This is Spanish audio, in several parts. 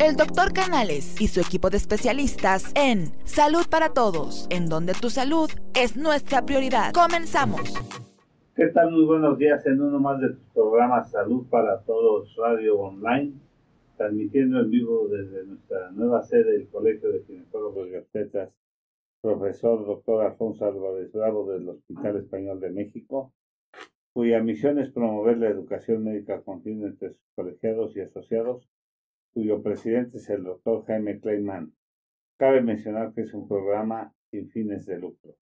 el doctor Canales y su equipo de especialistas en Salud para Todos, en donde tu salud es nuestra prioridad. Comenzamos. ¿Qué tal? Muy buenos días en uno más de tus programas Salud para Todos Radio Online, transmitiendo en vivo desde nuestra nueva sede del Colegio de Ginecólogos y Obstetras, profesor doctor Alfonso Álvarez Bravo del Hospital Español de México, cuya misión es promover la educación médica continua entre sus colegiados y asociados cuyo presidente es el doctor Jaime Kleiman. Cabe mencionar que es un programa sin fines de lucro.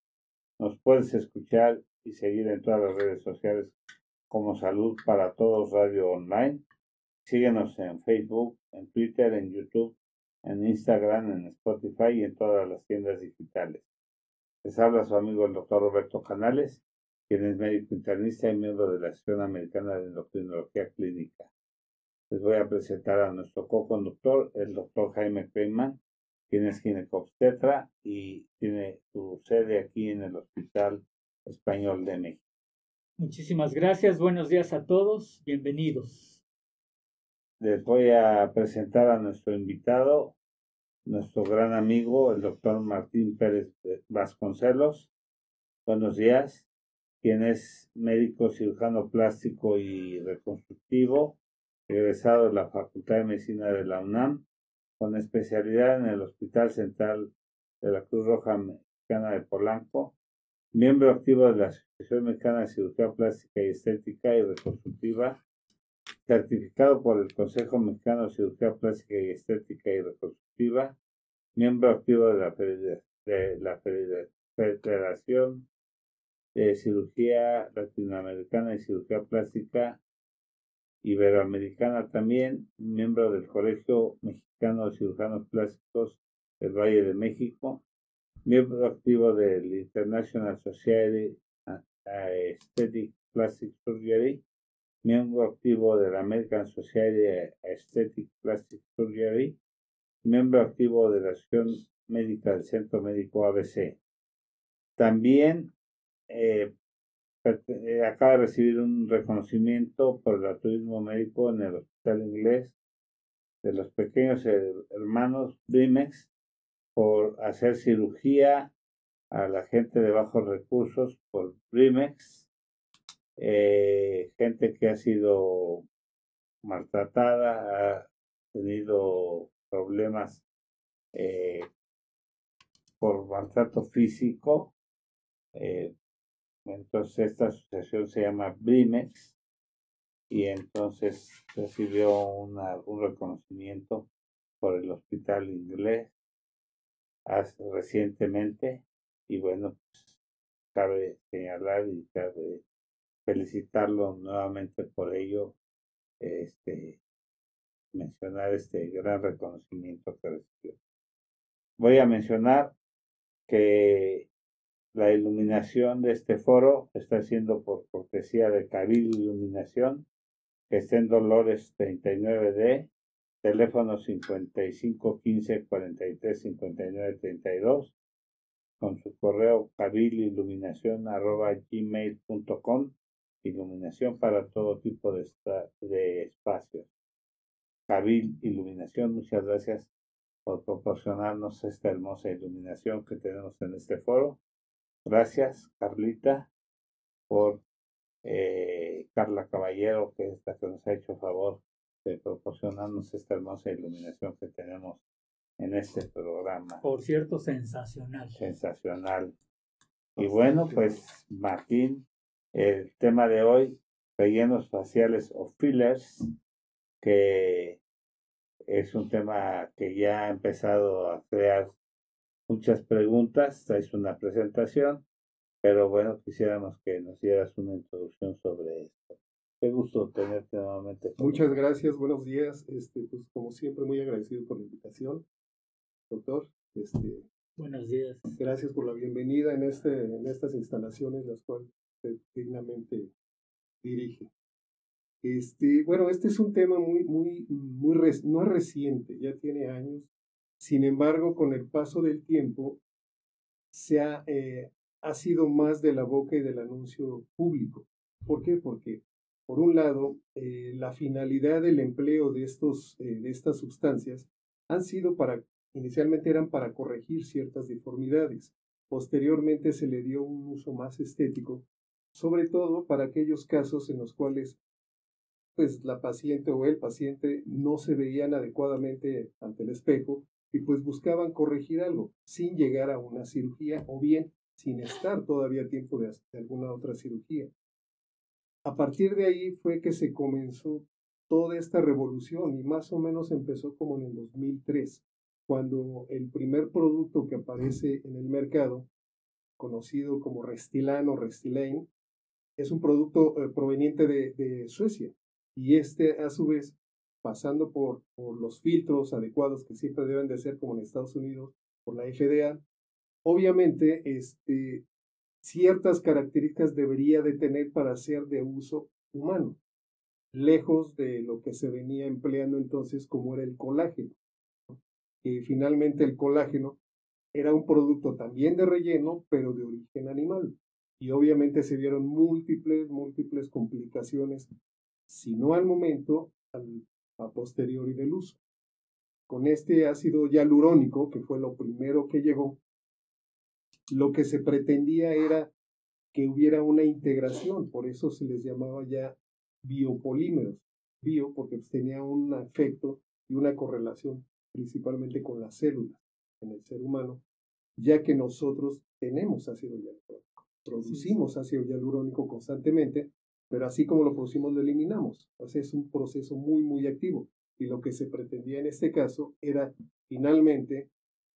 Nos puedes escuchar y seguir en todas las redes sociales como Salud para Todos Radio Online. Síguenos en Facebook, en Twitter, en YouTube, en Instagram, en Spotify y en todas las tiendas digitales. Les habla su amigo el doctor Roberto Canales, quien es médico internista y miembro de la Asociación Americana de Endocrinología Clínica les voy a presentar a nuestro co-conductor, el doctor Jaime Feynman, quien es ginecobstetra y tiene su sede aquí en el Hospital Español de México. Muchísimas gracias, buenos días a todos, bienvenidos. Les voy a presentar a nuestro invitado, nuestro gran amigo, el doctor Martín Pérez Vasconcelos. Buenos días, quien es médico cirujano plástico y reconstructivo, egresado de la Facultad de Medicina de la UNAM, con especialidad en el Hospital Central de la Cruz Roja Mexicana de Polanco, miembro activo de la Asociación Mexicana de Cirugía Plástica y Estética y Reconstructiva, certificado por el Consejo Mexicano de Cirugía Plástica y Estética y Reconstructiva, miembro activo de la, de la Federación de Cirugía Latinoamericana y Cirugía Plástica Iberoamericana también, miembro del Colegio Mexicano de Cirujanos Plásticos del Valle de México, miembro activo del International Society Aesthetic Plastic Surgery, miembro activo de la American Society Aesthetic Plastic Surgery, miembro activo de la Asociación Médica del Centro Médico ABC. También eh, acaba de recibir un reconocimiento por el altruismo médico en el Hospital Inglés de los pequeños hermanos Brimex por hacer cirugía a la gente de bajos recursos por Brimex, eh, gente que ha sido maltratada, ha tenido problemas eh, por maltrato físico, entonces esta asociación se llama BRIMEX y entonces recibió una, un reconocimiento por el hospital inglés hace, recientemente y bueno, pues, cabe señalar y cabe felicitarlo nuevamente por ello, este, mencionar este gran reconocimiento que recibió. Voy a mencionar que la iluminación de este foro está siendo por cortesía de Cabildo Iluminación, que está en Dolores 39D, teléfono 5515 43 59 32, con su correo gmail.com iluminación para todo tipo de, de espacios. Cabil Iluminación, muchas gracias por proporcionarnos esta hermosa iluminación que tenemos en este foro Gracias, Carlita, por eh, Carla Caballero, que es la que nos ha hecho favor de proporcionarnos esta hermosa iluminación que tenemos en este programa. Por cierto, sensacional. Sensacional. Y bueno, pues Martín, el tema de hoy, rellenos faciales o fillers, que es un tema que ya ha empezado a crear muchas preguntas, es una presentación, pero bueno, quisiéramos que nos dieras una introducción sobre esto. Qué gusto tenerte nuevamente. Muchas gracias, buenos días. Este, pues como siempre, muy agradecido por la invitación, doctor. Este, buenos días. Gracias por la bienvenida en este, en estas instalaciones, las cuales usted dignamente dirige. Este, bueno, este es un tema muy, muy, muy, no reciente, ya tiene años sin embargo, con el paso del tiempo, se ha, eh, ha sido más de la boca y del anuncio público. ¿Por qué? Porque, por un lado, eh, la finalidad del empleo de, estos, eh, de estas sustancias han sido para, inicialmente eran para corregir ciertas deformidades. Posteriormente se le dio un uso más estético, sobre todo para aquellos casos en los cuales pues la paciente o el paciente no se veían adecuadamente ante el espejo y pues buscaban corregir algo sin llegar a una cirugía o bien sin estar todavía tiempo de, de alguna otra cirugía. A partir de ahí fue que se comenzó toda esta revolución y más o menos empezó como en el 2003, cuando el primer producto que aparece en el mercado, conocido como Restylane o Restylane, es un producto eh, proveniente de, Suecia y este a su vez pasando por, los filtros adecuados que siempre deben de ser como en Estados Unidos por la FDA, obviamente este, ciertas características debería de tener para ser de uso humano lejos de lo que se venía empleando entonces como era el colágeno. Y finalmente el colágeno era un producto también de relleno, pero de origen animal. Y obviamente se dieron múltiples, múltiples complicaciones, si no al momento, al, a posteriori del uso. Con este ácido hialurónico, que fue lo primero que llegó, lo que se pretendía era que hubiera una integración, por eso se les llamaba ya biopolímeros. Bio porque pues, tenía un efecto y una correlación principalmente con las células en el ser humano, ya que nosotros tenemos ácido hialurónico, producimos ácido hialurónico constantemente, pero así como lo producimos lo eliminamos. Entonces es un proceso muy, muy activo. Y lo que se pretendía en este caso era finalmente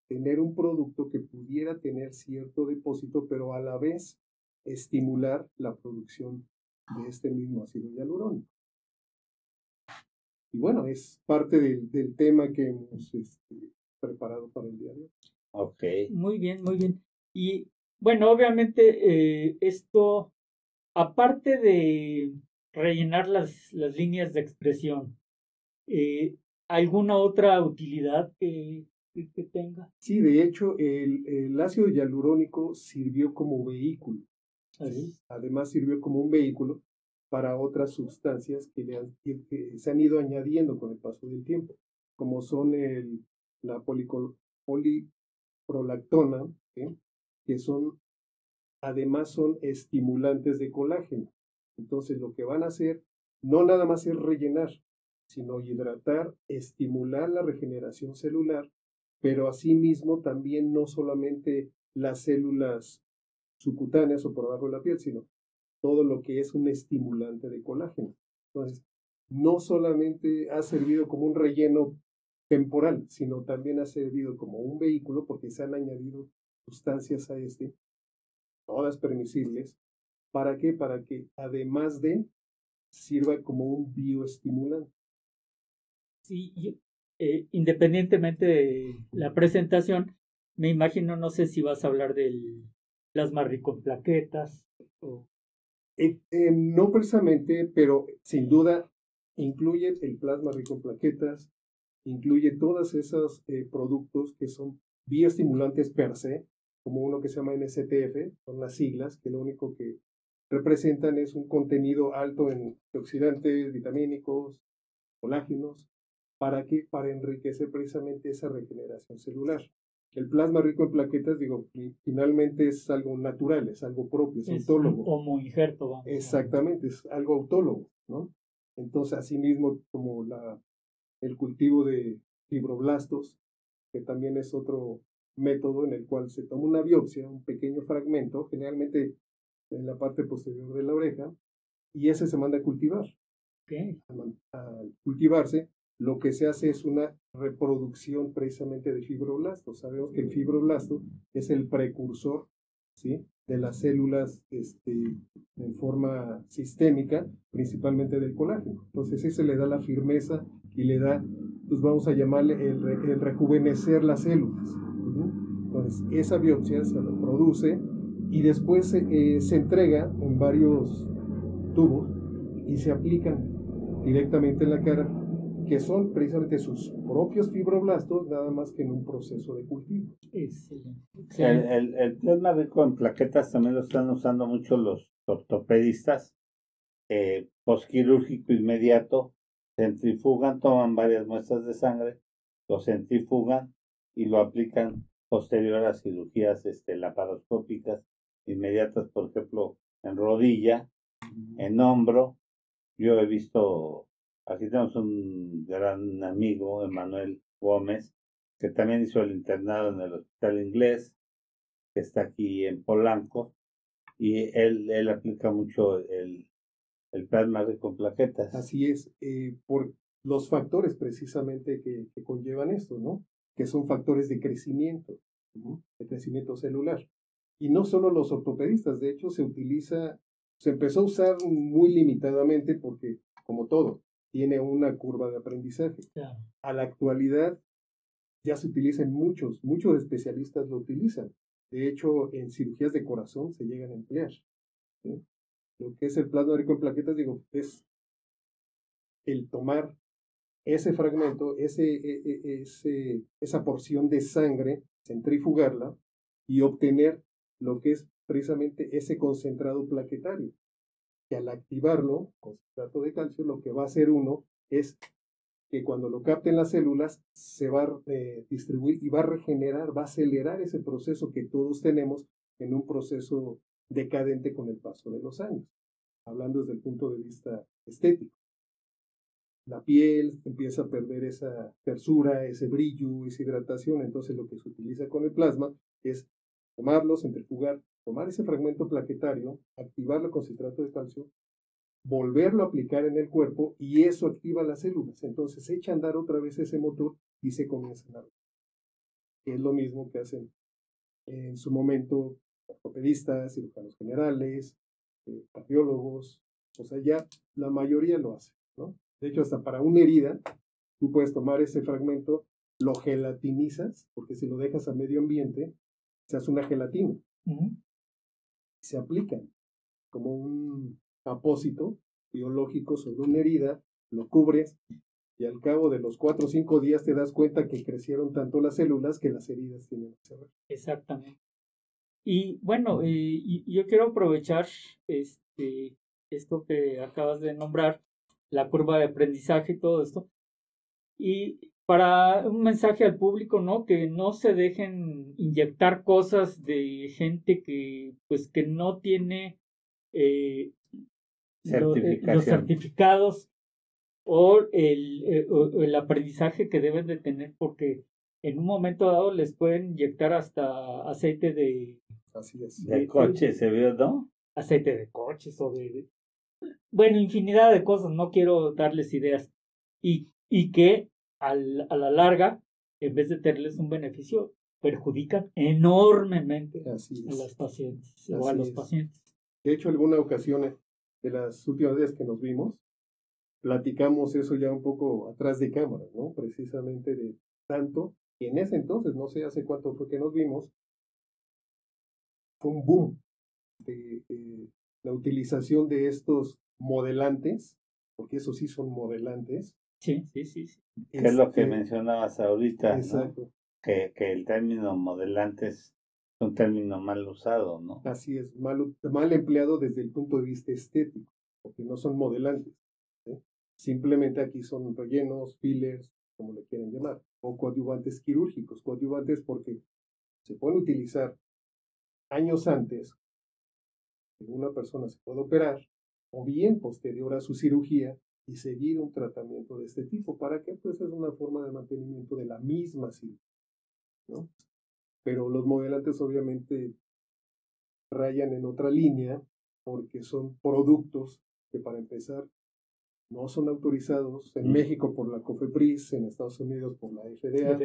tener un producto que pudiera tener cierto depósito, pero a la vez estimular la producción de este mismo ácido hialurónico. Y bueno, es parte del, del tema que hemos este, preparado para el día de hoy. Ok. Muy bien, muy bien. Y bueno, obviamente eh, esto, aparte de rellenar las, las líneas de expresión, eh, ¿alguna otra utilidad que, que, tenga? Sí, de hecho, el, el ácido hialurónico sirvió como vehículo Además sirvió como un vehículo para otras sustancias que, se han ido añadiendo con el paso del tiempo, como son el, la poliprolactona, que son, además son estimulantes de colágeno. Entonces lo que van a hacer no nada más es rellenar, sino hidratar, estimular la regeneración celular, pero asimismo también no solamente las células subcutáneas o por abajo de la piel, sino todo lo que es un estimulante de colágeno. Entonces, no solamente ha servido como un relleno temporal, sino también ha servido como un vehículo porque se han añadido sustancias a este, todas permisibles. ¿Para qué? Para que además de sirva como un bioestimulante. Sí, eh, independientemente de la presentación, me imagino, no sé si vas a hablar del plasma rico en plaquetas. Eh, eh, no precisamente, pero sin duda incluye el plasma rico en plaquetas, incluye todos esos productos que son bioestimulantes per se, como uno que se llama NSTF, son las siglas, que lo único que representan es un contenido alto en oxidantes, vitamínicos, colágenos, ¿para qué? Para enriquecer precisamente esa regeneración celular. El plasma rico en plaquetas, digo, finalmente es algo natural, es algo propio, es, autólogo. Como injerto, vamos. Exactamente, es algo autólogo, ¿no? Entonces, asimismo, como la, el cultivo de fibroblastos, que también es otro método en el cual se toma una biopsia, un pequeño fragmento, generalmente en la parte posterior de la oreja, y ese se manda a cultivar. Okay. Al cultivarse, lo que se hace es una reproducción precisamente de fibroblastos. Sabemos que el fibroblasto es el precursor ¿sí? de las células este, en forma sistémica, principalmente del colágeno. Entonces ese le da la firmeza y le da, pues vamos a llamarle el, rejuvenecer las células. Entonces esa biopsia se reproduce y después eh, se entrega en varios tubos y se aplican directamente en la cara que son precisamente sus propios fibroblastos, nada más que en un proceso de cultivo. El, el, plasma rico en plaquetas también lo están usando mucho los ortopedistas. Eh, postquirúrgico inmediato, centrifugan, toman varias muestras de sangre lo centrifugan y lo aplican posterior a cirugías este, laparoscópicas inmediatas, por ejemplo, en rodilla, en hombro. Yo he visto, aquí tenemos un gran amigo, Emanuel Gómez, que también hizo el internado en el hospital inglés, que está aquí en Polanco, y él, él aplica mucho el, el plasma con plaquetas. Así es, eh, por los factores precisamente que, que, conllevan esto, ¿no? Que son factores de crecimiento, de crecimiento celular. Y no solo los ortopedistas, de hecho se utiliza, se empezó a usar muy limitadamente porque, como todo, tiene una curva de aprendizaje. A la actualidad ya se utiliza en muchos, muchos especialistas lo utilizan. De hecho, en cirugías de corazón se llegan a emplear. Lo que es el plasma rico en plaquetas, digo, es el tomar ese fragmento, ese, e, e, ese, esa porción de sangre, centrifugarla y obtener lo que es precisamente ese concentrado plaquetario. Que al activarlo, concentrato de calcio, lo que va a hacer uno es que cuando lo capten las células se va a eh, distribuir y va a regenerar, va a acelerar ese proceso que todos tenemos en un proceso decadente con el paso de los años, hablando desde el punto de vista estético. La piel empieza a perder esa tersura, ese brillo, esa hidratación, entonces lo que se utiliza con el plasma es tomarlo, centrifugar, tomar ese fragmento plaquetario, activarlo con citrato de calcio, volverlo a aplicar en el cuerpo y eso activa las células. Entonces se echa a andar otra vez ese motor y se comienza a Es lo mismo que hacen en su momento ortopedistas, cirujanos generales, eh, cardiólogos, o sea, ya la mayoría lo hace, ¿no? De hecho, hasta para una herida, tú puedes tomar ese fragmento, lo gelatinizas, porque si lo dejas a medio ambiente, se hace una gelatina. Se aplican como un apósito biológico sobre una herida, lo cubres y al cabo de los cuatro o cinco días te das cuenta que crecieron tanto las células que las heridas tienen que cerrar. Exactamente. Y bueno, eh, yo quiero aprovechar este, esto que acabas de nombrar, la curva de aprendizaje y todo esto, y para un mensaje al público, ¿no? Que no se dejen inyectar cosas de gente que, pues, que no tiene eh, eh los certificados o el, o el aprendizaje que deben de tener, porque en un momento dado les pueden inyectar hasta aceite de Así es. De, coche se vio, ¿no? Aceite de coches o de, Bueno, infinidad de cosas, no quiero darles ideas. Y, y que al, a la larga, en vez de tenerles un beneficio, perjudican enormemente a las pacientes o a los pacientes. De hecho, alguna ocasión de las últimas veces que nos vimos, platicamos eso ya un poco atrás de cámara, ¿no? Precisamente de tanto, y en ese entonces, no sé hace cuánto fue que nos vimos, fue un boom de, la utilización de estos modelantes, porque esos sí son modelantes. Sí, sí, sí. Que es lo que este mencionabas ahorita, que, que el término modelantes es un término mal usado, ¿no? Así es, mal, mal empleado desde el punto de vista estético, porque no son modelantes. Simplemente aquí son rellenos, fillers, como le quieren llamar, o coadyuvantes quirúrgicos. Coadyuvantes porque se pueden utilizar años antes una persona se puede operar o bien posterior a su cirugía y seguir un tratamiento de este tipo. ¿Para qué? Pues es una forma de mantenimiento de la misma cirugía. ¿no? Pero los modelantes obviamente rayan en otra línea porque son productos que para empezar no son autorizados en mm. México por la COFEPRIS, en Estados Unidos por la FDA.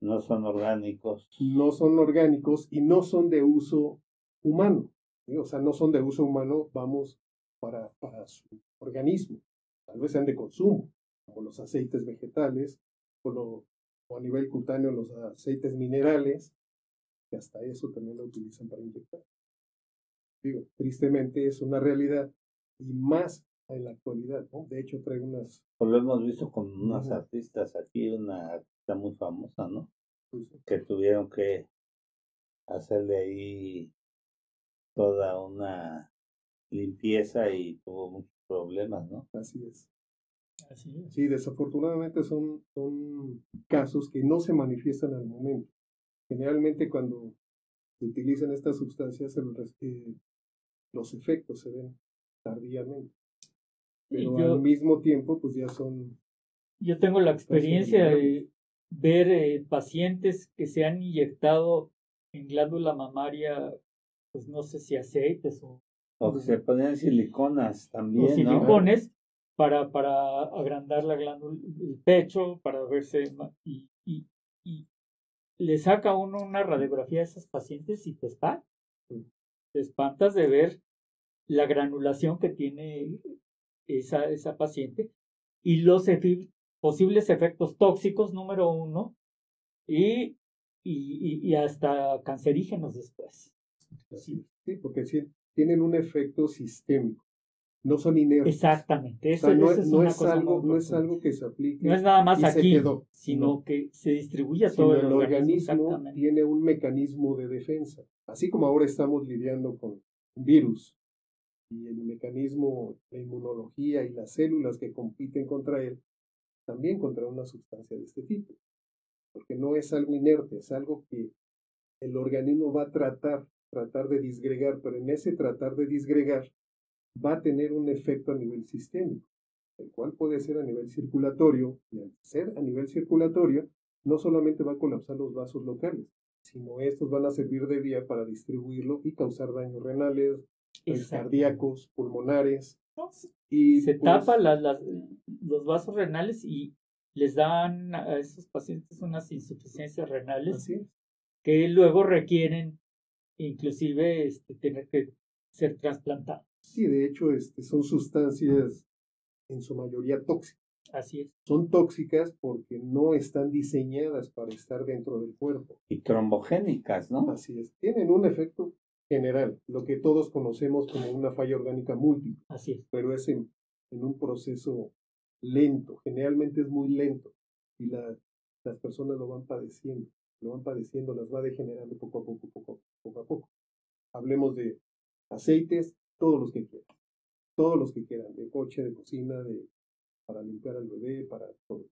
No son orgánicos. No son orgánicos y no son de uso humano. O sea, no son de uso humano, vamos, para, para su organismo. Tal vez sean de consumo, como los aceites vegetales, o, o a nivel cutáneo los aceites minerales, que hasta eso también lo utilizan para inyectar. Digo, tristemente es una realidad y más en la actualidad, ¿no? De hecho, traigo unas... Pues lo hemos visto con unas artistas aquí, una artista muy famosa, ¿no? Que tuvieron que hacerle ahí toda una limpieza y tuvo muchos problemas, ¿no? Así es. Sí, desafortunadamente son, son casos que no se manifiestan al momento. Generalmente cuando se utilizan estas sustancias, eh, los efectos se ven tardíamente. Pero al mismo tiempo, pues ya son... Yo tengo la experiencia de ver eh, pacientes que se han inyectado en glándula mamaria, pues no sé si aceites o... O se ponen siliconas también, o silicones para, para agrandar la glándula, el pecho, para verse... Y, y, y le saca uno una radiografía a esos pacientes y te espantas. Te espantas de ver la granulación que tiene esa, esa paciente y los posibles efectos tóxicos, número uno, y, y, y hasta cancerígenos después. Sí, porque tienen un efecto sistémico, no son inertes. Exactamente, eso, no, es, no, es algo, no es algo que se aplique. No es nada más aquí, sino que se distribuye a todo el, organismo. tiene un mecanismo de defensa. Así como ahora estamos lidiando con un virus y el mecanismo de inmunología y las células que compiten contra él, también contra una sustancia de este tipo. Porque no es algo inerte, es algo que el organismo va a tratar, tratar de disgregar, pero en ese tratar de disgregar va a tener un efecto a nivel sistémico, el cual puede ser a nivel circulatorio, y al ser a nivel circulatorio, no solamente va a colapsar los vasos locales, sino estos van a servir de vía para distribuirlo y causar daños renales, cardíacos, pulmonares. Y se pues tapan los vasos renales y les dan a esos pacientes unas insuficiencias renales que luego requieren inclusive este, tener que ser trasplantados. Sí, de hecho este, son sustancias en su mayoría tóxicas. Así es. Son tóxicas porque no están diseñadas para estar dentro del cuerpo. Y trombogénicas, ¿no? Así es. Tienen un efecto general, lo que todos conocemos como una falla orgánica múltiple. Así es. Pero es en, un proceso lento, generalmente es muy lento y la, las personas lo van padeciendo, lo van padeciendo, las va degenerando poco a poco, poco, a poco. Hablemos de aceites, todos los que quieran, todos los que quieran, de coche, de cocina, de para limpiar al bebé, para todo.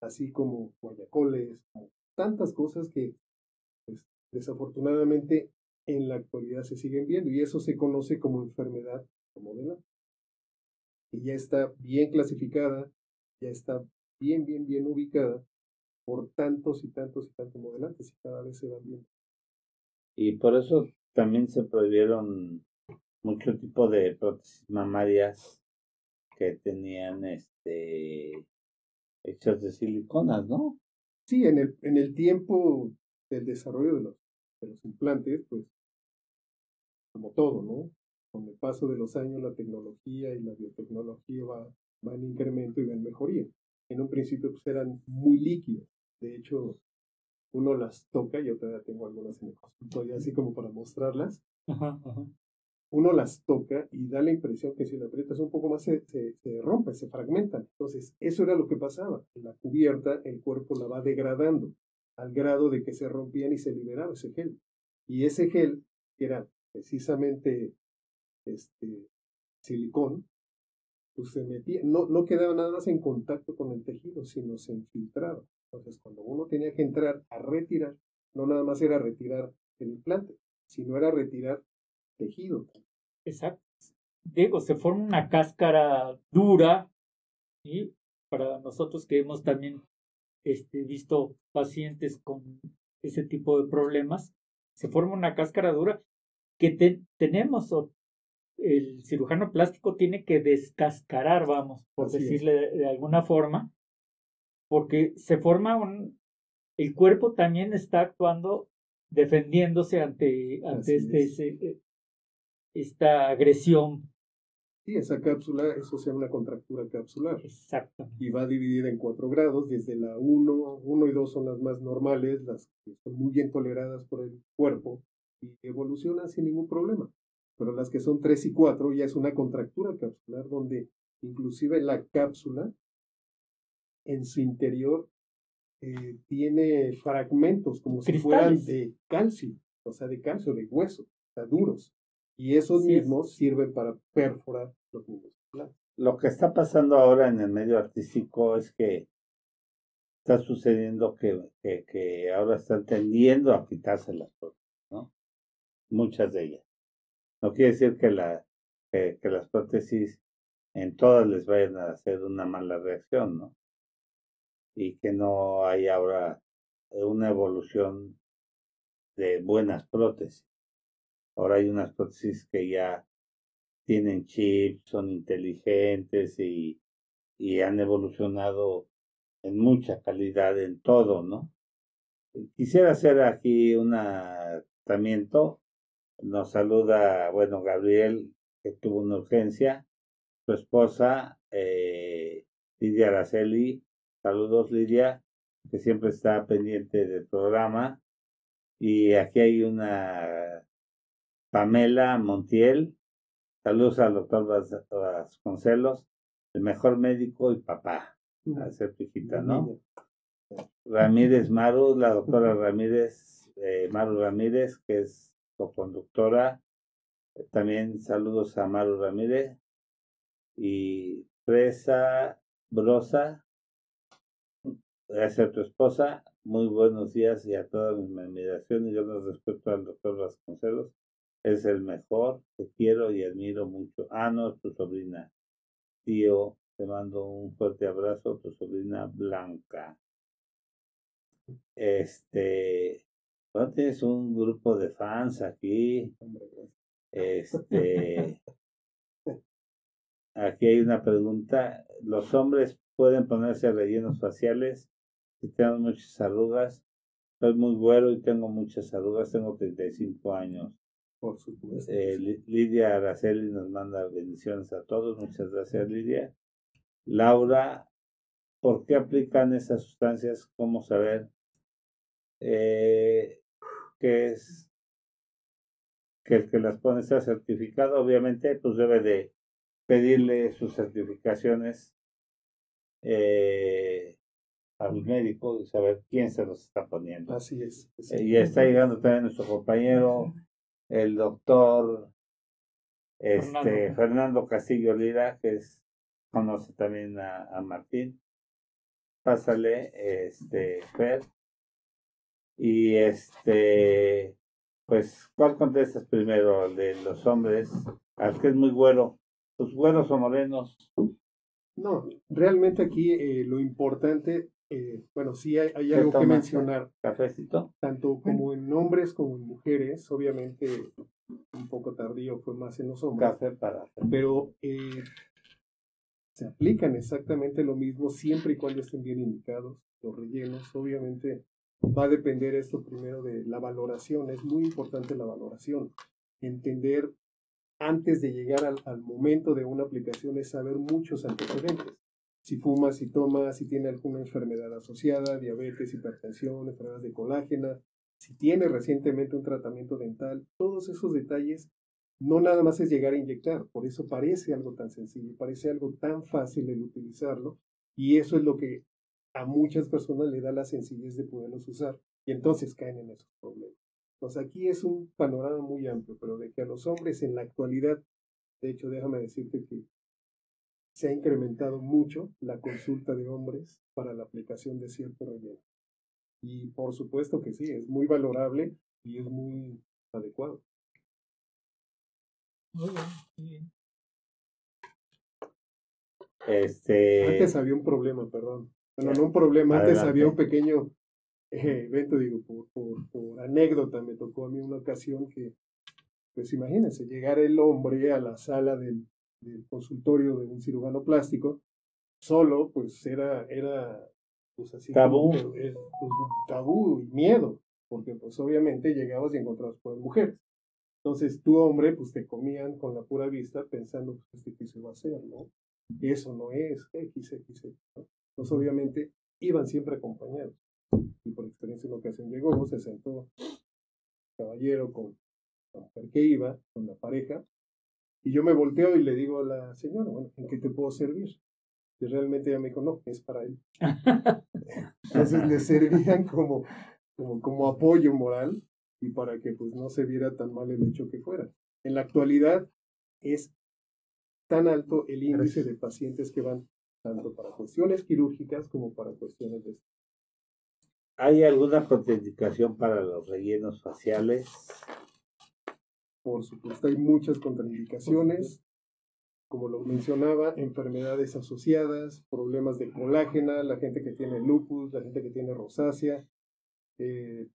Así como guayacoles, tantas cosas que pues, desafortunadamente en la actualidad se siguen viendo y eso se conoce como enfermedad modelo Y ya está bien clasificada, ya está bien, bien, bien ubicada por tantos y tantos y tantos modelantes y cada vez se van viendo. Y por eso también se prohibieron mucho tipo de prótesis mamarias que tenían este hechas de siliconas, ¿no? Sí, en el, en el tiempo del desarrollo de los de los implantes, pues, como todo, ¿no? Con el paso de los años, la tecnología y la biotecnología va, va en incremento y va en mejoría. En un principio, pues, eran muy líquidos. De hecho, uno las toca, yo todavía tengo algunas en el consultorio, así como para mostrarlas. Uno las toca y da la impresión que si la aprietas un poco más se, se, se rompe, se fragmenta. Entonces, eso era lo que pasaba. La cubierta, el cuerpo la va degradando al grado de que se rompían y se liberaba ese gel. Y ese gel, que era precisamente este silicón, pues se metía, no, no quedaba nada más en contacto con el tejido, sino se infiltraba. Entonces, cuando uno tenía que entrar a retirar, no nada más era retirar el implante, sino era retirar tejido. Exacto. Diego, se forma una cáscara dura, y para nosotros que hemos también este, visto pacientes con ese tipo de problemas, se forma una cáscara dura que tenemos o el cirujano plástico tiene que descascarar, vamos, por decirle de, alguna forma, porque se forma un, el cuerpo también está actuando defendiéndose ante, ante este, eh, esta agresión Sí, esa cápsula, eso se llama una contractura capsular. Exacto. Y va dividida en cuatro grados, desde la 1, 1 y 2 son las más normales, las que son muy bien toleradas por el cuerpo y evolucionan sin ningún problema. Pero las que son 3 y 4 ya es una contractura capsular donde inclusive la cápsula en su interior eh, tiene fragmentos como si fueran de calcio, o sea, de calcio, de hueso, o sea, duros. Y esos mismos sirven para perforar los mismos lo que está pasando ahora en el medio artístico es que está sucediendo que, que, ahora están tendiendo a quitarse las prótesis, ¿no? Muchas de ellas. No quiere decir que, la, que, las prótesis en todas les vayan a hacer una mala reacción, ¿no? Y que no hay ahora una evolución de buenas prótesis. Ahora hay unas prótesis que ya tienen chips, son inteligentes y, y han evolucionado en mucha calidad en todo, ¿no? Quisiera hacer aquí un tratamiento. Nos saluda, bueno, Gabriel, que tuvo una urgencia, su esposa, eh, Lidia Araceli. Saludos, Lidia, que siempre está pendiente del programa. Y aquí hay una Pamela Montiel. Saludos al doctor Vasconcelos, el mejor médico y papá a ser ¿no? Ramírez Maru, la doctora Ramírez, eh, Maru Ramírez, que es co-conductora. También saludos a Maru Ramírez. Y Fresa Brosa, ser tu esposa. Muy buenos días y a toda mi admiración y yo les respeto al doctor Vasconcelos. Es el mejor, te quiero y admiro mucho. Ah, no, tu sobrina. Tío te mando un fuerte abrazo, tu sobrina Blanca. Este, bueno, tienes un grupo de fans aquí. Este, aquí hay una pregunta. ¿Los hombres pueden ponerse rellenos faciales si tienen muchas arrugas? Soy muy güero y tengo muchas arrugas, tengo 35 años. Por supuesto. Eh, Lidia Araceli nos manda bendiciones a todos. Muchas gracias, Lidia. Laura, ¿por qué aplican esas sustancias? ¿Cómo saber eh, qué es que el que las pone sea certificado? Obviamente, pues debe de pedirle sus certificaciones eh, al médico y saber quién se los está poniendo. Así es. Eh, y está llegando también nuestro compañero, el doctor este, Fernando Castillo Lira, que es conoce también a, Martín. Pásale, este, Fer. Y este, pues, ¿cuál contestas primero? El de los hombres, al que es muy güero. ¿Los güeros o morenos? No, realmente aquí eh, lo importante, eh, bueno, sí hay, hay algo que mencionar. ¿Cafecito? Tanto como en hombres como en mujeres, obviamente un poco tardío fue más en los hombres. Café para. Pero eh, se aplican exactamente lo mismo siempre y cuando estén bien indicados los rellenos. Obviamente va a depender esto primero de la valoración. Es muy importante la valoración. Entender antes de llegar al, momento de una aplicación es saber muchos antecedentes. Si fuma, si toma, si tiene alguna enfermedad asociada, diabetes, hipertensión, enfermedades de colágena, si tiene recientemente un tratamiento dental, todos esos detalles no nada más es llegar a inyectar, por eso parece algo tan sencillo, parece algo tan fácil el utilizarlo, y eso es lo que a muchas personas le da la sencillez de poderlos usar, y entonces caen en esos problemas. Entonces aquí es un panorama muy amplio, pero de que a los hombres en la actualidad, de hecho déjame decirte que se ha incrementado mucho la consulta de hombres para la aplicación de cierto relleno. Y por supuesto que sí, es muy valorable y es muy adecuado. Muy bien, Este... Antes había un problema, perdón. Bueno, no un problema, antes había un pequeño evento, digo, por, por, anécdota, me tocó a mí una ocasión que, pues imagínense, llegar el hombre a la sala del, del consultorio de un cirujano plástico, solo, pues era, era pues así tabú. Eh, pues, tabú y miedo, porque pues obviamente llegabas y encontrabas por mujeres. Entonces, tu hombre, pues te comían con la pura vista pensando, pues, este qué se va a hacer, ¿no? Eso no es X, X, X. ¿no? Entonces, obviamente, iban siempre acompañados. Y por experiencia, en ocasión llegó, se sentó caballero con la mujer que iba, con la pareja, y yo me volteo y le digo a la señora, bueno, ¿en qué te puedo servir? Y realmente ella me dijo, no, es para él. Entonces le servían como, como, como apoyo moral y para que pues no se viera tan mal el hecho que fuera. En la actualidad es tan alto el índice de pacientes que van tanto para cuestiones quirúrgicas como para cuestiones de... ¿Hay alguna contraindicación para los rellenos faciales? Por supuesto, hay muchas contraindicaciones. Como lo mencionaba, enfermedades asociadas, problemas de colágena, la gente que tiene lupus, la gente que tiene rosácea, eh,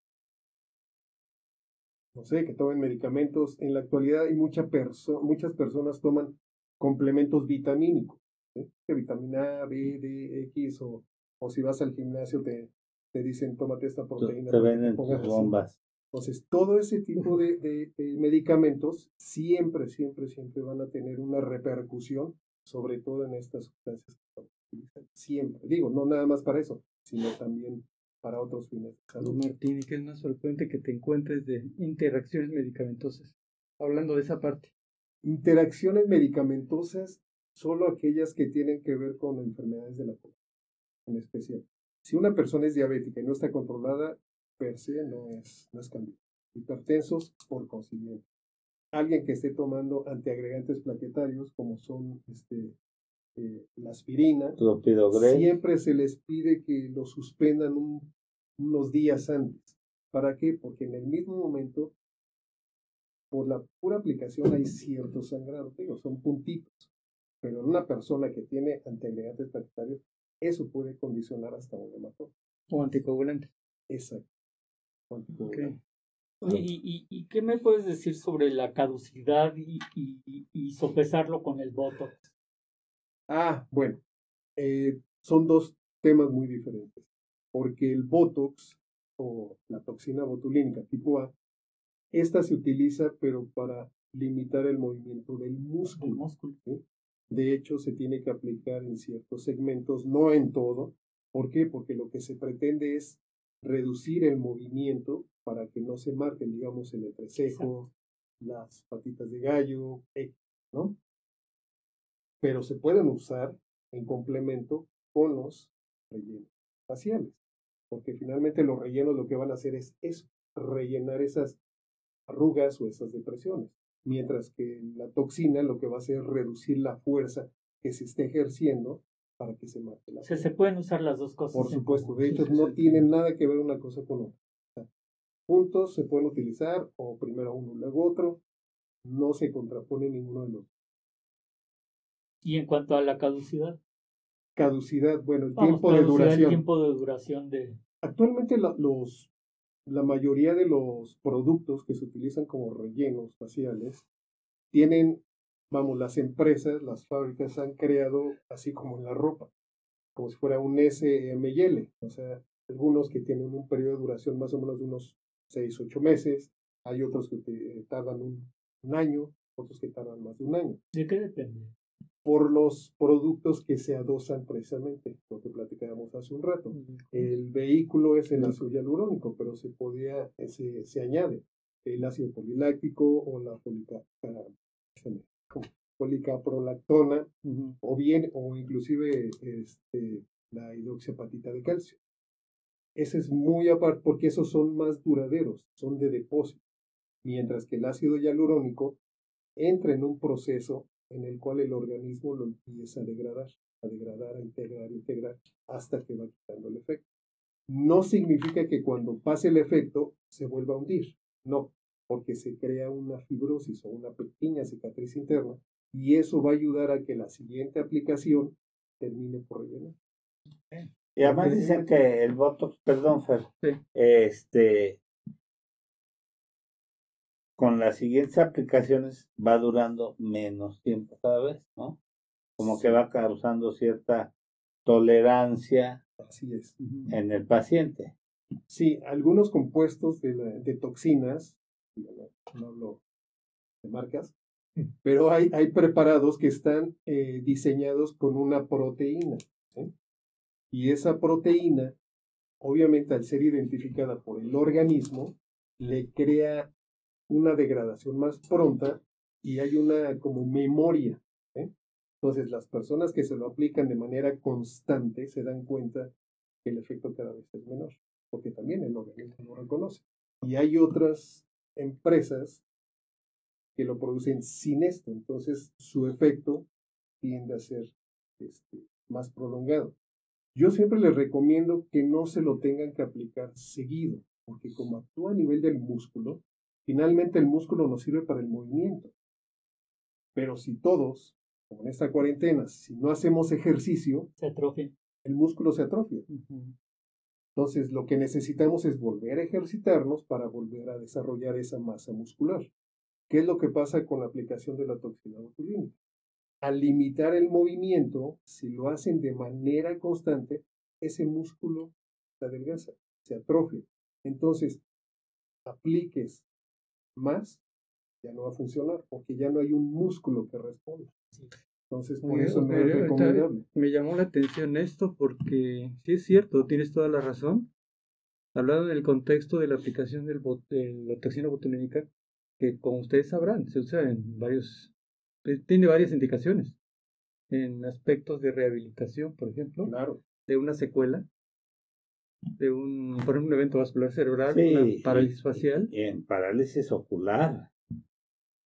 no sé, que tomen medicamentos. En la actualidad hay mucha perso muchas personas toman complementos vitamínicos, que vitamina A, B, D, X, o, o si vas al gimnasio te, te dicen tómate esta proteína. Te venden bombas. Entonces, todo ese tipo de, de, medicamentos siempre, siempre, siempre van a tener una repercusión, sobre todo en estas sustancias que Siempre. Digo, no nada más para eso, sino también para otros fines de salud. Martín, ¿qué es más frecuente que te encuentres de interacciones medicamentosas? Hablando de esa parte. Interacciones medicamentosas, solo aquellas que tienen que ver con enfermedades de la población, en especial. Si una persona es diabética y no está controlada, per se no es, no es cambio. Hipertensos, por consiguiente. Alguien que esté tomando antiagregantes plaquetarios, como son este, eh, la aspirina, siempre se les pide que lo suspendan unos días antes. ¿Para qué? Porque en el mismo momento, por la pura aplicación hay cierto sangrado, digo, son puntitos. Pero en una persona que tiene antiagregantes plaquetarios, eso puede condicionar hasta un hematoma. O anticoagulante. Exacto. ¿y, qué me puedes decir sobre la caducidad y, y, sopesarlo con el Botox? Ah, bueno, eh, son dos temas muy diferentes, porque el Botox o la toxina botulínica tipo A, esta se utiliza pero para limitar el movimiento del músculo. De hecho, se tiene que aplicar en ciertos segmentos, no en todo. ¿Por qué? Porque lo que se pretende es reducir el movimiento para que no se marquen, digamos, el entrecejo, las patitas de gallo, ¿no? Pero se pueden usar en complemento con los rellenos faciales, porque finalmente los rellenos lo que van a hacer es rellenar esas arrugas o esas depresiones, mientras que la toxina lo que va a hacer es reducir la fuerza que se esté ejerciendo para que se mate la se, se pueden usar las dos cosas. Por supuesto, de hecho no tienen nada que ver una cosa con otra. juntos se pueden utilizar o primero uno luego otro, no se contrapone ninguno de los ¿Y en cuanto a la caducidad? Caducidad, bueno, el tiempo de duración. El tiempo de duración de... Actualmente los, la mayoría de los productos que se utilizan como rellenos faciales tienen vamos, las empresas, las fábricas han creado así como en la ropa, como si fuera un SML, o sea, algunos que tienen un periodo de duración más o menos de unos 6, 8 meses, hay otros que te tardan un, año, otros que tardan más de un año. ¿De qué depende? Por los productos que se adosan precisamente, lo que platicábamos hace un rato. El vehículo es el ácido hialurónico, pero se podía, se, se añade el ácido poliláctico o la folica, policaprolactona o bien o inclusive este, la hidroxiapatita de calcio. Ese es muy aparte porque esos son más duraderos, son de depósito, mientras que el ácido hialurónico entra en un proceso en el cual el organismo lo empieza a degradar, a degradar, a integrar, a integrar, hasta que va quitando el efecto. No significa que cuando pase el efecto se vuelva a hundir, no, porque se crea una fibrosis o una pequeña cicatriz interna y eso va a ayudar a que la siguiente aplicación termine por rellenar. Y además dicen que el Botox, perdón Fer, este, con las siguientes aplicaciones va durando menos tiempo cada vez, ¿no? Como que va causando cierta tolerancia Así es. en el paciente. Sí, algunos compuestos de, de toxinas no hablo de marcas, mm. pero hay, hay preparados que están eh, diseñados con una proteína. Y esa proteína, obviamente al ser identificada por el organismo, le crea una degradación más pronta y hay una como memoria. Entonces las personas que se lo aplican de manera constante se dan cuenta que el efecto cada vez es menor, porque también el organismo lo reconoce. Y hay otras empresas que lo producen sin esto. Entonces, su efecto tiende a ser este, más prolongado. Yo siempre les recomiendo que no se lo tengan que aplicar seguido, porque como actúa a nivel del músculo, finalmente el músculo nos sirve para el movimiento. Pero si todos, como en esta cuarentena, si no hacemos ejercicio, se atrofia. El músculo se atrofia. Entonces, lo que necesitamos es volver a ejercitarnos para volver a desarrollar esa masa muscular. ¿Qué es lo que pasa con la aplicación de la toxina botulínica? al limitar el movimiento, si lo hacen de manera constante, ese músculo se adelgaza, se atrofia. Entonces, apliques más, ya no va a funcionar, porque ya no hay un músculo que responda. Entonces, por eso no es recomendable. Me llamó la atención esto porque sí es cierto, tienes toda la razón. Hablando del contexto de la aplicación del de la toxina botulínica, que como ustedes sabrán, se usa en varios eh, tiene varias indicaciones en aspectos de rehabilitación, por ejemplo, de una secuela, de un, por ejemplo, un evento vascular cerebral, una parálisis facial. En parálisis ocular,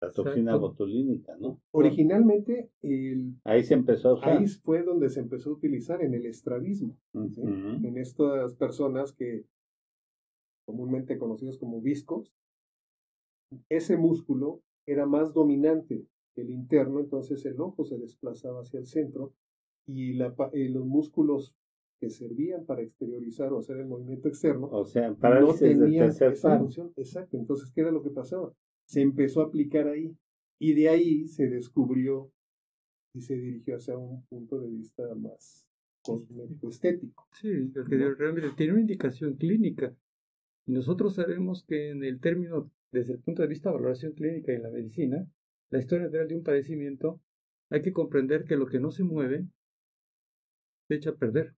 la toxina botulínica, ¿no? Originalmente, el, ahí se empezó a usar. Ahí fue donde se empezó a utilizar en el estrabismo, en estas personas que comúnmente conocidos como viscos, ese músculo era más dominante el interno, entonces el ojo se desplazaba hacia el centro y la, eh, los músculos que servían para exteriorizar o hacer el movimiento externo o sea, para no tenían esa función. Exacto, entonces, ¿qué era lo que pasaba? Se empezó a aplicar ahí y de ahí se descubrió y se dirigió hacia un punto de vista más cosmético estético. Sí, porque realmente tiene una indicación clínica. Y nosotros sabemos que en el término, desde el punto de vista de valoración clínica y en la medicina, la historia real de un padecimiento, hay que comprender que lo que no se mueve se echa a perder.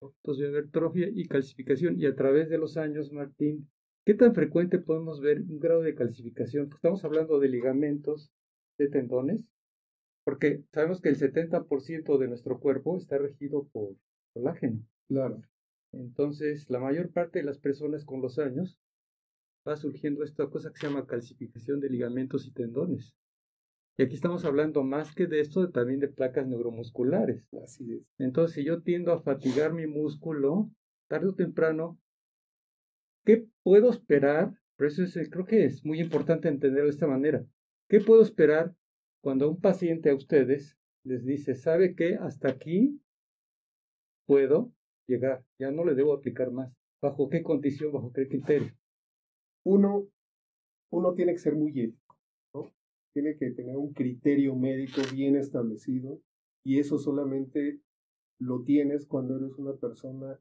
Entonces haber trofia y calcificación. Y a través de los años, Martín, ¿qué tan frecuente podemos ver un grado de calcificación? Estamos hablando de ligamentos, de tendones, porque sabemos que el 70% de nuestro cuerpo está regido por colágeno. Claro. Entonces, la mayor parte de las personas con los años va surgiendo esta cosa que se llama calcificación de ligamentos y tendones. Y aquí estamos hablando más que de esto, también de placas neuromusculares. Así es. Entonces, si yo tiendo a fatigar mi músculo, tarde o temprano, ¿qué puedo esperar? Por eso es, creo que es muy importante entenderlo de esta manera. ¿Qué puedo esperar cuando un paciente a ustedes les dice, ¿sabe qué? Hasta aquí puedo llegar, ya no le debo aplicar más. ¿Bajo qué condición, bajo qué criterio? Uno, uno tiene que ser muy tiene que tener un criterio médico bien establecido y eso solamente lo tienes cuando eres una persona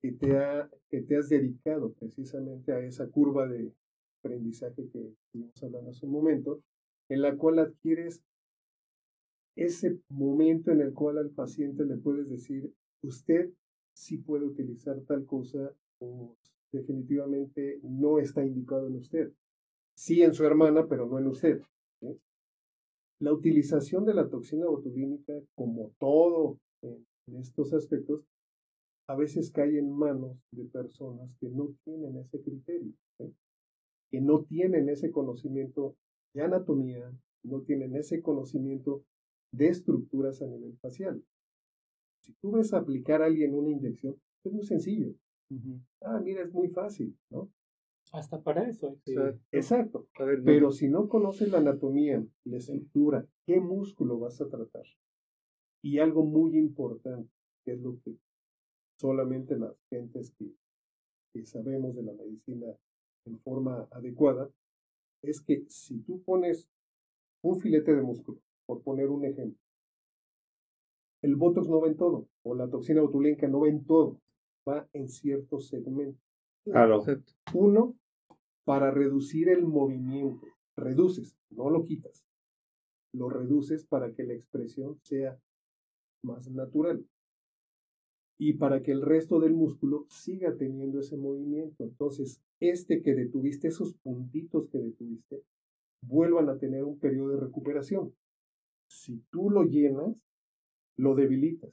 que te, ha, que te has dedicado precisamente a esa curva de aprendizaje que estuvimos hablando hace un momento, en la cual adquieres ese momento en el cual al paciente le puedes decir, usted sí puede utilizar tal cosa o definitivamente no está indicado en usted. Sí en su hermana, pero no en usted. La utilización de la toxina botulínica, como todo en, estos aspectos, a veces cae en manos de personas que no tienen ese criterio, que no tienen ese conocimiento de anatomía, no tienen ese conocimiento de estructuras a nivel facial. Si tú ves aplicar a alguien una inyección, es muy sencillo. Ah, mira, es muy fácil, ¿no? Hasta para eso. Exacto. Pero si no conoces la anatomía, la estructura, ¿qué músculo vas a tratar? Y algo muy importante, que es lo que solamente las gentes que, que sabemos de la medicina en forma adecuada, es que si tú pones un filete de músculo, por poner un ejemplo, el Botox no va en todo, o la toxina botulínica no va en todo, va en ciertos segmentos. Claro. Uno, para reducir el movimiento. Reduces, no lo quitas. Lo reduces para que la expresión sea más natural. Y para que el resto del músculo siga teniendo ese movimiento. Entonces, este que detuviste, esos puntitos que detuviste, vuelvan a tener un periodo de recuperación. Si tú lo llenas, lo debilitas.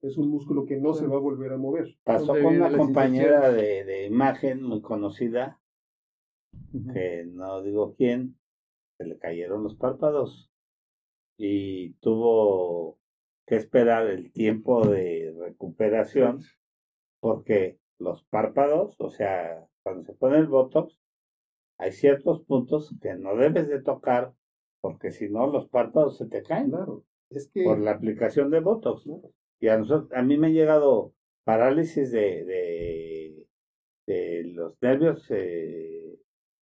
Es un músculo que no se va a volver a mover. Pasó con una compañera de, de, imagen muy conocida que no digo quién, se le cayeron los párpados. y tuvo que esperar el tiempo de recuperación porque los párpados, o sea, cuando se pone el Botox, hay ciertos puntos que no debes de tocar porque si no los párpados se te caen. Claro, es que... Por la aplicación de Botox. Y a, nosotros, a mí me ha llegado parálisis de, de, de los nervios, eh,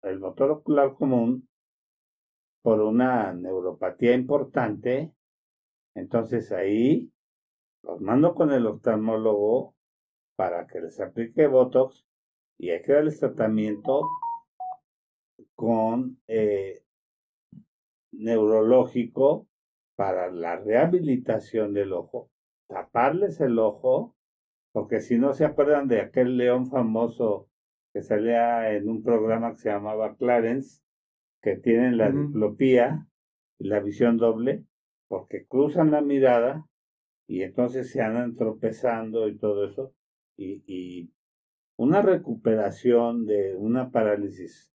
el motor ocular común, por una neuropatía importante. Entonces ahí los mando con el oftalmólogo para que les aplique Botox y hay que darles tratamiento con eh, neurológico para la rehabilitación del ojo, taparles el ojo, porque si no se acuerdan de aquel león famoso que salía en un programa que se llamaba Clarence, que tienen la diplopía y la visión doble, porque cruzan la mirada y entonces se andan tropezando y todo eso, y, y una recuperación de una parálisis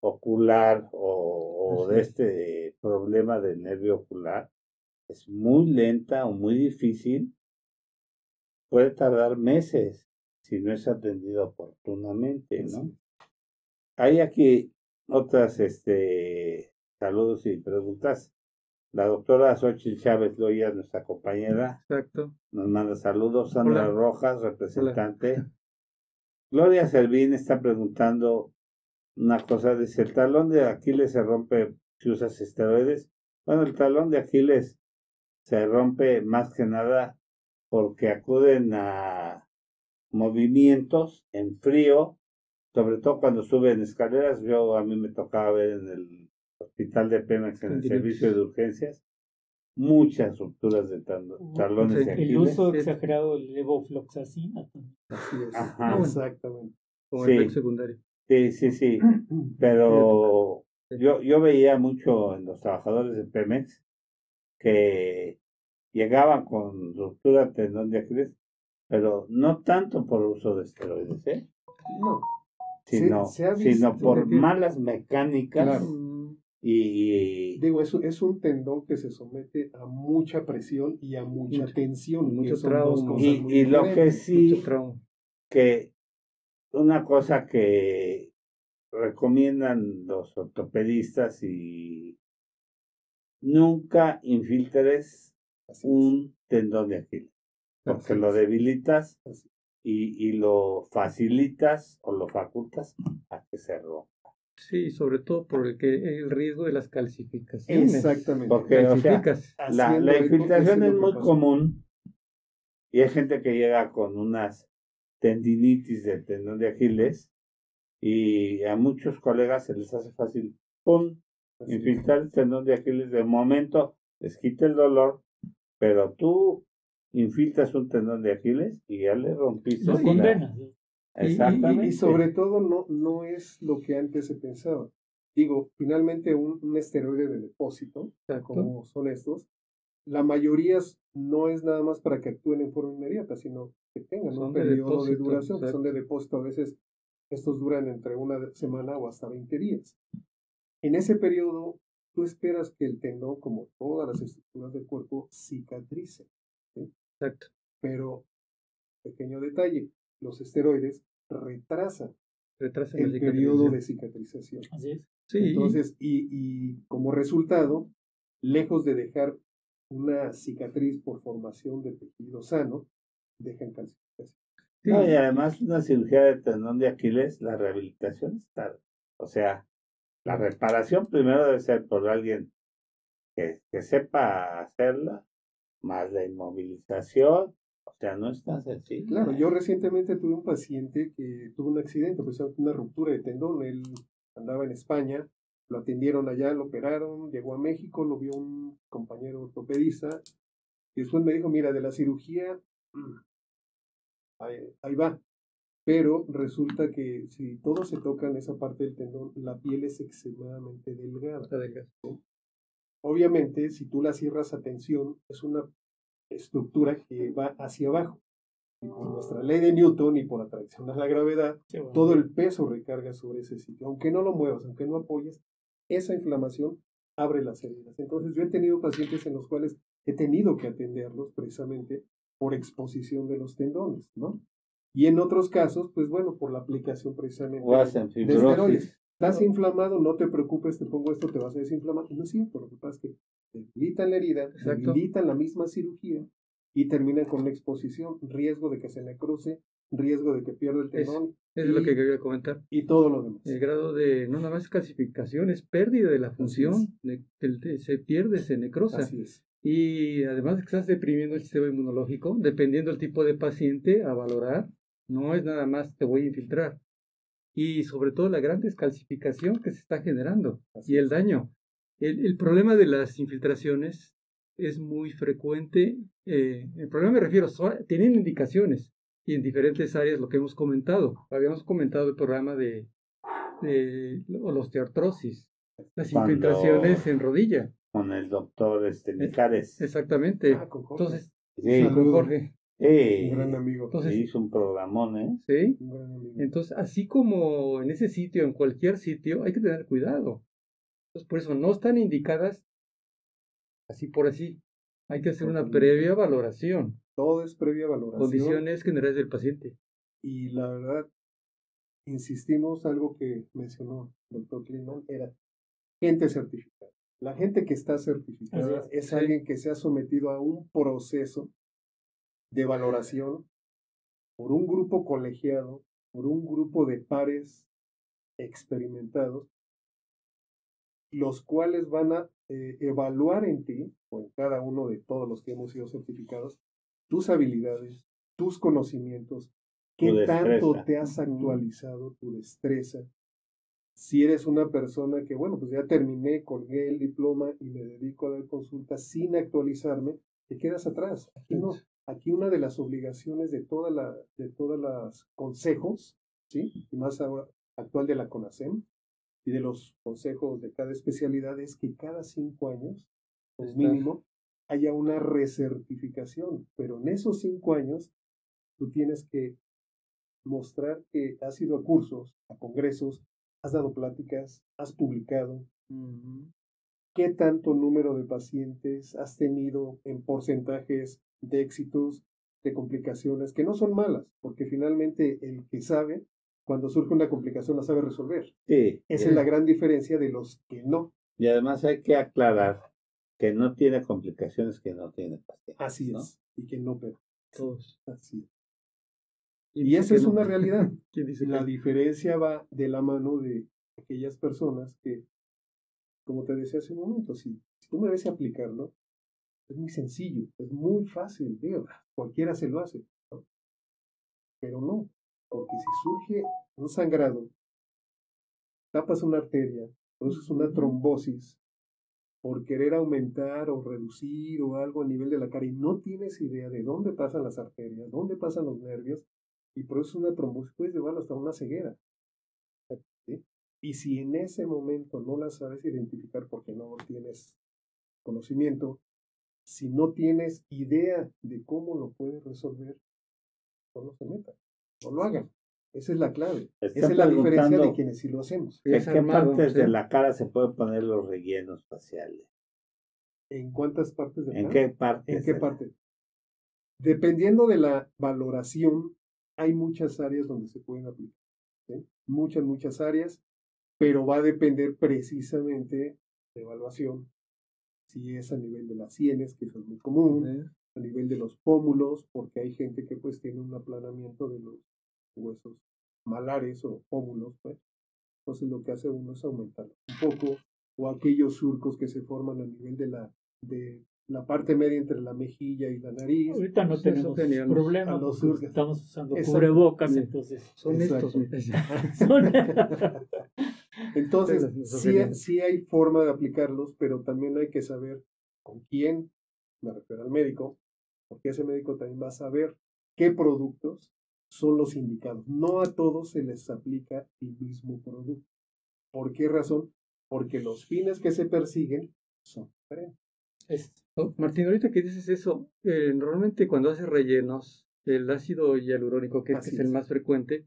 ocular o, de este problema del nervio ocular es muy lenta o muy difícil. Puede tardar meses si no es atendido oportunamente, ¿no? Hay aquí otras este, saludos y preguntas. La doctora Xochitl Chávez Loya, nuestra compañera, Exacto. nos manda saludos. Sandra Rojas, representante. Gloria Servín está preguntando una cosa, dice, el talón de Aquiles se rompe si usas esteroides. Bueno, el talón de Aquiles se rompe más que nada porque acuden a movimientos en frío, sobre todo cuando suben escaleras. Yo a mí me tocaba ver en el hospital de Pemex, en el servicio de urgencias, muchas rupturas de talones de. El uso exagerado del levofloxacina. Así es. Ajá. Exactamente. Como el secundario. Sí, sí, sí. Pero yo, yo veía mucho en los trabajadores de Pemex que llegaban con ruptura tendón de Aquiles, pero no tanto por uso de esteroides, ¿eh? No. Sino, sino por malas mecánicas y, Digo, es, es un tendón que se somete a mucha presión y a mucha tensión. Mucho trauma. Y, y lo que sí, que una cosa que recomiendan los ortopedistas y nunca infiltres un tendón de Aquiles, porque lo debilitas y, y lo facilitas o lo facultas a que se rompa. Sí, sobre todo por el, que, el riesgo de las calcificaciones. Exactamente. Porque o sea, la, la infiltración es muy común y hay gente que llega con unas tendinitis del tendón de Aquiles y a muchos colegas se les hace fácil, ¡pum!, infiltrar el tendón de Aquiles. De momento les quita el dolor, pero tú infiltras un tendón de Aquiles y ya le rompiste. Lo condenas. Exactamente. Y, sobre todo no, no es lo que antes se pensaba. Digo, finalmente un, un esteroide de depósito, como son estos, la mayoría no es nada más para que actúen en forma inmediata, sino que tengan un periodo de, duración, que son de depósito. A veces estos duran entre una semana o hasta 20 días. En ese periodo, tú esperas que el tendón, como todas las estructuras del cuerpo, cicatrice. Exacto. Pero, pequeño detalle, los esteroides retrasan, retrasan el periodo de cicatrización. Así es. Sí. Entonces, y, y como resultado, lejos de dejar una cicatriz por formación de tejido sano, dejan calcificación. y además una cirugía de tendón de Aquiles, la rehabilitación está, o sea, la reparación primero debe ser por alguien que, que sepa hacerla, más la inmovilización, o sea, no es tan sencillo. Claro, yo recientemente tuve un paciente que tuvo un accidente, pues una ruptura de tendón, él andaba en España, lo atendieron allá, lo operaron, llegó a México, lo vio un compañero ortopedista, y después me dijo, mira, de la cirugía, mm, ahí, va. Pero resulta que si todo se toca en esa parte del tendón, la piel es extremadamente delgada. Obviamente, si tú la cierras a tensión, es una estructura que va hacia abajo. Y por nuestra ley de Newton y por atracción a la gravedad, todo el peso recarga sobre ese sitio. Aunque no lo muevas, aunque no apoyes, esa inflamación abre las heridas. Entonces yo he tenido pacientes en los cuales he tenido que atenderlos precisamente por exposición de los tendones, ¿no? Y en otros casos, pues bueno, por la aplicación precisamente de esteroides. Estás inflamado, no te preocupes, te pongo esto, te vas a desinflamar. No es cierto, lo que pasa es que debilitan la herida, debilitan la misma cirugía y terminan con una exposición, riesgo de que se necrose, riesgo de que pierda el tendón. Es, lo que quería comentar. Y todo lo demás. El grado de, no nada más calcificación, es pérdida de la función, se pierde, se necrosa. Así es. Y además estás deprimiendo el sistema inmunológico, dependiendo del tipo de paciente a valorar, no es nada más te voy a infiltrar. Y sobre todo la gran descalcificación que se está generando y el daño. El, el, problema de las infiltraciones es muy frecuente. Eh, el problema me refiero, tienen indicaciones y en diferentes áreas lo que hemos comentado. Habíamos comentado el programa de, de la osteoartrosis, las infiltraciones en rodilla. Con el doctor este, Mijares. Exactamente. Ah, Entonces, sí. con Jorge. Un gran amigo. Entonces, hizo un programón, ¿eh? Sí. Entonces, así como en ese sitio, en cualquier sitio, hay que tener cuidado. Entonces, por eso no están indicadas así por así. Hay que hacer una previa valoración. Todo es previa valoración. Condiciones generales del paciente. Y la verdad, insistimos, algo que mencionó el doctor Kliman, era gente certificada. La gente que está certificada es, alguien que se ha sometido a un proceso de valoración por un grupo colegiado, por un grupo de pares experimentados, los cuales van a eh, evaluar en ti, o en cada uno de todos los que hemos sido certificados, tus habilidades, tus conocimientos, qué tanto te has actualizado, tu destreza. Si eres una persona que, bueno, pues ya terminé, colgué el diploma y me dedico a dar consultas sin actualizarme, te quedas atrás. Aquí no. Aquí una de las obligaciones de toda la, de todas las consejos, ¿sí? Y más ahora actual de la CONASEM, y de los consejos de cada especialidad es que cada cinco años, pues mínimo, haya una recertificación. Pero en esos cinco años, tú tienes que mostrar que has ido a cursos, a congresos, has dado pláticas, has publicado. ¿Qué tanto número de pacientes has tenido en porcentajes de éxitos, de complicaciones, que no son malas, porque finalmente el que sabe cuando surge una complicación la sabe resolver. Sí. Esa es la gran diferencia de los que no. Y además hay que aclarar que no tiene complicaciones que no tiene pacientes. Así es. Y que no pero Todos. Así es. Y, esa es una realidad. la diferencia va de la mano de aquellas personas que, como te decía hace un momento, si, si tú me ves aplicarlo, es muy sencillo, es muy fácil, digo, cualquiera se lo hace. Pero no, porque si surge un sangrado, tapas una arteria, produces una trombosis por querer aumentar o reducir o algo a nivel de la cara y no tienes idea de dónde pasan las arterias, dónde pasan los nervios y produces una trombosis, puedes llevarlo hasta una ceguera. Y si en ese momento no la sabes identificar porque no tienes conocimiento, si no tienes idea de cómo lo puedes resolver, no se meta no lo hagan. Esa es la clave. Esa es la diferencia de quienes sí lo hacemos. ¿En qué partes de la cara se pueden poner los rellenos faciales? ¿En cuántas partes de la ¿En qué parte? ¿En qué parte? Dependiendo de la valoración, hay muchas áreas donde se pueden aplicar. Muchas, muchas áreas, pero va a depender precisamente de evaluación. Si es a nivel de las sienes, que es muy común, a nivel de los pómulos, porque hay gente que pues tiene un aplanamiento de los huesos malares o pómulos, pues. Entonces lo que hace uno es aumentar un poco, o aquellos surcos que se forman a nivel de la, de la parte media entre la mejilla y la nariz. Ahorita no tenemos problemas, estamos usando cubrebocas, entonces son estos. entonces, sí, sí hay forma de aplicarlos, pero también hay que saber con quién, me refiero al médico, porque ese médico también va a saber qué productos son los indicados. No a todos se les aplica el mismo producto. ¿Por qué razón? Porque los fines que se persiguen son diferentes. Oh, Martín, ahorita que dices eso, eh, normalmente cuando haces rellenos, el ácido hialurónico, que es, el más frecuente,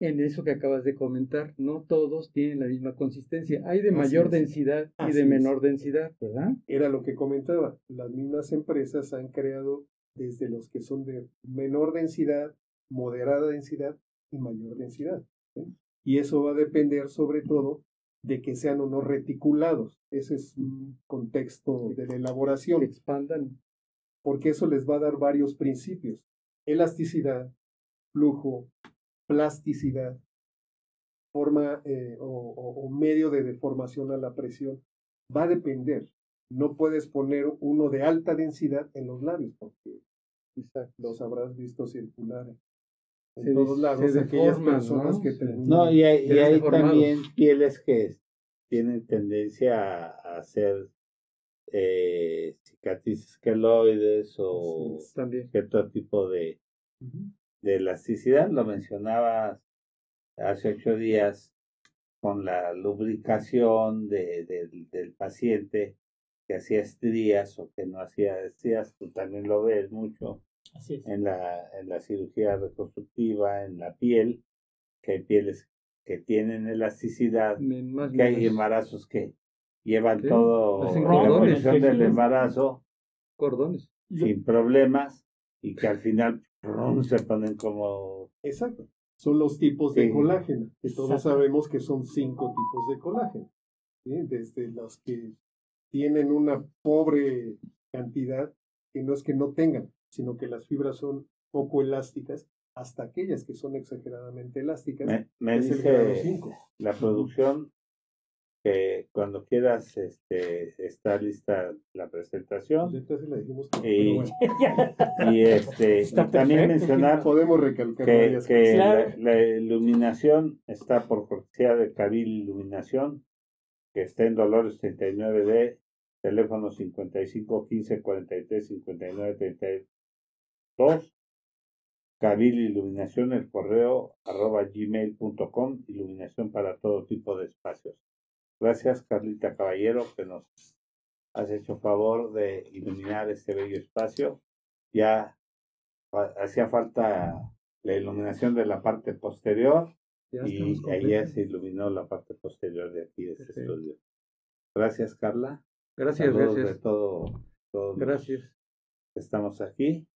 en eso que acabas de comentar. No todos tienen la misma consistencia. Hay de mayor densidad y de menor densidad, ¿verdad? Era lo que comentaba. Las mismas empresas han creado desde los que son de menor densidad, moderada densidad y mayor densidad. Y eso va a depender sobre todo de que sean o no reticulados. Ese es un contexto de la elaboración. expandan. Porque eso les va a dar varios principios. Elasticidad, flujo, plasticidad, forma eh, o, medio de deformación a la presión. Va a depender. No puedes poner uno de alta densidad en los labios porque los habrás visto circular en todos lados. aquellas personas que No, y hay, también pieles que tienen tendencia a, hacer eh, cicatrices queloides o cierto tipo de, de elasticidad. Lo mencionabas hace ocho días con la lubricación de, del paciente que hacía estrías o que no hacía estrías, tú también lo ves mucho en la, en la cirugía reconstructiva, en la piel, que hay pieles que tienen elasticidad, que hay embarazos que llevan todo la del embarazo cordones. Sin problemas y que al final se ponen como exacto. Son los tipos de colágeno que todos sabemos que son cinco tipos de colágeno desde los que tienen una pobre cantidad que no es que no tengan sino que las fibras son poco elásticas, hasta aquellas que son exageradamente elásticas. Me, dice la producción que cuando quieras este, está lista la presentación. Pues entonces la dijimos y, y, este, también mencionar podemos recalcar que, que la, iluminación está por cortesía de Cabil Iluminación, que está en Dolores 39D, teléfono 55 15 43 59 32 Dos, Cabil Iluminación, el correo arroba gmail.com, iluminación para todo tipo de espacios. Gracias Carlita Caballero que nos has hecho favor de iluminar este bello espacio. Ya hacía falta la iluminación de la parte posterior y ayer se iluminó la parte posterior de aquí de este estudio. Gracias Carla. Gracias, gracias. De todo, gracias. Estamos aquí.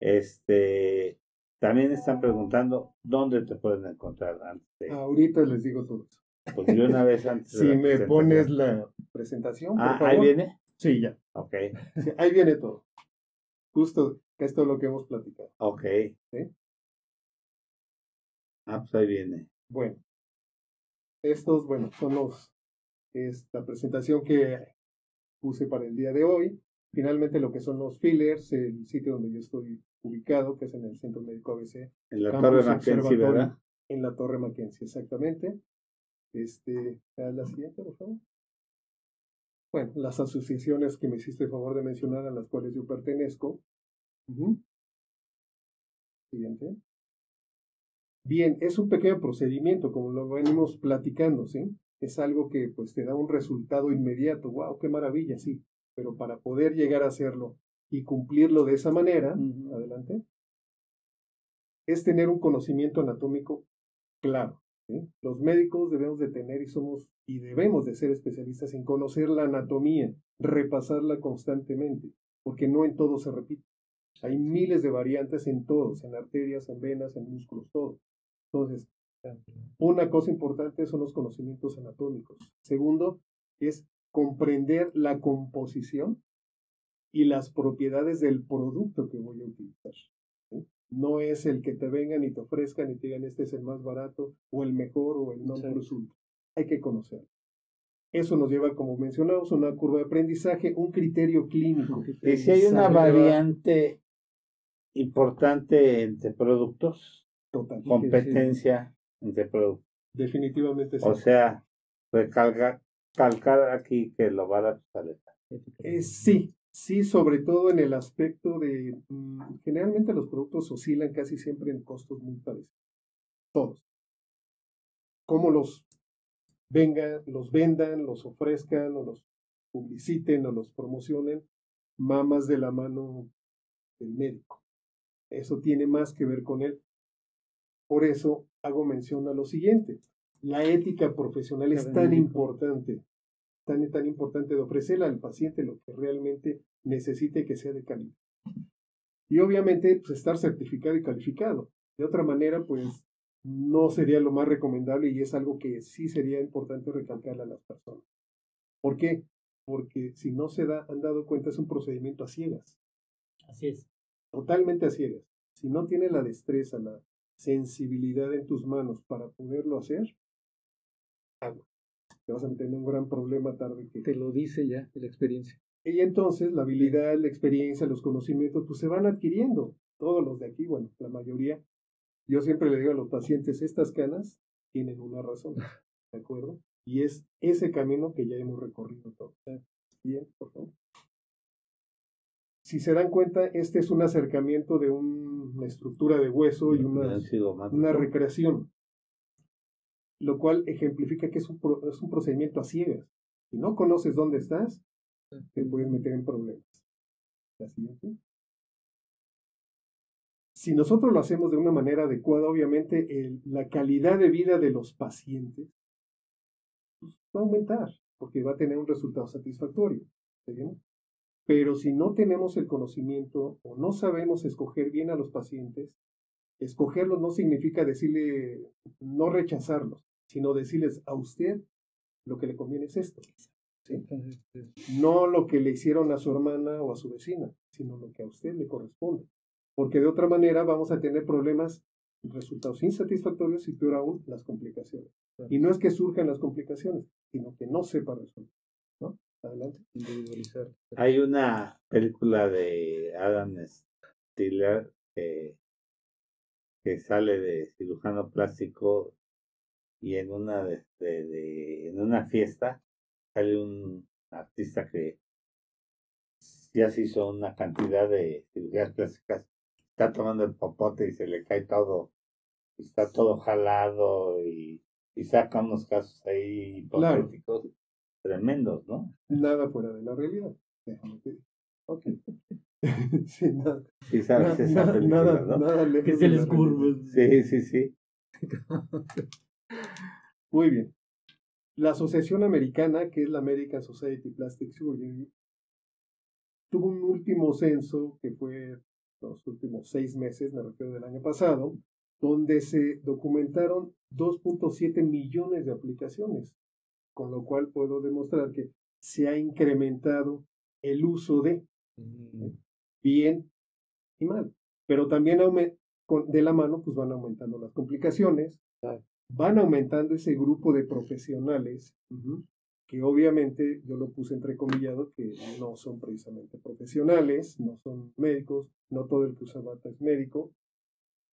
Este, también están preguntando dónde te pueden encontrar antes Ahorita les digo todo eso. Pues yo una vez antes. si me pones la presentación. Ah, ahí viene. Sí, ya. Ok. ahí viene todo. Justo esto es lo que hemos platicado. Ok. ¿Sí? Ah, pues ahí viene. Bueno. Estos, bueno, son los. Es la presentación que puse para el día de hoy. Finalmente, lo que son los fillers, el sitio donde yo estoy ubicado, que es en el Centro Médico ABC. En la Torre Mackenzie, ¿verdad? En la Torre Mackenzie, exactamente. Este, la siguiente, por favor. Bueno, las asociaciones que me hiciste el favor de mencionar, a las cuales yo pertenezco. Siguiente. Bien, es un pequeño procedimiento, como lo venimos platicando, ¿sí? Es algo que pues te da un resultado inmediato. ¡Wow! ¡Qué maravilla! Sí pero para poder llegar a hacerlo y cumplirlo de esa manera, adelante, es tener un conocimiento anatómico claro. Los médicos debemos de tener y somos y debemos de ser especialistas en conocer la anatomía, repasarla constantemente, porque no en todo se repite. Hay miles de variantes en todos, en arterias, en venas, en músculos, todo. Entonces, una cosa importante son los conocimientos anatómicos. Segundo, es comprender la composición y las propiedades del producto que voy a utilizar. No es el que te vengan y te ofrezcan y te digan este es el más barato o el mejor o el no plus Hay que conocerlo. Eso nos lleva, como mencionamos, una curva de aprendizaje, un criterio clínico. Y si hay una variante importante entre productos, Total. competencia entre productos. Definitivamente sí. O sea, recalcar calcar aquí que lo barato sale. Eh, sí, sí, sobre todo en el aspecto de, mm, generalmente los productos oscilan casi siempre en costos muy parecidos. Todos. Cómo los vengan, los vendan, los ofrezcan o los publiciten o los promocionen, más de la mano del médico. Eso tiene más que ver con él. por eso hago mención a lo siguiente. La ética profesional es tan importante, tan, tan importante de ofrecerle al paciente lo que realmente necesite que sea de calidad. Y obviamente, pues estar certificado y calificado. De otra manera, pues no sería lo más recomendable y es algo que sí sería importante recalcarle a las personas. ¿Por qué? Porque si no se da, han dado cuenta, es un procedimiento a ciegas. Así es. Totalmente a ciegas. Si no tiene la destreza, la sensibilidad en tus manos para poderlo hacer, agua. Te vas a meter en un gran problema tarde que... Te lo dice ya la experiencia. Y entonces la habilidad, la experiencia, los conocimientos, pues se van adquiriendo. Todos los de aquí, bueno, la mayoría. Yo siempre le digo a los pacientes, estas canas tienen una razón, ¿de acuerdo? Y es ese camino que ya hemos recorrido todos. Bien, por favor. Si se dan cuenta, este es un acercamiento de una estructura de hueso y una, una recreación, lo cual ejemplifica que es un, es un procedimiento a ciegas. Si no conoces dónde estás, te puedes meter en problemas. La siguiente. Si nosotros lo hacemos de una manera adecuada, obviamente la calidad de vida de los pacientes pues, va a aumentar, porque va a tener un resultado satisfactorio. Pero si no tenemos el conocimiento o no sabemos escoger bien a los pacientes, escogerlos no significa decirle, no rechazarlos, sino decirles a usted lo que le conviene es esto. No lo que le hicieron a su hermana o a su vecina, sino lo que a usted le corresponde. Porque de otra manera vamos a tener problemas, resultados insatisfactorios y peor aún las complicaciones. Y no es que surjan las complicaciones, sino que no sepa resolver. ¿no? Adelante. Individualizar. Hay una película de Adam Stiller que sale de cirujano plástico y en una de, en una fiesta sale un artista que ya se hizo una cantidad de cirugías plásticas, está tomando el popote y se le cae todo, está todo jalado y, y saca unos casos ahí hipotéticos tremendos, ¿no? Nada fuera de la realidad. Ok. sí, nada. Sí, sabes esa película, nada, ¿no? nada Que se les curva. Sí, sí, sí. Muy bien. La Asociación Americana, que es la American Society Plastic Surgery, tuvo un último censo que fue los últimos seis meses, me refiero del año pasado, donde se documentaron 2.7 millones de aplicaciones, con lo cual puedo demostrar que se ha incrementado el uso de bien y mal, pero también de la mano pues van aumentando las complicaciones, van aumentando ese grupo de profesionales que obviamente yo lo puse entrecomillado que no son precisamente profesionales, no son médicos, no todo el que usa bata es médico,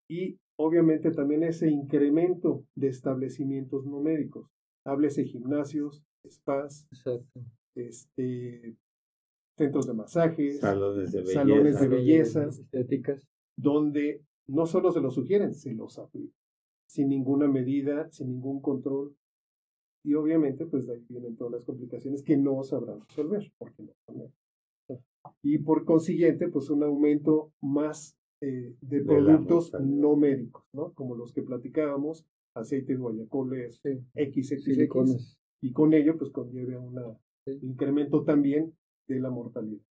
y obviamente también ese incremento de establecimientos no médicos, háblese gimnasios, spas, este centros de masajes, salones de belleza, salones de belleza estéticas, donde no solo se los sugieren, se los aplican sin ninguna medida, sin ningún control. Y obviamente, pues de ahí vienen todas las complicaciones que no sabrán resolver, porque no Y por consiguiente, pues un aumento más eh, de productos no médicos, ¿no? Como los que platicábamos, aceites guayacoles, XXX, y con ello, pues conlleve a un incremento también de la mortalidad.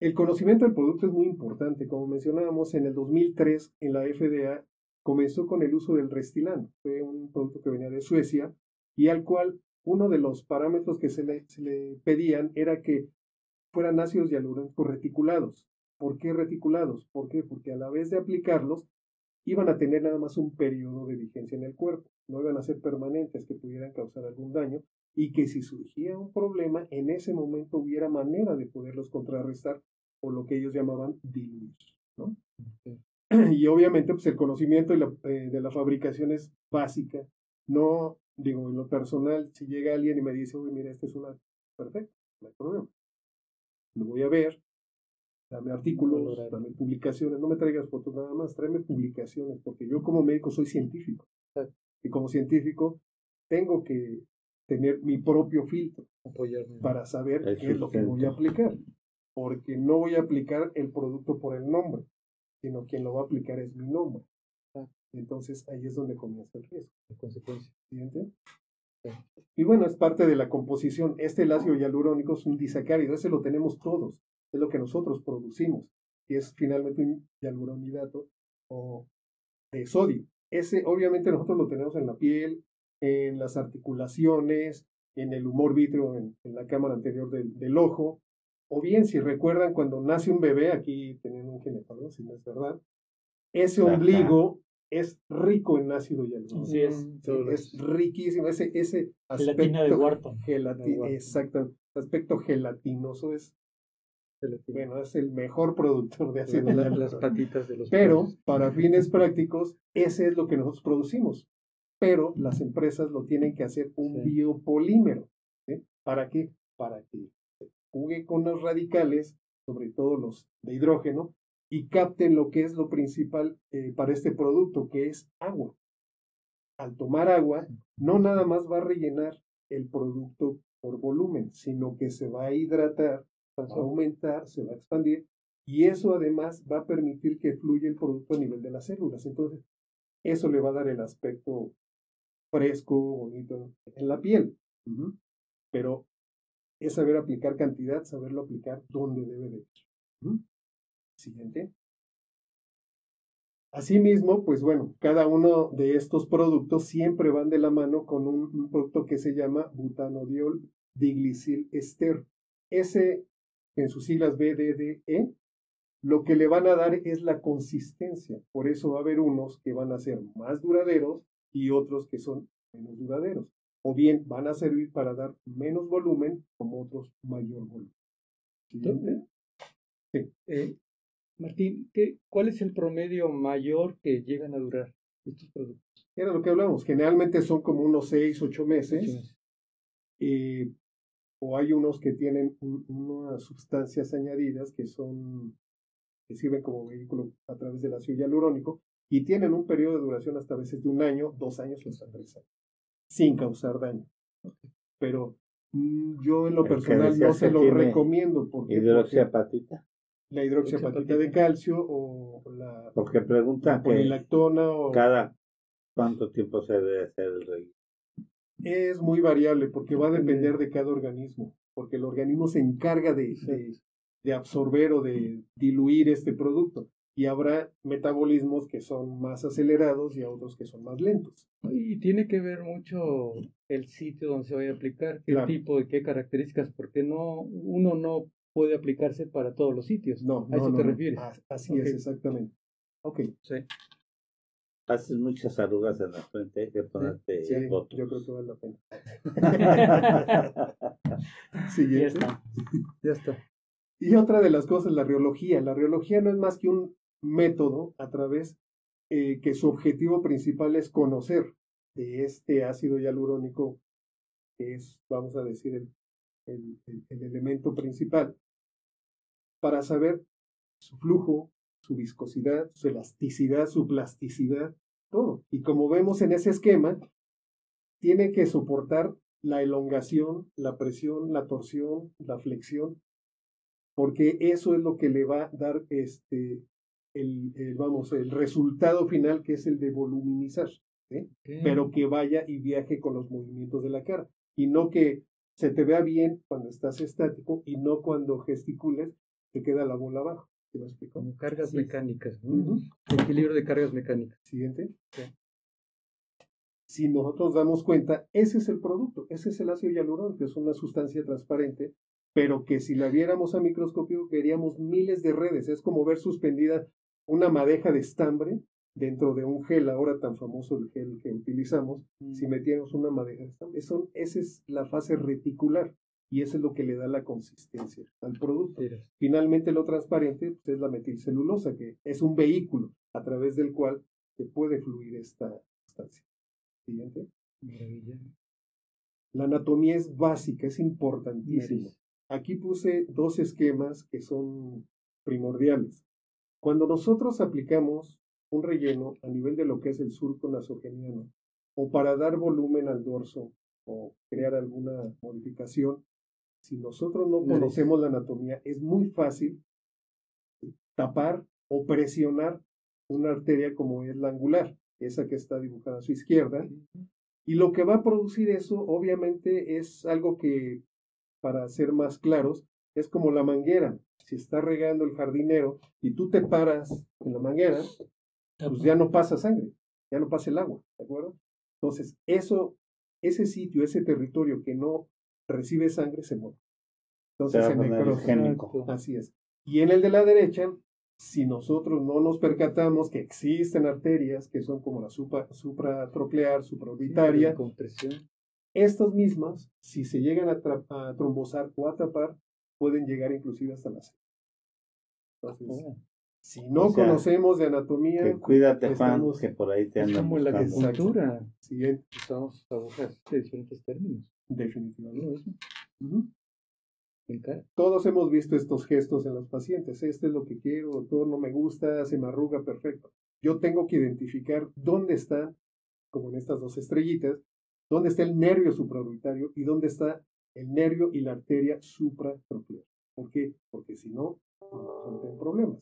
El conocimiento del producto es muy importante. Como mencionábamos, en el 2003 en la FDA comenzó con el uso del Restylane. Fue un producto que venía de Suecia y al cual uno de los parámetros que se le, pedían era que fueran ácidos hialurónicos reticulados. ¿Por qué reticulados? ¿Por qué? Porque a la vez de aplicarlos iban a tener nada más un periodo de vigencia en el cuerpo. No iban a ser permanentes que pudieran causar algún daño y que si surgía un problema, en ese momento hubiera manera de poderlos contrarrestar o lo que ellos llamaban diluir. ¿no? Y obviamente pues el conocimiento eh, de la fabricación es básica. No, digo, en lo personal, si llega alguien y me dice, uy, mira, este es una, perfecto, no hay problema. Lo voy a ver, dame artículos, dame publicaciones, no me traigas fotos nada más, tráeme publicaciones, porque yo como médico soy científico. Y como científico tengo que tener mi propio filtro para saber qué es lo que voy a aplicar porque no voy a aplicar el producto por el nombre, sino quien lo va a aplicar es mi nombre. Entonces ahí es donde comienza el riesgo. La consecuencia. ¿Siguiente? Y bueno, es parte de la composición. Este ácido hialurónico es un disacárido, ese lo tenemos todos, es lo que nosotros producimos, y es finalmente un hialuronidato o de sodio. Ese obviamente nosotros lo tenemos en la piel, en las articulaciones, en el humor vítreo, en, la cámara anterior del, del, ojo, o bien si recuerdan cuando nace un bebé, aquí teniendo un ginecólogo, si no es verdad, ese ombligo es rico en ácido hialurónico. Sí, es, es riquísimo. Ese, ese aspecto. Gelatina de Wharton. exacto. Aspecto gelatinoso es. Bueno, es el mejor productor de ácido hialurónico. Las patitas de los Pero, para fines prácticos, ese es lo que nosotros producimos. Pero las empresas lo tienen que hacer un biopolímero. ¿Para qué? Para que juegue con los radicales, sobre todo los de hidrógeno, y capten lo que es lo principal eh, para este producto, que es agua. Al tomar agua, no nada más va a rellenar el producto por volumen, sino que se va a hidratar, va a aumentar, se va a expandir y eso además va a permitir que fluya el producto a nivel de las células. Entonces, eso le va a dar el aspecto fresco, bonito en la piel. Pero es saber aplicar cantidad, saberlo aplicar donde debe de ir. Siguiente. Asimismo, pues bueno, cada uno de estos productos siempre van de la mano con un, producto que se llama butanodiol diglicil ester. Ese, en sus siglas BDDE, lo que le van a dar es la consistencia. Por eso va a haber unos que van a ser más duraderos y otros que son menos duraderos. O bien van a servir para dar menos volumen, como otros mayor volumen. ¿Siguiente? Sí. Eh, Martín, ¿qué, ¿cuál es el promedio mayor que llegan a durar estos productos? Era lo que hablamos, generalmente son como unos 6, 8 meses. o hay unos que tienen unas sustancias añadidas que son que sirven como vehículo a través del ácido hialurónico y tienen un periodo de duración hasta veces de un año, dos años o hasta tres años, sin causar daño. Pero mm, yo en lo personal no se lo recomiendo porque hidroxiapatita la hidroxiapatita de calcio o la porque pregunta polilactona o cada cuánto tiempo se debe hacer el rey. Es muy variable porque va a depender de cada organismo porque el organismo se encarga de, de, absorber o de diluir este producto y habrá metabolismos que son más acelerados y otros que son más lentos. Y tiene que ver mucho el sitio donde se vaya a aplicar, qué tipo y qué características, porque no uno no puede aplicarse para todos los sitios. No, ¿A eso te refieres? Así es, exactamente. Ok. Sí. Haces muchas arrugas en la frente, hay que ponerte sí, Yo creo que vale la pena. sí, ya está. ya está. Y otra de las cosas, la riología. La riología no es más que un método a través eh, que su objetivo principal es conocer de este ácido hialurónico, que es, vamos a decir, el, el, el elemento principal, para saber su flujo, su viscosidad, su elasticidad, su plasticidad, todo. Y como vemos en ese esquema, tiene que soportar la elongación, la presión, la torsión, la flexión, porque eso es lo que le va a dar este, el, vamos, el resultado final que es el de voluminizar, pero que vaya y viaje con los movimientos de la cara y no que se te vea bien cuando estás estático y no cuando gesticules te queda la bola abajo. ¿Te lo explico? Como cargas mecánicas. Equilibrio de cargas mecánicas. Siguiente. Si nosotros damos cuenta, ese es el producto, ese es el ácido hialurónico, que es una sustancia transparente, pero que si la viéramos a microscopio veríamos miles de redes. Es como ver suspendida una madeja de estambre dentro de un gel, ahora tan famoso el gel que utilizamos, si metíamos una madeja de estambre. Eso, esa es la fase reticular y eso es lo que le da la consistencia al producto. Finalmente lo transparente pues, es la metilcelulosa, que es un vehículo a través del cual se puede fluir esta sustancia. Siguiente. La anatomía es básica, es importantísima. Aquí puse dos esquemas que son primordiales. Cuando nosotros aplicamos un relleno a nivel de lo que es el surco nasogeniano, o para dar volumen al dorso o crear alguna modificación, si nosotros no conocemos la anatomía, es muy fácil tapar o presionar una arteria como es la angular, esa que está dibujada a su izquierda. Y lo que va a producir eso, obviamente, es algo que, para ser más claros, es como la manguera. Si está regando el jardinero y tú te paras en la manguera, pues ya no pasa sangre, ya no pasa el agua, ¿de acuerdo? Entonces, eso, ese sitio, ese territorio que no recibe sangre, se muere. Entonces, se necrose. Así es. Y en el de la derecha, si nosotros no nos percatamos que existen arterias que son como la supra, supratroclear, supraorbitaria, estas mismas, si se llegan a, trombosar o a tapar, pueden llegar inclusive hasta la sangre. Entonces, oh. si no conocemos de anatomía, cuídate Juan, que por ahí te andan como la acupuntura. Siguiente. Usamos agujas de diferentes términos. Definitivamente. Todos hemos visto estos gestos en los pacientes. Este es lo que quiero, doctor, no me gusta, se me arruga, perfecto. Yo tengo que identificar dónde está, como en estas dos estrellitas, dónde está el nervio supraorbitario y dónde está el nervio y la arteria supratroclear. ¿Por qué? Porque si no, no tengo problemas.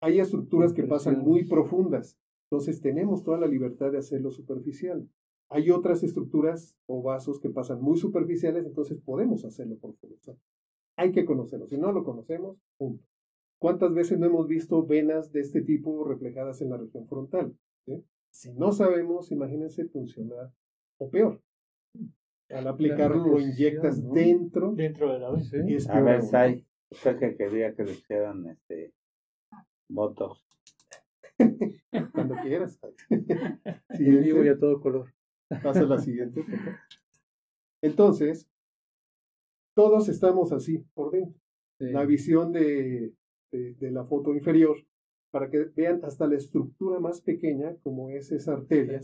Hay estructuras que pasan muy profundas, entonces tenemos toda la libertad de hacerlo superficial. Hay otras estructuras o vasos que pasan muy superficiales, entonces podemos hacerlo profundo. Hay que conocerlo. Si no lo conocemos, punto. ¿Cuántas veces no hemos visto venas de este tipo reflejadas en la región frontal? Si no sabemos, imagínense funcionar o peor. Al aplicarlo lo inyectas dentro. Dentro de la vena. A ver, Sai, usted que quería que le hicieran este votos. Cuando quieras. Sí, vivo ya todo color. Pasa la siguiente. Entonces, todos estamos así por dentro. La visión de, de, la foto inferior, para que vean hasta la estructura más pequeña, como es esa arteria.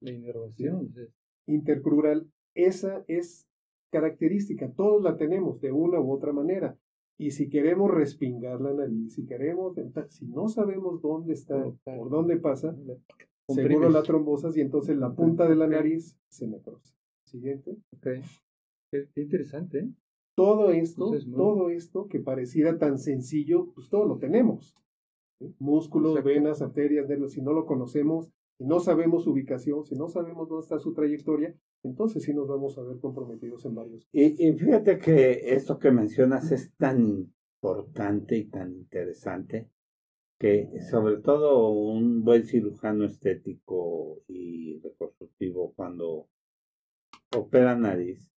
La inervación. Intercrural, esa es característica, todos la tenemos de una u otra manera. Y si queremos respingar la nariz, si queremos, si no sabemos dónde está, por dónde pasa, seguro la trombosas y entonces la punta de la nariz se necrosa. Siguiente. Okay. Qué, interesante. ¿eh? Todo esto, todo esto que pareciera tan sencillo, pues todo lo tenemos. Músculos, venas, arterias, nervios, si no lo conocemos, si no sabemos su ubicación, si no sabemos dónde está su trayectoria, entonces sí nos vamos a ver comprometidos en varios. Y, y fíjate que esto que mencionas es tan importante y tan interesante que sobre todo un buen cirujano estético y reconstructivo cuando opera nariz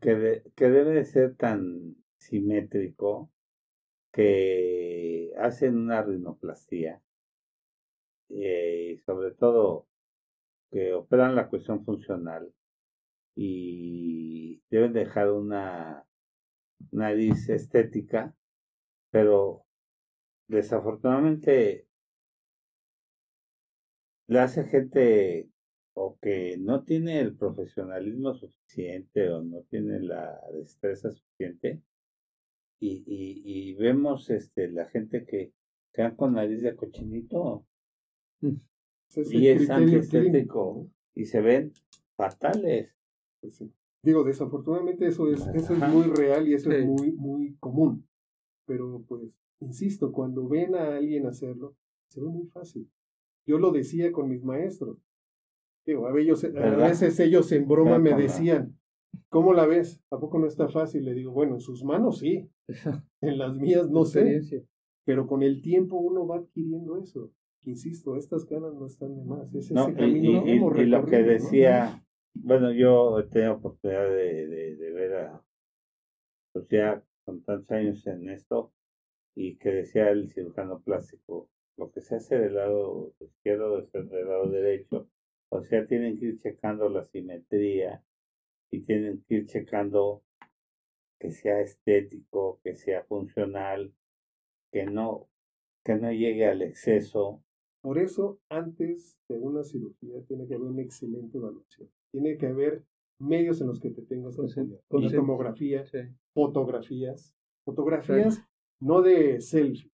que, que debe de ser tan simétrico que hacen una rinoplastia eh, sobre todo que operan la cuestión funcional y deben dejar una nariz estética, pero desafortunadamente le hace gente o que no tiene el profesionalismo suficiente o no tiene la destreza suficiente y, y, vemos este la gente que quedan con nariz de cochinito y es antiestético y se ven fatales. Pues Digo, desafortunadamente eso es, eso es muy real y eso es muy, muy común. Pero pues, insisto, cuando ven a alguien hacerlo, se ve muy fácil. Yo lo decía con mis maestros a, veces ellos en broma me decían, ¿cómo la ves? ¿A poco no está fácil? Le digo, bueno, en sus manos sí, en las mías no sé, pero con el tiempo uno va adquiriendo eso. Insisto, estas ganas no están de más. Es ese camino y, lo que decía, bueno, yo he tenido oportunidad de, de, ver a, pues ya con tantos años en esto, y que decía el cirujano plástico, lo que se hace del lado izquierdo es del lado derecho, o sea, tienen que ir checando la simetría y tienen que ir checando que sea estético, que sea funcional, que no, que no llegue al exceso. Por eso, antes de una cirugía, tiene que haber una excelente evaluación. Tiene que haber medios en los que te tengas que apoyar. tomografía, fotografías, fotografías no de selfie,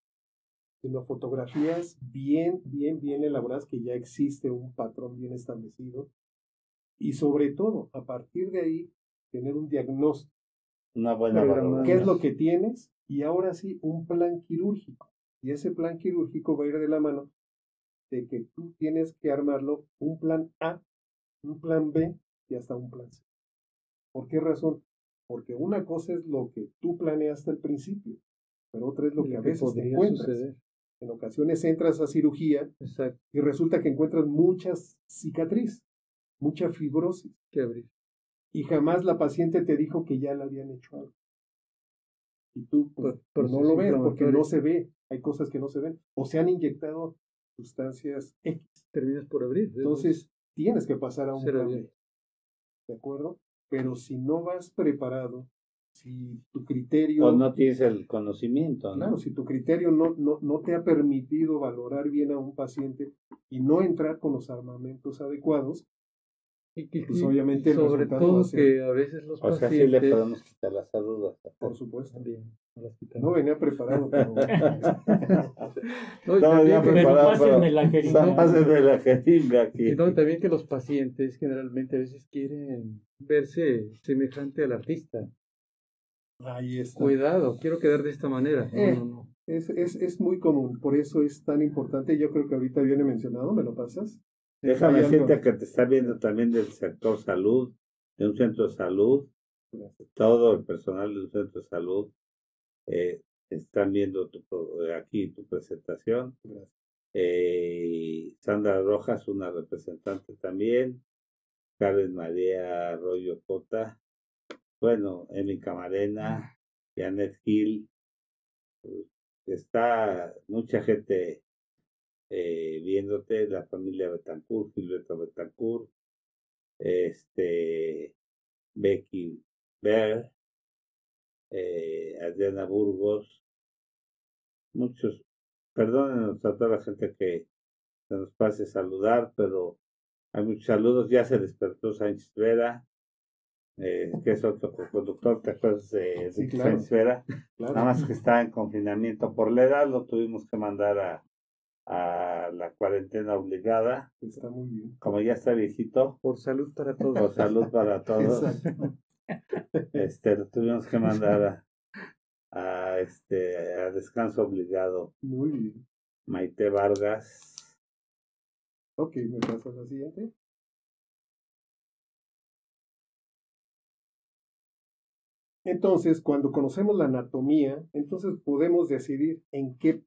sino fotografías bien, bien, bien elaboradas, que ya existe un patrón bien establecido. Y sobre todo, a partir de ahí, tener un diagnóstico. Una buena ¿Qué es lo que tienes? Y ahora sí, un plan quirúrgico. Y ese plan quirúrgico va a ir de la mano de que tú tienes que armarlo un plan A, un plan B y hasta un plan C. ¿Por qué razón? Porque una cosa es lo que tú planeaste al principio, pero otra es lo que a veces te encuentras. En ocasiones entras a cirugía y resulta que encuentras muchas cicatrices, mucha fibrosis. Y jamás la paciente te dijo que ya le habían hecho algo. Y tú pues, no lo ves porque no se ve. Hay cosas que no se ven. O se han inyectado sustancias X. Terminas por abrir. Entonces, tienes que pasar a un plan ¿De acuerdo? Pero si no vas preparado, si tu criterio... O no tienes el conocimiento, ¿no? Claro, si tu criterio no, no, no te ha permitido valorar bien a un paciente y no entrar con los armamentos adecuados, y que, pues obviamente sobre todo que a veces los o pacientes... sea, sí le podemos quitar las dudas. Por supuesto. No venía preparado, pero... no, no venía preparado, pásenme la jeringa. Pásenme la jeringa aquí. Y no, también que los pacientes generalmente a veces quieren verse semejante al artista. Ahí está. Cuidado, quiero quedar de esta manera. no, eh, no, Es, es, es muy común, por eso es tan importante. Yo creo que ahorita viene mencionado, ¿me lo pasas? Déjame decirte que te está viendo también del sector salud, de un centro de salud, todo el personal del centro de salud eh, están viendo tu, aquí tu presentación. Eh, Sandra Rojas, una representante también, Karen María Arroyo Cota, bueno, Emi Camarena, Janet Gil, está mucha gente eh, viéndote, la familia Betancourt, Gilberto Betancourt, este, Becky Bear, eh, Adriana Burgos, muchos, perdónenos a toda la gente que se nos pase saludar, pero hay muchos saludos, ya se despertó Sánchez Vera, eh, que es otro conductor, ¿te acuerdas de, Sánchez Vera? Nada más que está en confinamiento por la edad, lo tuvimos que mandar a, a la cuarentena obligada. Está muy bien. Como ya está viejito. Por salud para todos. Por salud para todos. este, lo tuvimos que mandar a, este a descanso obligado. Muy bien. Maite Vargas. Ok, me paso a la siguiente. Entonces, cuando conocemos la anatomía, entonces podemos decidir en qué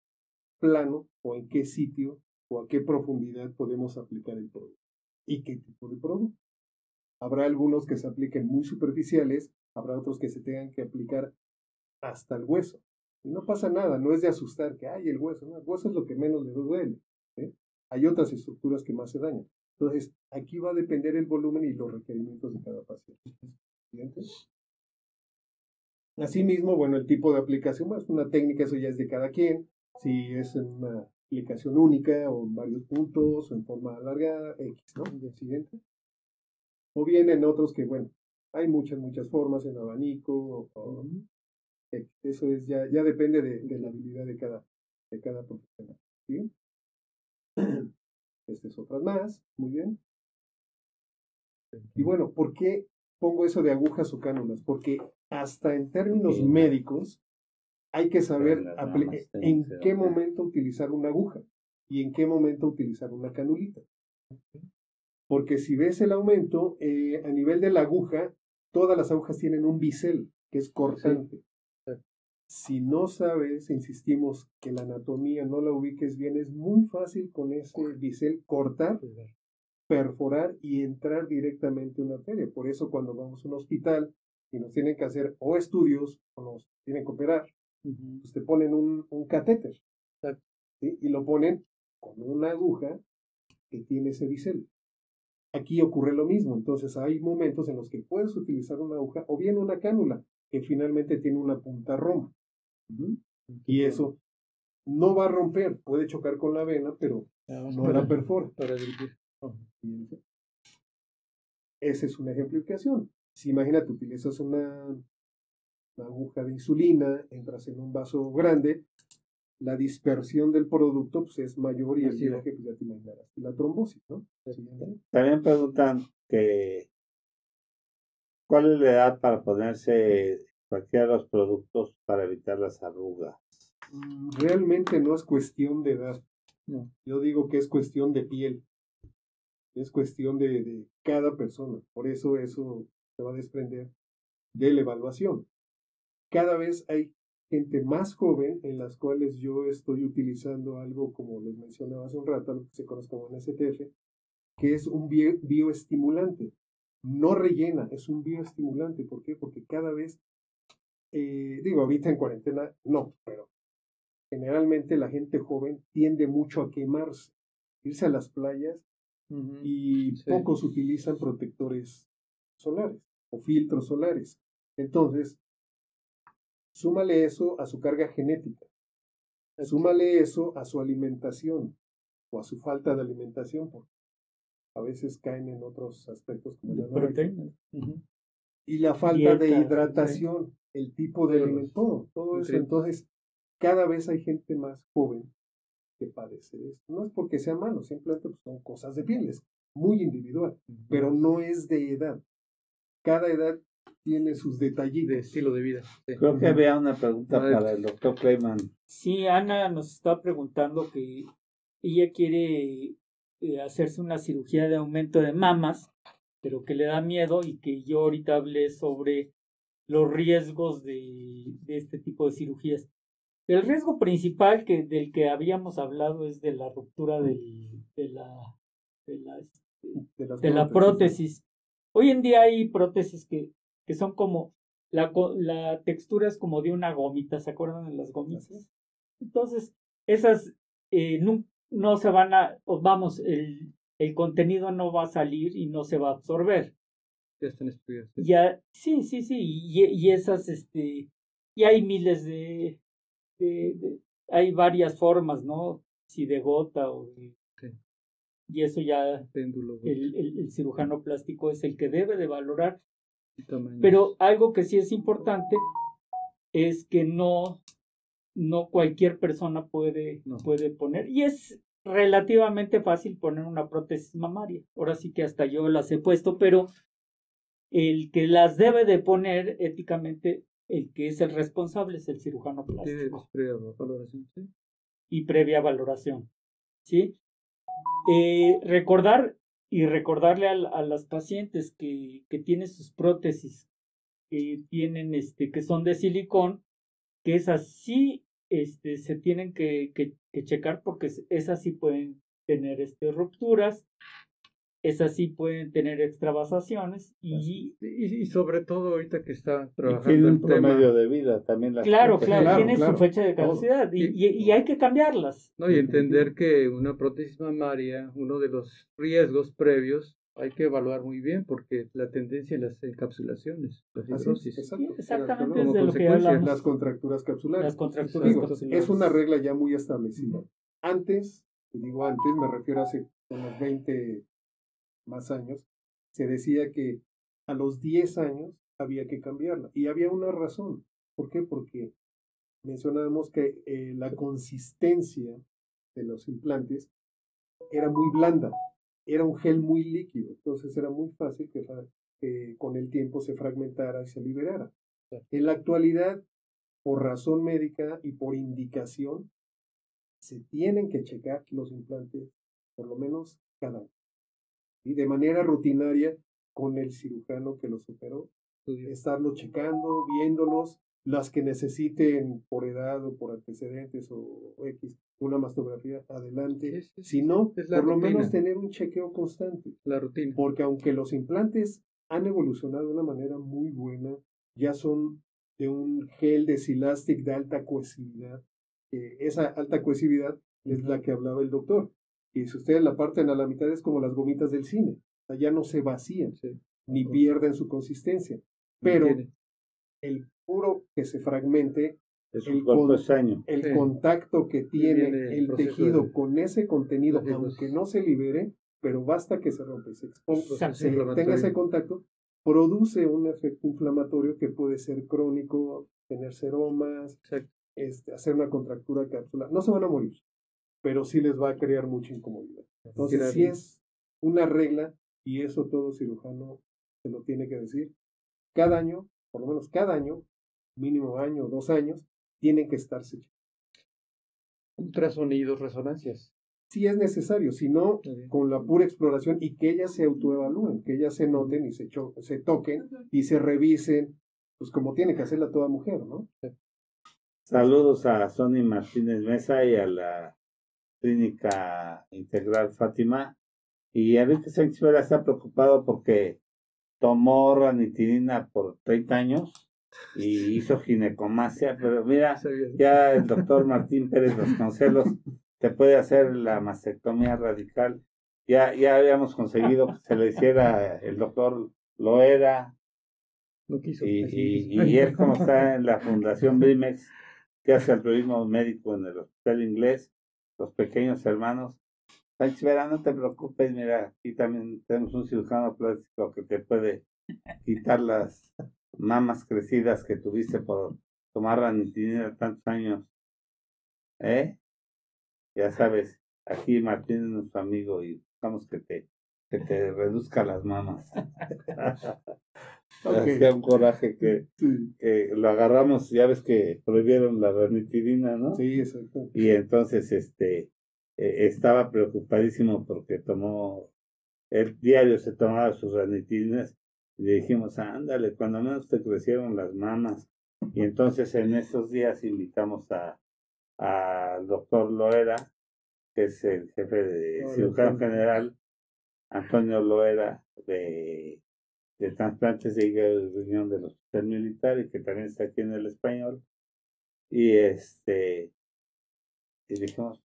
plano o en qué sitio o a qué profundidad podemos aplicar el producto y qué tipo de producto. Habrá algunos que se apliquen muy superficiales, habrá otros que se tengan que aplicar hasta el hueso. Y no pasa nada, no es de asustar que hay el hueso, el hueso es lo que menos le duele. Hay otras estructuras que más se dañan. Entonces, aquí va a depender el volumen y los requerimientos de cada paciente. Asimismo, bueno, el tipo de aplicación, es una técnica, eso ya es de cada quien si es en una aplicación única o en varios puntos o en forma alargada, X, ¿no? De accidente. O bien en otros que, bueno, hay muchas, muchas formas en abanico o, Eso es, ya, ya depende de, la habilidad de cada, de cada profesional. ¿sí? Este es otras más, muy bien. Y bueno, ¿por qué pongo eso de agujas o cánulas? Porque hasta en términos médicos, hay que saber en qué momento utilizar una aguja y en qué momento utilizar una canulita. Porque si ves el aumento, eh, a nivel de la aguja, todas las agujas tienen un bisel, que es cortante. Si no sabes, insistimos, que la anatomía no la ubiques bien, es muy fácil con ese bisel cortar, perforar y entrar directamente a una arteria. Por eso cuando vamos a un hospital y nos tienen que hacer o estudios o nos tienen que operar, pues te ponen un, un catéter y lo ponen con una aguja que tiene ese bisel. Aquí ocurre lo mismo, entonces hay momentos en los que puedes utilizar una aguja o bien una cánula que finalmente tiene una punta roma. Y eso no va a romper, puede chocar con la vena, pero no la perfora. Para Ese es una ejemplificación. Si imagínate, utilizas una aguja de insulina, entras en un vaso grande, la dispersión del producto pues, es mayor y el viaje, pues ya te imaginarás, la trombosis, ¿no? También preguntan que ¿cuál es la edad para ponerse cualquiera de los productos para evitar las arrugas? Mm, realmente no es cuestión de edad. No. Yo digo que es cuestión de piel. Es cuestión de, de cada persona. Por eso eso se va a desprender de la evaluación. Cada vez hay gente más joven en las cuales yo estoy utilizando algo como les mencionaba hace un rato, lo que se conoce como NSTF, que es un bioestimulante. No rellena, es un bioestimulante. ¿Por qué? Porque cada vez, eh, digo, ahorita en cuarentena, no, pero generalmente la gente joven tiende mucho a quemarse, irse a las playas y pocos utilizan protectores solares o filtros solares. Entonces, súmale eso a su carga genética, súmale eso a su alimentación o a su falta de alimentación, porque a veces caen en otros aspectos como la proteína. Y la falta de hidratación, el tipo de alimento, todo, todo eso. Entonces, cada vez hay gente más joven que padece esto. No es porque sea malo, simplemente pues, son cosas de pieles, muy individual, pero no es de edad. Cada edad tiene sus detallitos. De estilo de vida. Creo que había una pregunta para el doctor Clayman. Sí, Ana nos está preguntando que ella quiere eh, hacerse una cirugía de aumento de mamas, pero que le da miedo y que yo ahorita hablé sobre los riesgos de, de este tipo de cirugías. El riesgo principal que, del que habíamos hablado es de la ruptura del, de la, de la, este, de, la prótesis. Hoy en día hay prótesis que, que son como, la, la textura es como de una gomita, ¿se acuerdan de las gomitas? Entonces, esas eh, no se van a, vamos, el, el contenido no va a salir y no se va a absorber. Ya están estudiadas. Ya, sí, sí, sí, y, y, esas, este, y hay miles de, de, hay varias formas, ¿no? Si de gota o de, y eso ya el, el, el, cirujano plástico es el que debe de valorar. Pero algo que sí es importante es que no no cualquier persona puede, puede poner. Y es relativamente fácil poner una prótesis mamaria. Ahora sí que hasta yo las he puesto, pero el que las debe de poner éticamente, el que es el responsable es el cirujano plástico. Previa valoración, Y previa valoración. ¿Sí? Eh, recordar y recordarle a, a las pacientes que, que tienen sus prótesis, que tienen este, que son de silicón, que esas sí este, se tienen que, que, checar porque esas sí pueden tener este, rupturas, esas sí pueden tener extravasaciones y, y, sobre todo ahorita que está trabajando el tema de vida también claro, claro, tiene su fecha de caducidad y, y, hay que cambiarlas. No y entender que una prótesis mamaria uno de los riesgos previos hay que evaluar muy bien porque la tendencia es las encapsulaciones, exactamente es de lo que hablamos. Las contracturas capsulares. Las contracturas capsulares. Es una regla ya muy establecida. Antes, digo antes, me refiero a hace unos 20 más años, se decía que a los 10 años había que cambiarla. Y había una razón. ¿Por qué? Porque mencionábamos que eh, la consistencia de los implantes era muy blanda era un gel muy líquido, entonces era muy fácil que, con el tiempo se fragmentara y se liberara. En la actualidad, por razón médica y por indicación, se tienen que checar los implantes por lo menos cada año. Y de manera rutinaria con el cirujano que los operó, estarlos checando, viéndolos, las que necesiten por edad o por antecedentes o, X una mastografía adelante. si no, por lo menos tener un chequeo constante. La rutina. Porque aunque los implantes han evolucionado de una manera muy buena, ya son de un gel de silastic de alta cohesividad. esa alta cohesividad es la que hablaba el doctor. Y si ustedes la parten a la mitad es como las gomitas del cine. O ya no se vacían, ni pierden su consistencia. Pero el puro que se fragmente, el, el contacto que tiene el tejido con ese contenido, aunque no se libere, pero basta que se rompe, se exponga, se tenga ese contacto, produce un efecto inflamatorio que puede ser crónico, tener seromas, este, hacer una contractura cápsula. No se van a morir, pero sí les va a crear mucha incomodidad. Entonces, si es una regla, y eso todo cirujano se lo tiene que decir, cada año por lo menos cada año, mínimo año o dos años, tienen que estarse. ultrasonidos, resonancias. Si es necesario, si no, con la pura exploración y que ellas se autoevalúen, que ellas se noten y se, se toquen y se revisen, pues como tiene que hacerla toda mujer, ¿no? Saludos a Sony Martínez Mesa y a la Clínica Integral Fátima. Y Enrique Sánchez Vera está preocupado porque tomó ranitidina por 30 años y hizo ginecomasia, pero mira, ya el doctor Martín Pérez Vasconcelos te puede hacer la mastectomía radical. Ya, ya habíamos conseguido que se lo hiciera el doctor Loera. Y, y, él, como está en la Fundación Brimex, que hace el turismo médico en el hospital inglés, los pequeños hermanos. Sánchez Vera, no te preocupes, mira, aquí también tenemos un cirujano plástico que te puede quitar las mamas crecidas que tuviste por tomar ranitidina tantos años. ¿Eh? Ya sabes, aquí Martín es nuestro amigo y buscamos que te, que te reduzca las mamas. Hacía un coraje que, que, lo agarramos, ya ves que prohibieron la ranitidina, ¿no? Sí, exacto. Y entonces este e, estaba preocupadísimo porque tomó, el diario se tomaba sus ranitidinas y le dijimos, ándale, cuando menos te crecieron las mamas. Y entonces en esos días invitamos a al doctor Loera, que es el jefe de cirujano general, Antonio Loera, de, de trasplantes de hígado y riñón del Hospital Militar, y que también está aquí en el español. Y este, y dijimos,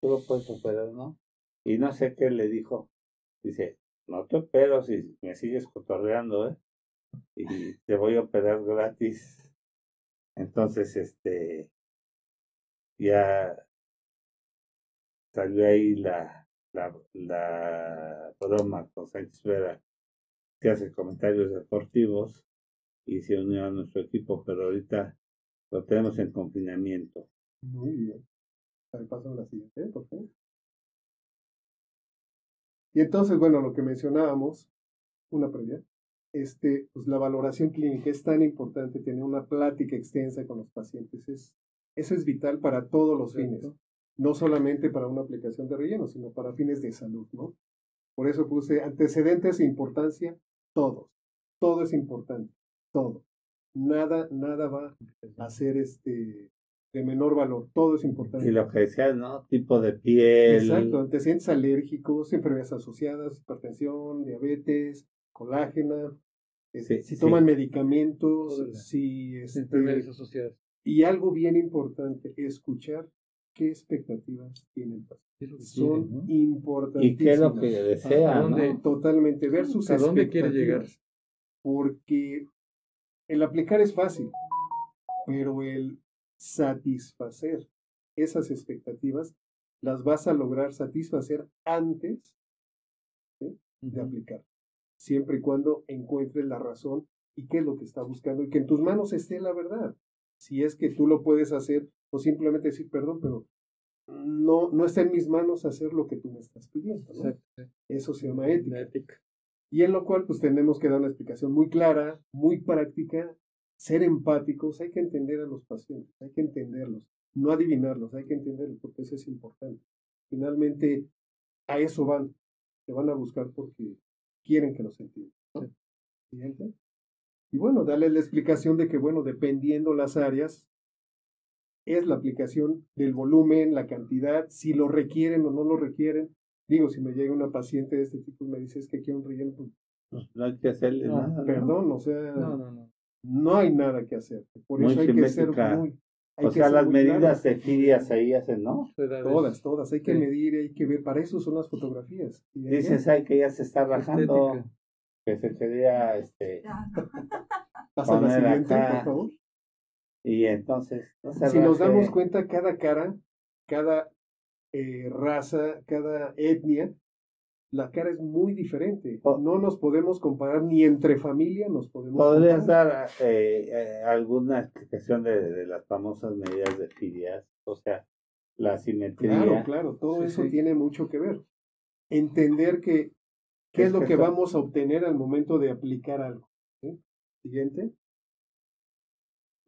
tú lo puedes operar, ¿no? Y no sé qué le dijo. Dice, no te opero si me sigues cotorreando, ¿eh? Y te voy a operar gratis. Entonces, este, ya salió ahí la, la, la broma con Sánchez Vera, que hace comentarios deportivos y se unió a nuestro equipo, pero ahorita lo tenemos en confinamiento. Muy bien. Paso a la siguiente, por favor. Y entonces, bueno, lo que mencionábamos, una previa, este, pues la valoración clínica es tan importante, tener una plática extensa con los pacientes, es, eso es vital para todos los fines, no solamente para una aplicación de relleno, sino para fines de salud, ¿no? Por eso puse antecedentes e importancia, todos, todo es importante, todo. Nada, nada va a ser este de menor valor, todo es importante. Y lo que decías, ¿no? Tipo de piel. Exacto, antecedentes alérgicos, enfermedades asociadas, hipertensión, diabetes, colágena, este, si toman medicamentos, si... Este, enfermedades asociadas. Y algo bien importante, escuchar qué expectativas tienen Son importantes. Y qué es lo que desea, Totalmente, ver sus ¿A dónde quiere llegar? Porque el aplicar es fácil, pero el satisfacer esas expectativas las vas a lograr satisfacer antes de aplicar, siempre y cuando encuentres la razón y qué es lo que está buscando y que en tus manos esté la verdad. Si es que tú lo puedes hacer o simplemente decir, perdón, pero no, no está en mis manos hacer lo que tú me estás pidiendo. Eso se llama ética. ética. Y en lo cual pues tenemos que dar una explicación muy clara, muy práctica ser empáticos, hay que entender a los pacientes, hay que entenderlos, no adivinarlos, hay que entenderlos, porque eso es importante. Finalmente, a eso van, se van a buscar porque quieren que los entiendan. Y bueno, darle la explicación de que, bueno, dependiendo las áreas, es la aplicación del volumen, la cantidad, si lo requieren o no lo requieren. Digo, si me llega una paciente de este tipo y me dice es que quiero un relleno, pues, pues no hay que hacerle nada. Perdón, o sea, no, no, no no hay nada que hacer. Por eso hay que ser muy... o sea, las medidas de filias ahí hacen, ¿no? Todas, todas. Hay que medir, hay que ver. Para eso son las fotografías. Dices, ay, que ya se está rajando. Que se quería, este... Pasa la siguiente, por favor. Y entonces... si nos damos cuenta, cada cara, cada eh, raza, cada etnia la cara es muy diferente. No nos podemos comparar ni entre familia nos podemos ¿Podrías dar eh, eh, alguna explicación de, las famosas medidas de filias? O sea, la simetría. Claro, claro, todo eso tiene mucho que ver. Entender que qué es, lo que, vamos a obtener al momento de aplicar algo. Siguiente.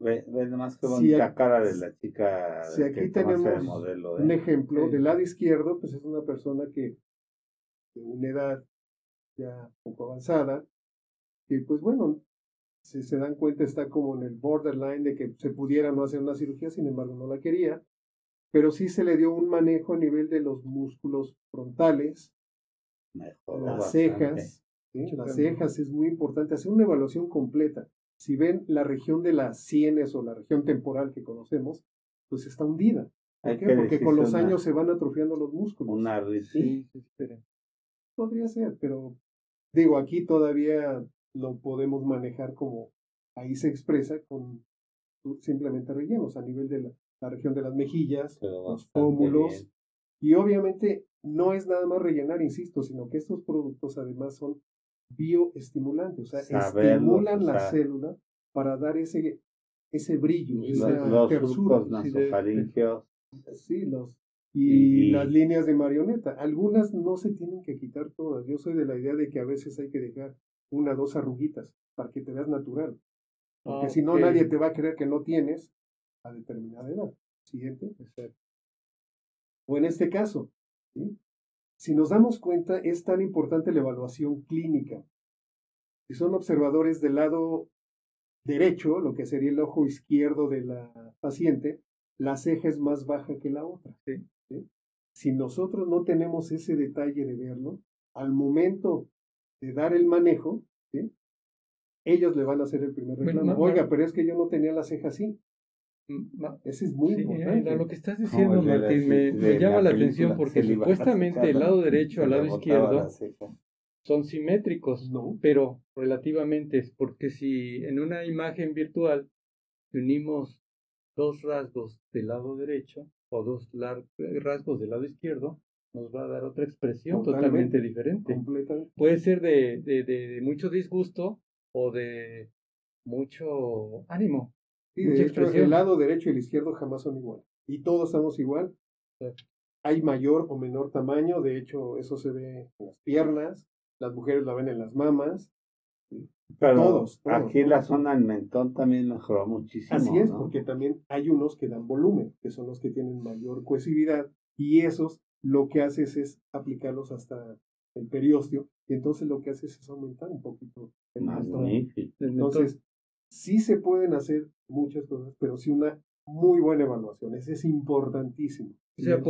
Ve, ve nomás qué bonita cara de la chica. Si aquí tenemos modelo, un ¿eh? ejemplo, del lado izquierdo, pues es una persona que de una edad ya poco avanzada, que pues bueno, si se dan cuenta está como en el borderline de que se pudiera no hacer una cirugía, sin embargo no la quería, pero sí se le dio un manejo a nivel de los músculos frontales, las cejas, las cejas es muy importante, hacer una evaluación completa si ven la región de las sienes o la región temporal que conocemos, pues está hundida. ¿Por qué? Porque con los años se van atrofiando los músculos. Una sí, Podría ser, pero digo, aquí todavía lo podemos manejar como ahí se expresa con simplemente rellenos a nivel de la, región de las mejillas, los pómulos. Y obviamente no es nada más rellenar, insisto, sino que estos productos además son bioestimulantes, o sea, estimulan la célula para dar ese, ese brillo, los, los Sí, los, y, las líneas de marioneta. Algunas no se tienen que quitar todas. Yo soy de la idea de que a veces hay que dejar una, dos arruguitas para que te veas natural. Porque si no, nadie te va a creer que no tienes a determinada edad. Siguiente. O en este caso, ¿sí? Si nos damos cuenta, es tan importante la evaluación clínica. Si son observadores del lado derecho, lo que sería el ojo izquierdo de la paciente, la ceja es más baja que la otra. Si nosotros no tenemos ese detalle de verlo, al momento de dar el manejo, ellos le van a hacer el primer reclamo. Oiga, pero es que yo no tenía la ceja así. Ese es muy importante. lo que estás diciendo, Martín, me, llama la, atención porque supuestamente el lado derecho al lado izquierdo son simétricos, no. pero relativamente es porque si en una imagen virtual unimos dos rasgos del lado derecho o dos rasgos del lado izquierdo, nos va a dar otra expresión totalmente, diferente. Puede ser de, de, de mucho disgusto o de mucho ánimo. Sí, de hecho, el lado derecho y el izquierdo jamás son igual. Y todos estamos igual. Hay mayor o menor tamaño, de hecho, eso se ve en las piernas, las mujeres la ven en las mamas. Pero todos, aquí la zona del mentón también mejoró muchísimo. Así es, porque también hay unos que dan volumen, que son los que tienen mayor cohesividad, y esos lo que haces es aplicarlos hasta el periósteo, y entonces lo que haces es aumentar un poquito el mentón. Entonces, sí se pueden hacer muchas cosas, pero sí una muy buena evaluación. Ese es importantísimo. O sea,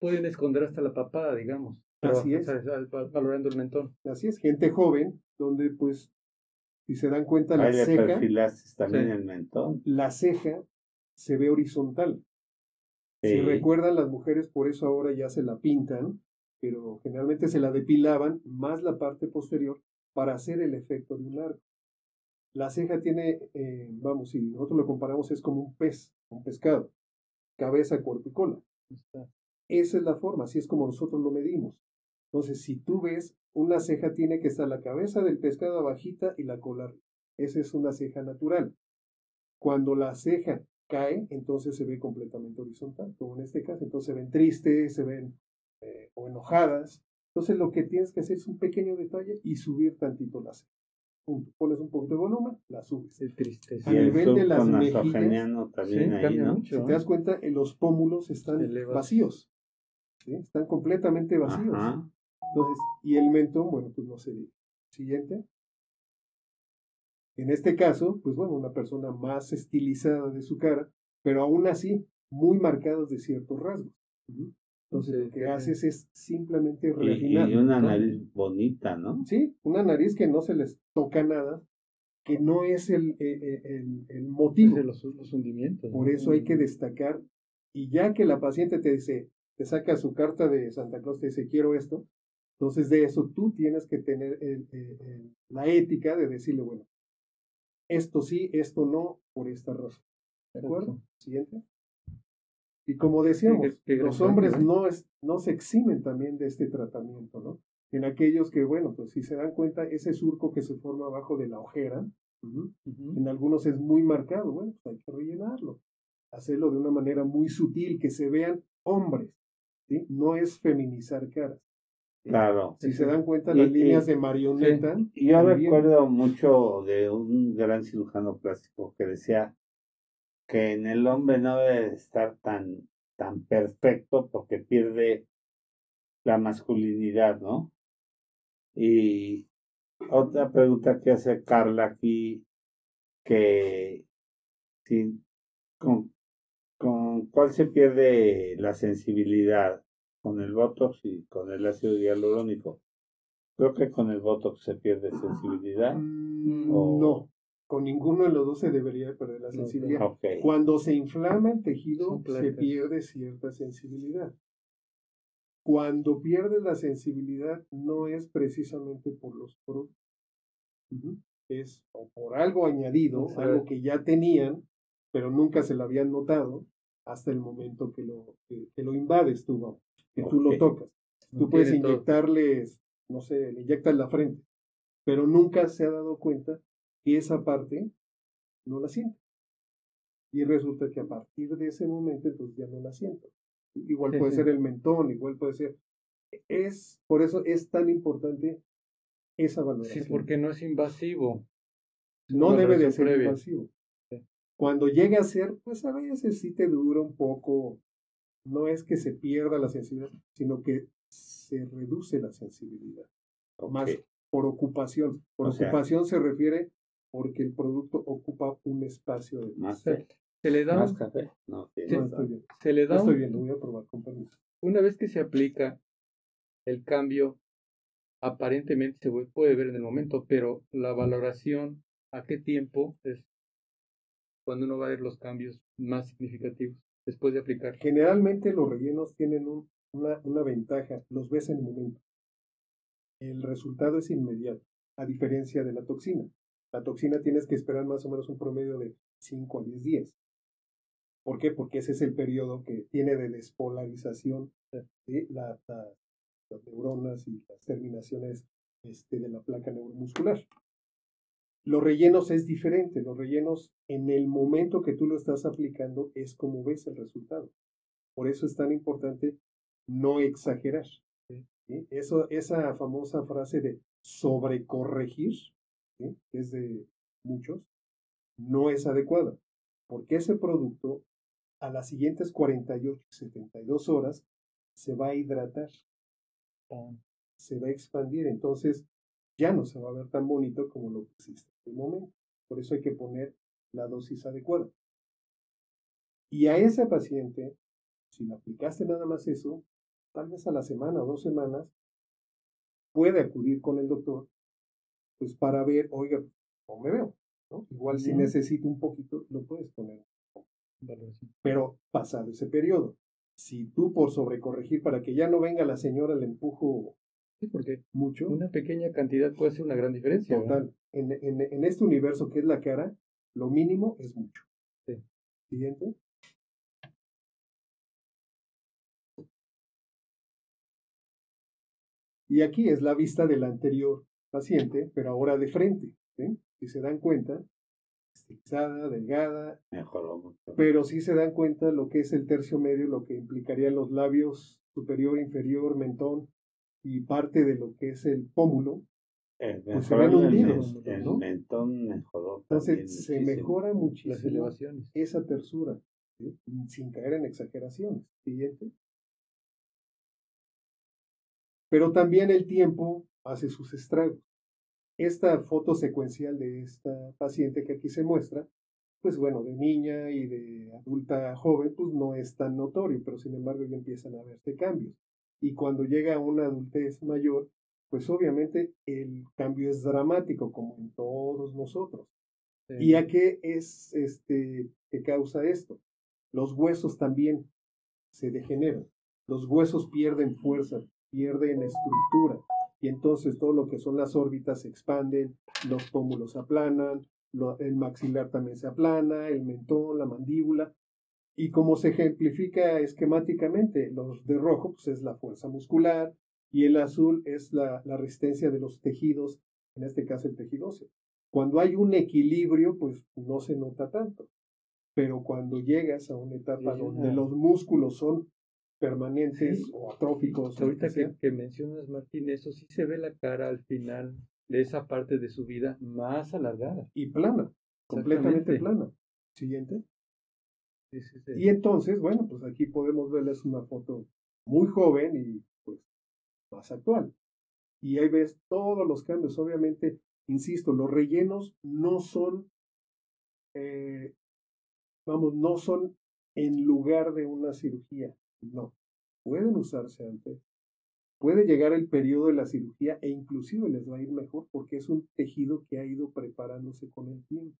pueden esconder hasta la papada, digamos. Así es. valorando el mentón. Así es, gente joven, donde pues, si se dan cuenta, la ceja. también el mentón. La ceja se ve horizontal. Si recuerdan, las mujeres por eso ahora ya se la pintan, pero generalmente se la depilaban más la parte posterior para hacer el efecto de un arco. La ceja tiene, eh, vamos, si nosotros lo comparamos, es como un pez, un pescado, cabeza, cuerpo y cola. Esa es la forma, así es como nosotros lo medimos. Entonces, si tú ves, una ceja tiene que estar la cabeza del pescado abajita y la cola. Esa es una ceja natural. Cuando la ceja cae, entonces se ve completamente horizontal, como en este caso. Entonces se ven tristes, se ven eh, o enojadas. Entonces lo que tienes que hacer es un pequeño detalle y subir tantito la ceja pones un poquito de volumen, la subes. Es triste. A nivel de las mejillas, también si te das cuenta, los pómulos están vacíos. Están completamente vacíos. Entonces, y el mentón, bueno, pues no se Siguiente. En este caso, pues bueno, una persona más estilizada de su cara, pero aún así muy marcados de ciertos rasgos. Entonces lo que haces es simplemente refinar. Y, una nariz bonita, ¿no? Sí, una nariz que no se les toca nada, que no es el, eh, eh, el, el, motivo. los, los, hundimientos. Por eso hay que destacar, y ya que la paciente te dice, te saca su carta de Santa Claus, te dice, quiero esto, entonces de eso tú tienes que tener la ética de decirle, bueno, esto sí, esto no, por esta razón. ¿De acuerdo? Siguiente. Y como decíamos, los hombres no, es, no se eximen también de este tratamiento, ¿no? En aquellos que, bueno, pues si se dan cuenta, ese surco que se forma abajo de la ojera, en algunos es muy marcado, bueno, pues hay que rellenarlo. Hacerlo de una manera muy sutil, que se vean hombres, ¿sí? No es feminizar caras. Claro. Si se dan cuenta, las líneas de marioneta. yo recuerdo mucho de un gran cirujano plástico que decía que en el hombre no debe estar tan, tan perfecto porque pierde la masculinidad, ¿no? Y otra pregunta que hace Carla aquí, que con, con cuál se pierde la sensibilidad, con el Botox y con el ácido hialurónico. Creo que con el Botox se pierde sensibilidad. Mm, o- No, con ninguno de los dos se debería perder la sensibilidad. Ok. Cuando se inflama el tejido, se pierde cierta sensibilidad. Cuando pierde la sensibilidad, no es precisamente por los productos. Es o por algo añadido, Exacto. algo que ya tenían, pero nunca se lo habían notado hasta el momento que lo, que, que lo invades tú, vamos, que tú lo tocas. Tú puedes todo. inyectarles, no sé, le inyectas la frente, pero nunca se ha dado cuenta que esa parte no la siente. Y resulta que a partir de ese momento, entonces ya no la siento. Igual Sí, puede sí. ser el mentón, igual puede ser. Es, por eso es tan importante esa Sí, valoración. porque no es invasivo. No debe de ser previa. invasivo. Sí. Cuando llega a ser, pues a veces sí te dura un poco. No es que se pierda la sensibilidad, sino que se reduce la sensibilidad. Más Ok. por ocupación. Por O sea- ocupación se refiere porque el producto ocupa un espacio de Más, Se, se le da, más un- café. No, Sí. No, estoy bien. se le No da estoy un- bien, lo voy a probar con permiso. una vez que se aplica el cambio, aparentemente se puede ver en el momento, pero la valoración a qué tiempo es cuando uno va a ver los cambios más significativos después de aplicar. Generalmente los rellenos tienen un- una, una ventaja, los ves en el momento. El resultado es inmediato, a diferencia de la toxina. La toxina tienes que esperar más o menos un promedio de 5 a 10 días. ¿Por qué? Porque ese es el periodo que tiene de despolarización la- las neuronas y las terminaciones este, de la placa neuromuscular. Los rellenos es diferente. Los rellenos, en el momento que tú lo estás aplicando, es como ves el resultado. Por eso es tan importante no exagerar. Esa famosa frase de sobrecorregir, que es de muchos, no es adecuada. Porque ese producto, a las siguientes 48, 72 horas, se va a hidratar, se va a expandir. Entonces, ya no se va a ver tan bonito como lo que existe en el momento. Por eso hay que poner la dosis adecuada. Y a ese paciente, si le aplicaste nada más eso, tal vez a la semana o dos semanas, puede acudir con el doctor, pues para ver, oiga, ¿cómo me veo? ¿no? Igual si necesito un poquito, lo puedes poner. Pero pasado ese periodo, si tú por sobrecorregir para que ya no venga la señora, le empujo Sí, porque mucho, una pequeña cantidad puede hacer una gran diferencia. Total. En, en, en este universo que es la cara, lo mínimo es mucho. Sí. Siguiente. Y aquí es la vista del anterior paciente, pero ahora de frente. ¿sí? Si se dan cuenta, estilizada, delgada, Mejoró mucho. pero si se dan cuenta lo que es el tercio medio, lo que implicaría los labios superior, inferior, mentón y parte de lo que es el pómulo, Eh, pues se ven el, hundidos, men- el ¿no? mentón mejoró Entonces se muchísimo. mejora Las muchísimo elevaciones. esa tersura, ¿sí? sin caer en exageraciones. Siguiente. Pero también el tiempo hace sus estragos. Esta foto secuencial de esta paciente que aquí se muestra, pues bueno, de niña y de adulta joven, pues no es tan notorio, pero sin embargo ya empiezan a verse cambios. Y cuando llega a una adultez mayor, pues obviamente el cambio es dramático, como en todos nosotros. Sí. ¿Y a qué es este que causa esto? Los huesos también se degeneran. Los huesos pierden fuerza, pierden estructura. Y entonces todo lo que son las órbitas se expanden, los pómulos se aplanan, lo- el maxilar también se aplana, el mentón, la mandíbula. Y como se ejemplifica esquemáticamente, los de rojo pues es la fuerza muscular y el azul es la, la resistencia de los tejidos, en este caso el tejido óseo. Cuando hay un equilibrio, pues no se nota tanto. Pero cuando llegas a una etapa donde los músculos son permanentes Sí. o atróficos, Ahorita que sea, que, que mencionas, Martín, eso sí se ve la cara al final de esa parte de su vida más alargada. y plana, completamente plana. Siguiente. Y entonces, bueno, pues aquí podemos verles una foto muy joven y pues más actual. Y ahí ves todos los cambios. Obviamente, insisto, los rellenos no son, eh, vamos, no son en lugar de una cirugía. No, pueden usarse antes. Puede llegar el periodo de la cirugía e inclusive les va a ir mejor porque es un tejido que ha ido preparándose con el tiempo.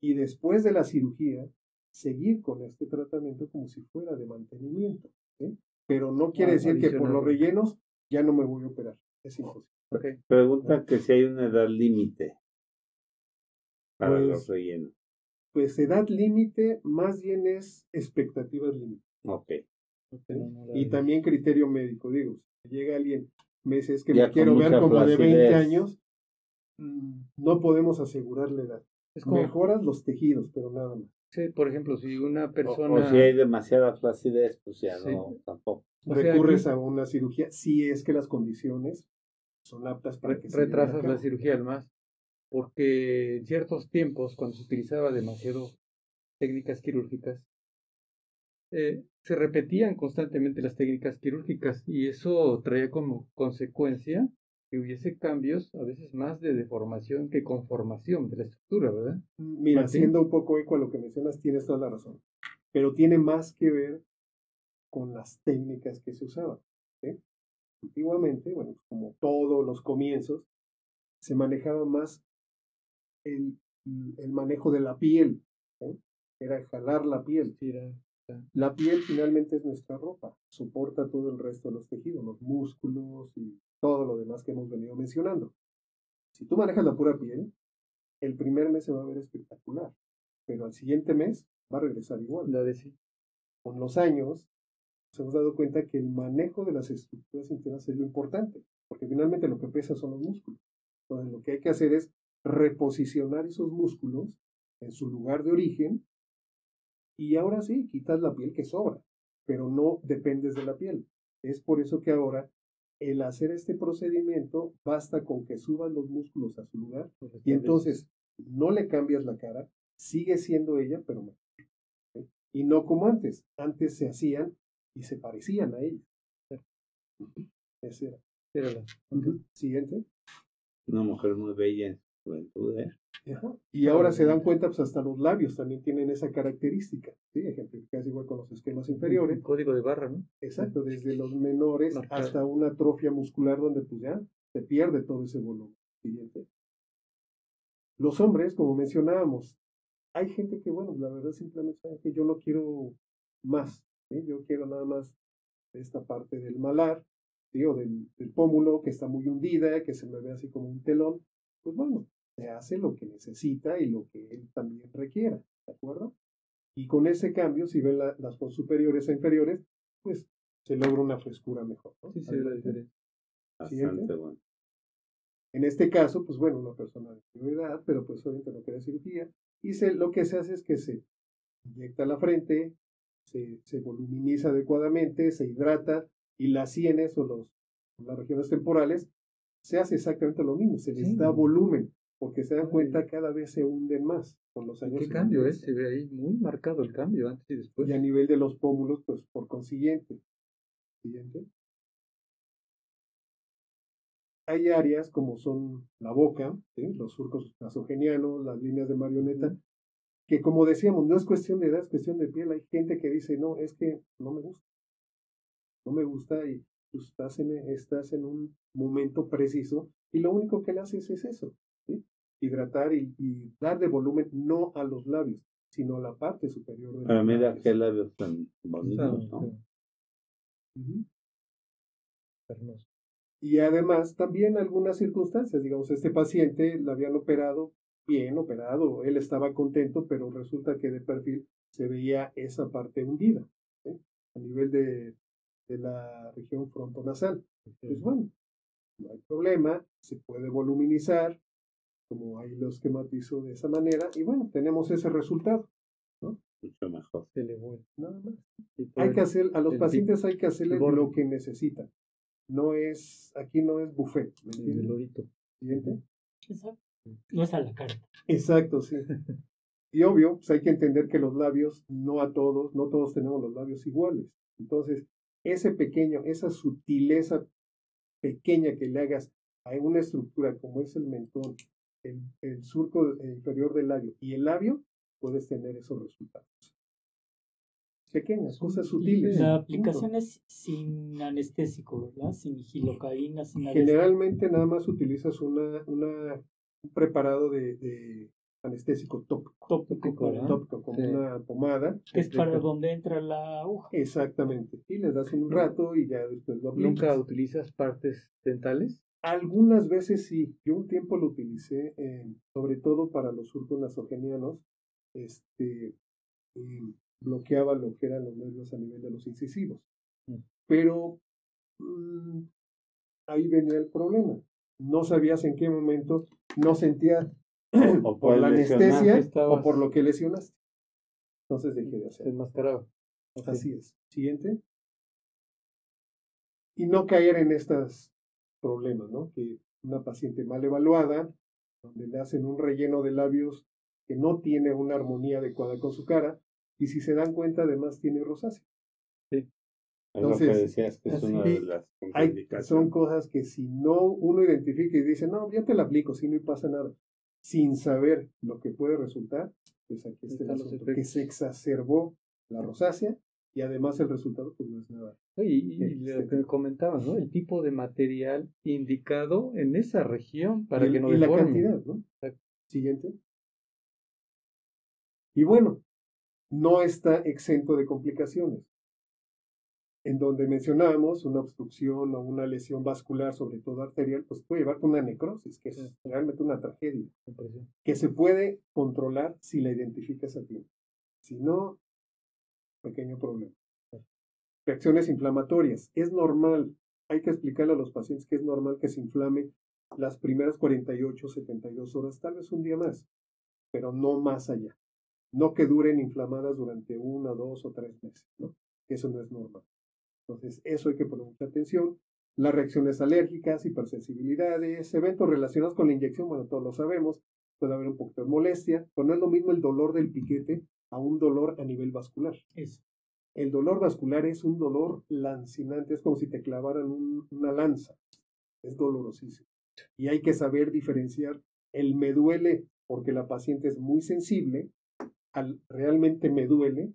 Y después de la cirugía, seguir con este tratamiento como si fuera de mantenimiento. Pero no quiere ah, decir que por los rellenos ya no me voy a operar. Es imposible. Pregunta que si hay una edad límite para los pues rellenos. Pues edad límite más bien es expectativas límite. Ok. y también criterio médico, digo, si llega alguien, meses que me quiero ver como de 20 años, mm, no podemos asegurar la edad. Mejoras los tejidos, pero nada más. Sí, por ejemplo, si una persona... O, si hay demasiada flacidez, pues ya no, tampoco. Recurres a una cirugía si es que las condiciones son aptas para que se Retrasas la cirugía además, porque en ciertos tiempos, cuando se utilizaba demasiado técnicas quirúrgicas, eh, se repetían constantemente las técnicas quirúrgicas y eso traía como consecuencia que hubiese cambios, a veces más de deformación que conformación de la estructura, ¿verdad? Mira, haciendo un poco eco a lo que mencionas, tienes toda la razón. Pero tiene más que ver con las técnicas que se usaban. Antiguamente, bueno, como todos los comienzos, se manejaba más el, el manejo de la piel. Era jalar la piel. La piel finalmente es nuestra ropa, soporta todo el resto de los tejidos, los músculos y todo lo demás que hemos venido mencionando. Si tú manejas la pura piel, el primer mes se va a ver espectacular, pero al siguiente mes va a regresar igual. Con los años, nos hemos dado cuenta que el manejo de las estructuras internas es lo importante, porque finalmente lo que pesa son los músculos. Entonces, lo que hay que hacer es reposicionar esos músculos en su lugar de origen y ahora sí, quitas la piel que sobra, pero no dependes de la piel. Es por eso que ahora el hacer este procedimiento basta con que subas los músculos a su lugar y entonces no le cambias la cara, sigue siendo ella, pero mejor. Y no como antes. Antes se hacían y se parecían a ella. Ese era. Siguiente. Una mujer muy bella en su juventud, ¿eh? Y ahora se dan cuenta, pues hasta los labios también tienen esa característica, ¿sí? Ejemplificas igual con los esquemas inferiores. código de barra, ¿no? Exacto, desde los menores hasta una atrofia muscular donde pues ya se pierde todo ese volumen. Siguiente. Los hombres, como mencionábamos, hay gente que, bueno, la verdad simplemente sabe que yo no quiero más, yo quiero nada más esta parte del malar, ¿sí? o del, del pómulo que está muy hundida, que se me ve así como un telón, pues bueno, se hace lo que necesita y lo que él también requiera, ¿de acuerdo? Y con ese cambio, si ven las dos superiores e inferiores, pues se logra una frescura mejor. ¿no? Sí, sí, la diferencia. Bastante bueno. En este caso, pues bueno, una persona de edad, pero pues obviamente no quiere cirugía, y se, lo que se hace es que se inyecta la frente, se, se voluminiza adecuadamente, se hidrata, y las sienes o los, las regiones temporales se hace exactamente lo mismo, se les da volumen porque se dan cuenta cada vez se hunden más con los años. ¿Qué cambio es? Se ve ahí muy marcado el cambio antes y después. Y a nivel de los pómulos, pues por consiguiente. Siguiente. Hay áreas como son la boca, los surcos nasogenianos, las líneas de marioneta, que como decíamos, no es cuestión de edad, es cuestión de piel. Hay gente que dice, no, es que no me gusta. No me gusta y tú estás en, estás en un momento preciso y lo único que le haces es eso, hidratar y, dar de volumen no a los labios, sino a la parte superior de los mira qué labios tan bonitos, ¿no? Y además, también algunas circunstancias, digamos, este paciente lo habían operado, bien operado, él estaba contento, pero resulta que de perfil se veía esa parte hundida, a nivel de, de la región frontonasal. Pues bueno, no hay problema, se puede voluminizar, como ahí lo esquematizo de esa manera, y bueno, tenemos ese resultado. ¿no? Mucho mejor. Se le vuelve, nada más. Hay que hacer, a los pacientes hay que hacerle lo que necesitan. No es, aquí no es buffet. ¿me entiendes? ¿Siguiente? Exacto. No es a la carta. Exacto, sí. y obvio, pues hay que entender que los labios, no a todos, no todos tenemos los labios iguales. Entonces, ese pequeño, esa sutileza pequeña que le hagas a una estructura como es el mentón, el, el surco inferior del labio y el labio, puedes tener esos resultados. Pequeñas, cosas sutiles. La aplicación es sin anestésico, ¿verdad? Sin gilocaína, sin Generalmente nada más utilizas una, una, un preparado de, de anestésico tópico. Tópico, tópico como una pomada. Es para donde entra la aguja. Exactamente. Y les das un rato y ya después lo aplicas. ¿Nunca utilizas partes dentales? Algunas veces sí. Yo un tiempo lo utilicé, sobre todo para los surcos nasogenianos. Este, bloqueaba lo que eran los nervios a nivel de los incisivos. Mm. Pero mm, ahí venía el problema. No sabías en qué momento, no sentías o por, la anestesia o por lo que lesionaste. Entonces dejé de hacer. Enmascarado. Así es. Siguiente. Y no caer en estos problemas, ¿no? Que una paciente mal evaluada, donde le hacen un relleno de labios que no tiene una armonía adecuada con su cara, y si se dan cuenta, además tiene rosácea. Sí. Entonces, lo que decías que es una de las hay, son cosas que si no uno identifica y dice, no, ya te la aplico, si no pasa nada, sin saber lo que puede resultar, pues aquí está el asunto, que se exacerbó la rosácea y además el resultado pues no es nada. Y, y lo que comentabas, ¿no? El tipo de material indicado en esa región para que no Y la cantidad, ¿no? Siguiente. Y bueno, no está exento de complicaciones. En donde mencionábamos una obstrucción o una lesión vascular, sobre todo arterial, pues puede llevarte a una necrosis, que es realmente una tragedia, que se puede controlar si la identificas a tiempo. Si no, pequeño problema. Reacciones inflamatorias. Es normal, hay que explicarle a los pacientes que es normal que se inflame las primeras 48, 72 horas, tal vez un día más, pero no más allá no que duren inflamadas durante una, dos o tres meses, ¿no? Eso no es normal. Entonces, eso hay que poner mucha atención. Las reacciones alérgicas, hipersensibilidades, eventos relacionados con la inyección, bueno, todos lo sabemos, puede haber un poquito de molestia, pero no es lo mismo el dolor del piquete a un dolor a nivel vascular. Es. El dolor vascular es un dolor lancinante, es como si te clavaran una lanza, es dolorosísimo. Y hay que saber diferenciar el me duele porque la paciente es muy sensible realmente me duele,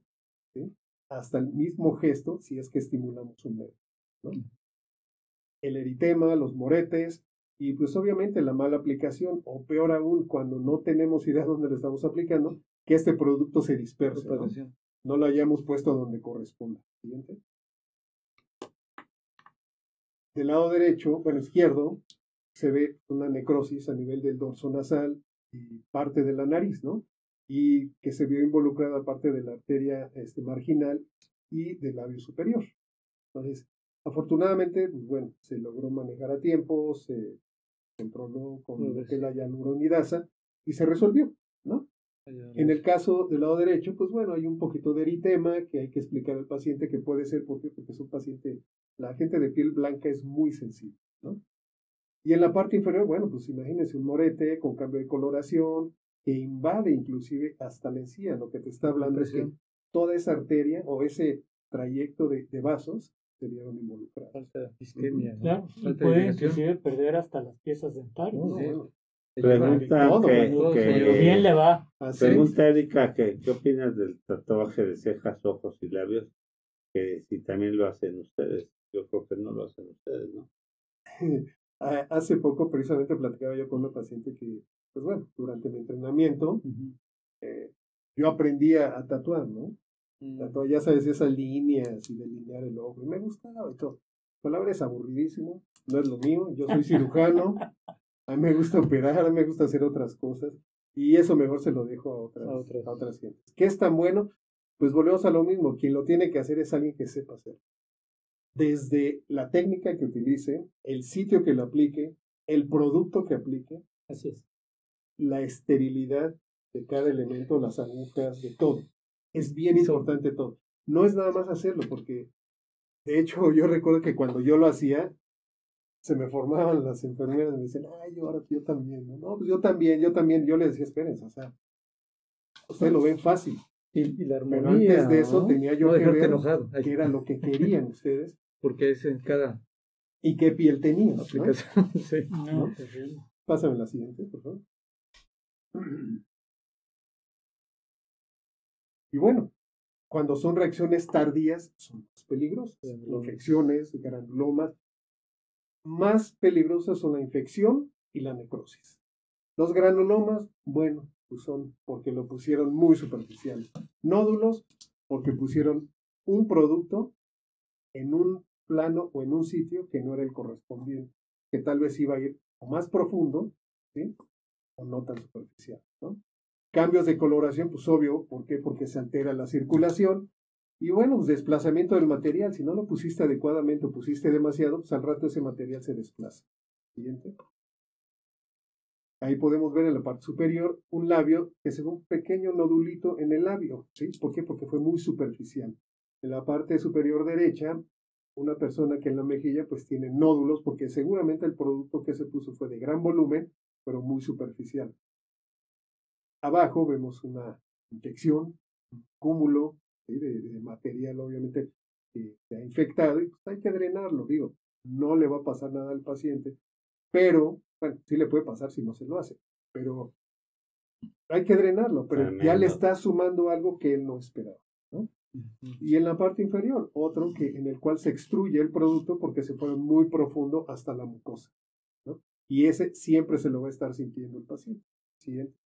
hasta el mismo gesto si es que estimulamos un nervio. Mm. El eritema, los moretes y pues obviamente la mala aplicación o peor aún cuando no tenemos idea dónde lo estamos aplicando, que este producto se disperse, ¿no? lo hayamos puesto donde corresponda. Siguiente. Del lado derecho, bueno, izquierdo, se ve una necrosis a nivel del dorso nasal y parte de la nariz, ¿no? y que se vio involucrada parte de la arteria este, marginal y del labio superior. Entonces, afortunadamente, pues bueno, se logró manejar a tiempo, se controló con lo que la hialuronidasa y se resolvió, ¿no? En el caso del lado derecho, pues bueno, hay un poquito de eritema que hay que explicar al paciente que puede ser porque, porque es un paciente, la gente de piel blanca es muy sensible, ¿no? Y en la parte inferior, bueno, pues imagínense un morete con cambio de coloración, que invade inclusive hasta la encía. Lo que te está hablando es que toda esa arteria o ese trayecto de, vasos se vieron involucrados. Falta isquemia. Claro, puede inclusive perder hasta las piezas dentarias. Pregunta que, bien le va. Pregunta Erika que qué opinas del tatuaje de cejas, ojos y labios, que si también lo hacen ustedes. Yo creo que no lo hacen ustedes, ¿no? Hace poco precisamente platicaba yo con una paciente que pues bueno, durante mi entrenamiento, eh, yo aprendí a, tatuar, ¿no? Mm. ya sabes, esas líneas y delinear el ojo, y me gustaba y todo. La palabra es aburridísimo, no es lo mío, yo soy cirujano, a mí me gusta operar, a mí me gusta hacer otras cosas, y eso mejor se lo dejo a otras, a otras. A otras gentes. ¿Qué es tan bueno? Pues volvemos a lo mismo, quien lo tiene que hacer es alguien que sepa hacer. Desde la técnica que utilice, el sitio que lo aplique, el producto que aplique, así es la esterilidad de cada elemento, las agujas, de todo. Es bien importante todo. No es nada más hacerlo, porque de hecho yo recuerdo que cuando yo lo hacía, se me formaban las enfermeras y me decían, ay, yo ahora yo también, ¿no? pues yo también, yo también, yo les decía, espérense, o sea, ustedes lo ven fácil. Y, la Pero antes de eso tenía yo que ver enojado. qué era lo que querían ustedes. Porque es en cada y qué piel tenía. aplicación. sí. No, Pásame la siguiente, por favor. Y bueno, cuando son reacciones tardías, son más peligrosas. Infecciones, granulomas. Más peligrosas son la infección y la necrosis. Los granulomas, bueno, pues son porque lo pusieron muy superficial. Nódulos, porque pusieron un producto en un plano o en un sitio que no era el correspondiente, que tal vez iba a ir o más profundo, ¿sí? O no tan superficial. Cambios de coloración, pues obvio, ¿por qué? Porque se altera la circulación. Y bueno, pues desplazamiento del material, si no lo pusiste adecuadamente o pusiste demasiado, pues al rato ese material se desplaza. Siguiente. Ahí podemos ver en la parte superior un labio que se ve un pequeño nodulito en el labio. ¿sí? ¿Por qué? Porque fue muy superficial. En la parte superior derecha, una persona que en la mejilla pues tiene nódulos porque seguramente el producto que se puso fue de gran volumen, pero muy superficial. Abajo vemos una infección, un cúmulo de, material obviamente que se ha infectado y pues hay que drenarlo, digo, no le va a pasar nada al paciente, pero, bueno, sí le puede pasar si no se lo hace, pero hay que drenarlo, pero ya le está sumando algo que él no esperaba. ¿no? Y en la parte inferior, otro que, en el cual se extruye el producto porque se fue muy profundo hasta la mucosa. ¿no? Y ese siempre se lo va a estar sintiendo el paciente. Siguiente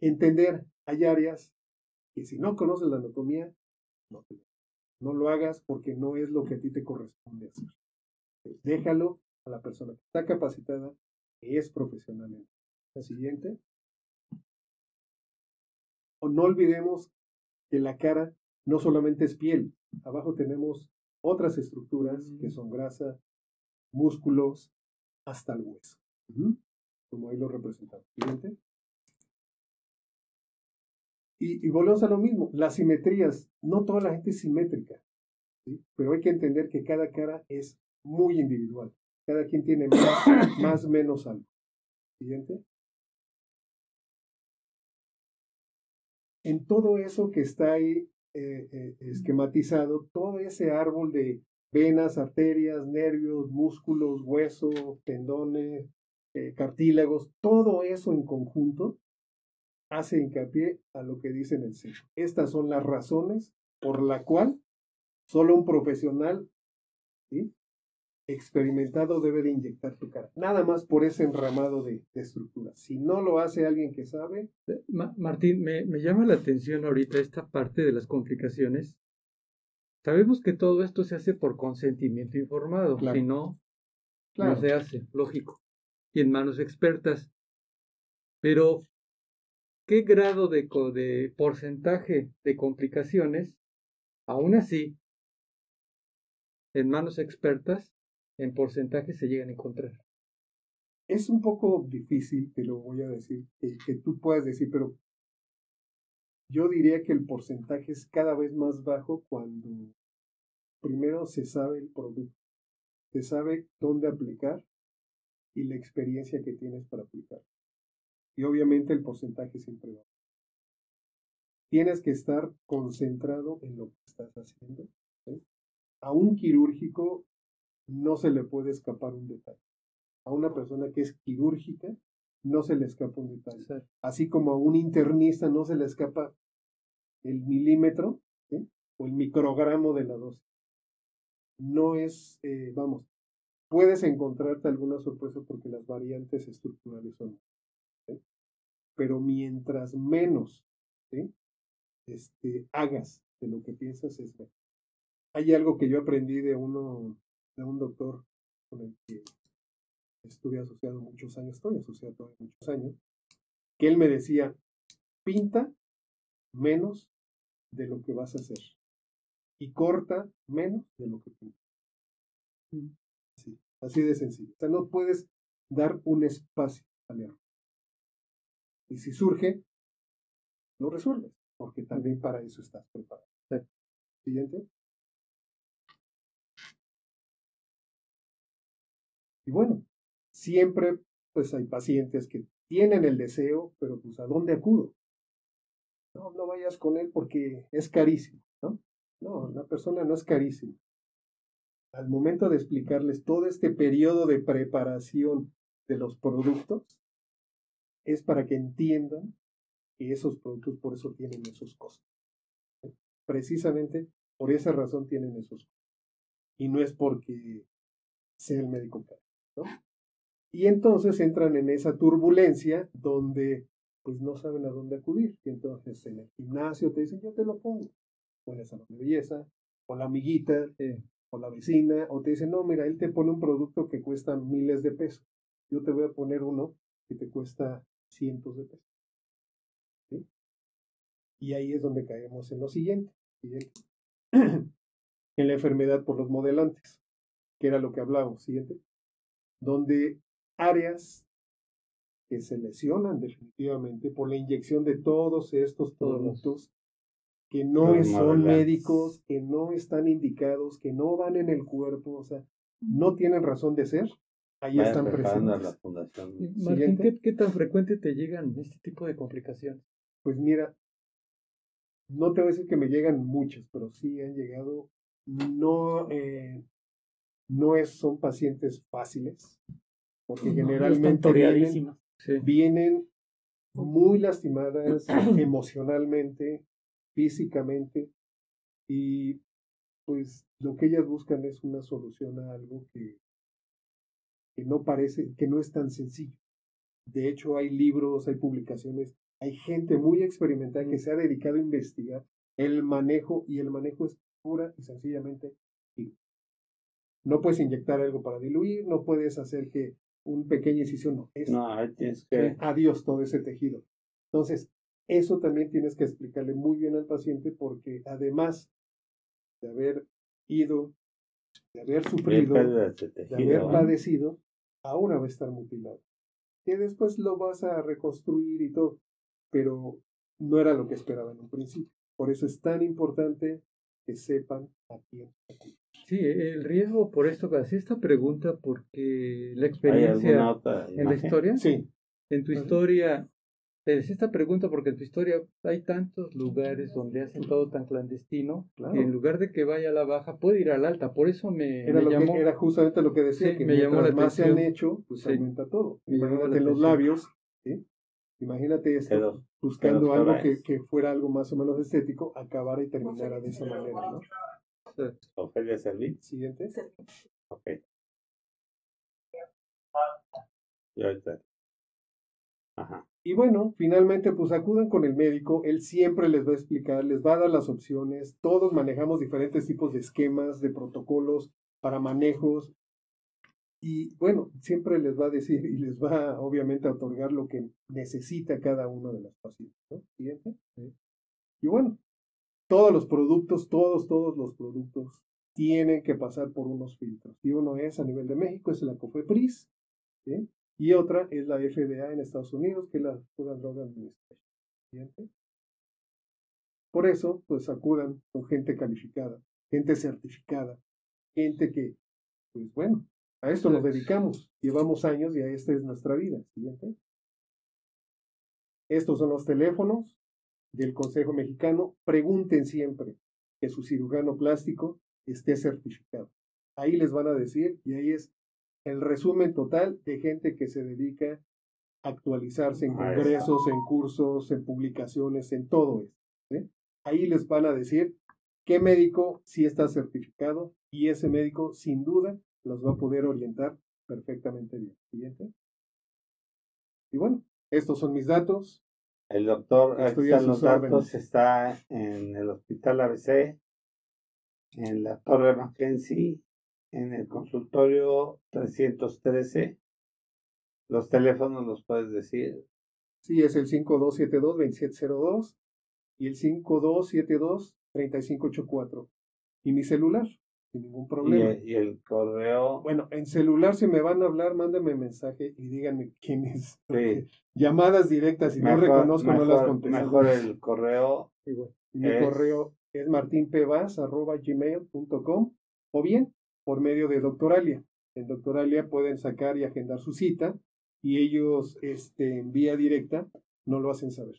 entender, hay áreas que si no conoces la anatomía, no, no lo hagas porque no es lo que a ti te corresponde hacer. Déjalo a la persona que está capacitada, que es profesional. La siguiente. O no olvidemos que la cara no solamente es piel, abajo tenemos otras estructuras que son grasa, músculos, hasta el hueso. Como ahí lo representamos. Siguiente. Y, volvemos a lo mismo, las simetrías, no toda la gente es simétrica, pero hay que entender que cada cara es muy individual, cada quien tiene más, más menos algo. Siguiente. En todo eso que está ahí eh, eh, esquematizado, todo ese árbol de venas, arterias, nervios, músculos, huesos, tendones, eh, cartílagos, todo eso en conjunto hace hincapié a lo que dice en el centro. Estas son las razones por la cual solo un profesional experimentado debe de inyectar tu cara. Nada más por ese enramado de, estructura. Si no lo hace alguien que sabe... Eh, Martín, me, llama la atención ahorita esta parte de las complicaciones. Sabemos que todo esto se hace por consentimiento informado, si no, no se hace, lógico, y en manos expertas. Pero qué grado de, porcentaje de complicaciones, aún así, en manos expertas, en porcentaje se llegan a encontrar. Es un poco difícil, te lo voy a decir, que, tú puedas decir, pero yo diría que el porcentaje es cada vez más bajo cuando primero se sabe el producto, se sabe dónde aplicar y la experiencia que tienes para aplicar. Y obviamente el porcentaje siempre va. Tienes que estar concentrado en lo que estás haciendo. A un quirúrgico no se le puede escapar un detalle. A una persona que es quirúrgica no se le escapa un detalle. Así como a un internista no se le escapa el milímetro o el microgramo de la dosis. No es, eh, vamos, puedes encontrarte alguna sorpresa porque las variantes estructurales son pero mientras menos este, hagas de lo que piensas es mejor. Hay algo que yo aprendí de uno, de un doctor con el que estuve asociado muchos años, estoy asociado muchos años, que él me decía, pinta menos de lo que vas a hacer y corta menos de lo que pinta. Mm. así de sencillo. O sea, no puedes dar un espacio al error. Y si surge, lo resuelves, porque también para eso estás preparado. Siguiente. Y bueno, siempre pues hay pacientes que tienen el deseo, pero pues ¿a dónde acudo? No, no vayas con él porque es carísimo, ¿no? No, la persona no es carísima. Al momento de explicarles todo este periodo de preparación de los productos, es para que entiendan que esos productos por eso tienen esos costos. Precisamente por esa razón tienen esos costos. Y no es porque sea el médico ¿no? Y entonces entran en esa turbulencia donde pues no saben a dónde acudir. Y entonces en el gimnasio te dicen, yo te lo pongo. O en el salón de belleza, o la amiguita, o la vecina, o te dicen, no, mira, él te pone un producto que cuesta miles de pesos. Yo te voy a poner uno que te cuesta cientos de pesos. ¿Sí? Y ahí es donde caemos en lo siguiente. en la enfermedad por los modelantes, que era lo que hablábamos, siguiente, donde áreas que se lesionan definitivamente por la inyección de todos estos productos que no son médicos, que no están indicados, que no van en el cuerpo, o sea, no tienen razón de ser, ahí están presentes. Martín, ¿qué, ¿qué, tan frecuente te llegan este tipo de complicaciones? Pues mira, no te voy a decir que me llegan muchas, pero sí han llegado, no, eh, no es, son pacientes fáciles, porque generalmente vienen, vienen muy lastimadas emocionalmente, físicamente, y pues lo que ellas buscan es una solución a algo que, que no parece, que no es tan sencillo. De hecho, hay libros, hay publicaciones, hay gente muy experimentada que se ha dedicado a investigar el manejo, y el manejo es pura y sencillamente no puedes inyectar algo para diluir, no puedes hacer que un pequeño incisión, no. Es, no, tienes que... Adiós todo ese tejido. Entonces, eso también tienes que explicarle muy bien al paciente porque además de haber ido, de haber sufrido, de, haber padecido, ahora va a estar mutilado. Que después lo vas a reconstruir y todo, pero no era lo que esperaba en un principio. Por eso es tan importante que sepan a quién Sí, el riesgo por esto hacía esta pregunta, porque la experiencia en la historia, sí. en tu historia, te decía esta pregunta porque en tu historia hay tantos lugares donde hacen todo tan clandestino claro. que en lugar de que vaya a la baja puede ir al alta. Por eso me, era, me llamó, era justamente lo que decía, que me llamó la más se han hecho, pues aumenta todo. Imagínate los labios, ¿sí? Imagínate esto, buscando algo que, que, fuera algo más o menos estético, acabara y terminara de esa manera, ¿no? Ofelia Servín. Siguiente. Ok. Y ahorita. Ajá. Y bueno, finalmente pues acudan con el médico, él siempre les va a explicar, les va a dar las opciones, todos manejamos diferentes tipos de esquemas, de protocolos para manejos y bueno, siempre les va a decir y les va obviamente a otorgar lo que necesita cada uno de los pacientes. Y bueno, todos los productos, todos, todos los productos tienen que pasar por unos filtros. Y uno es a nivel de México, es la COFEPRIS, ¿sí? Y otra es la FDA en Estados Unidos, que es la Food and Drug Administration. Por eso, pues acudan con gente calificada, gente certificada, gente que, pues bueno, a esto nos dedicamos, llevamos años y a esta es nuestra vida. Siguiente. Estos son los teléfonos, del Consejo Mexicano, pregunten siempre que su cirujano plástico esté certificado. Ahí les van a decir, y ahí es el resumen total de gente que se dedica a actualizarse en congresos, en cursos, en publicaciones, en todo esto. Ahí les van a decir qué médico sí está certificado y ese médico sin duda los va a poder orientar perfectamente bien. Siguiente. Y bueno, estos son mis datos. El doctor los datos está en el Hospital ABC, en la Torre Mackenzie, en el consultorio 313. Los teléfonos los puedes decir. Sí, es el 5272-2702 y el 5272-3584. Y mi celular, sin ningún problema. ¿Y, el correo. Bueno, en celular si me van a hablar, mándame mensaje y díganme quién es. Llamadas directas, si no reconozco, no las contesto. Mejor el correo. Mi correo es martinpevas.gmail.com o bien por medio de Doctoralia. En Doctoralia pueden sacar y agendar su cita y ellos este, en vía directa no lo hacen saber.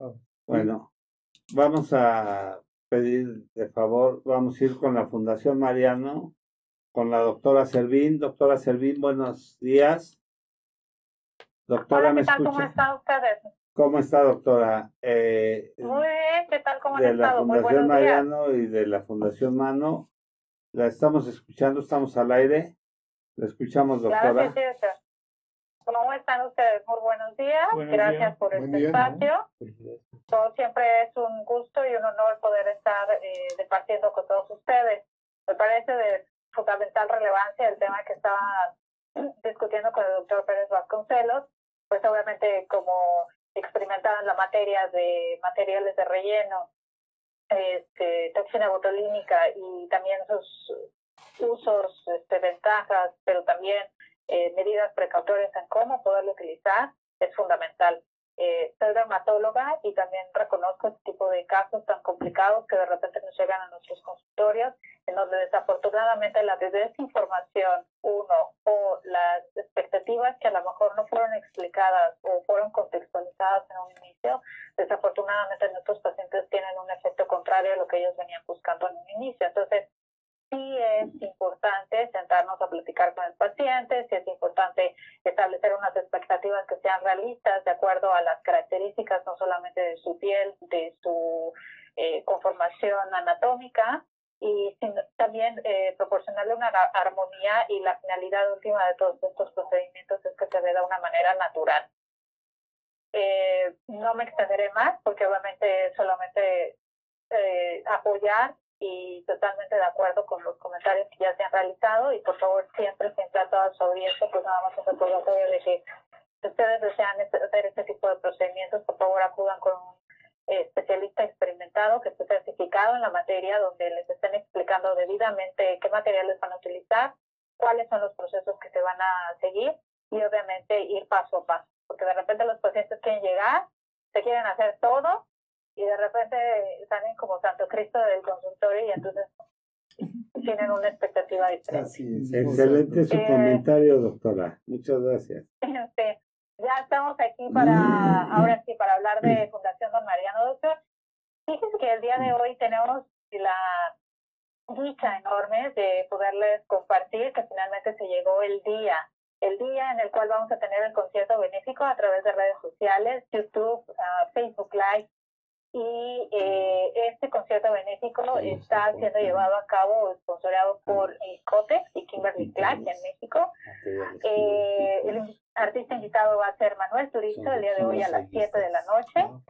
Ah, bueno, vamos a pedir de favor, vamos a ir con la Fundación Mariano, con la doctora Servín. Doctora Servín, buenos días. Doctora, ¿me escucha? ¿Cómo está usted? ¿Cómo está, doctora? Eh, Muy bien, ¿qué tal? ¿Cómo de la Fundación Mariano y de la Fundación Mano. La estamos escuchando, estamos al aire. La escuchamos, doctora. ¿Cómo están ustedes? Muy buenos días. Gracias por este espacio. Todo siempre es un gusto y un honor poder estar eh, departiendo con todos ustedes. Me parece de fundamental relevancia el tema que estaba discutiendo con el doctor Pérez Vasconcelos, pues obviamente como experimentado en la materia de materiales de relleno, este, toxina botulínica y también sus usos, este, ventajas, pero también eh, medidas precautorias en cómo poderlo utilizar, es fundamental. Eh, soy dermatóloga y también reconozco este tipo de casos tan complicados que de repente nos llegan a nuestros consultorios, en donde desafortunadamente la desinformación, uno, o las expectativas que a lo mejor no fueron explicadas o fueron contextualizadas en un inicio, desafortunadamente nuestros pacientes tienen un efecto contrario a lo que ellos venían buscando en un inicio. Entonces, sí es importante sentarnos a platicar con el paciente, sí es importante establecer unas expectativas que sean realistas de acuerdo a las características no solamente de su piel, de su eh, conformación anatómica, y también eh, proporcionarle una armonía y la finalidad última de todos estos procedimientos es que se vea de una manera natural. Eh, no me extenderé más porque obviamente solamente apoyar y totalmente de acuerdo con los comentarios que ya se han realizado. Y por favor siempre, siempre a toda su audiencia, pues nada más un recordatorio de que si ustedes desean este, hacer este tipo de procedimientos, por favor acudan con un eh, especialista experimentado que esté certificado en la materia, donde les estén explicando debidamente qué materiales van a utilizar, cuáles son los procesos que se van a seguir y obviamente ir paso a paso, porque de repente los pacientes quieren llegar, se quieren hacer todo y de repente salen como Santo Cristo del consultorio y entonces tienen una expectativa diferente. Excelente su eh, comentario, doctora. Muchas gracias. Ya estamos aquí para, ahora sí, para hablar de Fundación Don Mariano, doctor. Fíjense que el día de hoy tenemos la dicha enorme de poderles compartir que finalmente se llegó el día, el día en el cual vamos a tener el concierto benéfico a través de redes sociales, YouTube, ah, Facebook Live, y eh, este concierto benéfico está siendo llevado a cabo, sponsoreado por el COTEX y Kimberly Clark en México. Eh, el artista invitado va a ser Manuel Turizo el día de hoy a las 7 de la noche. Ah,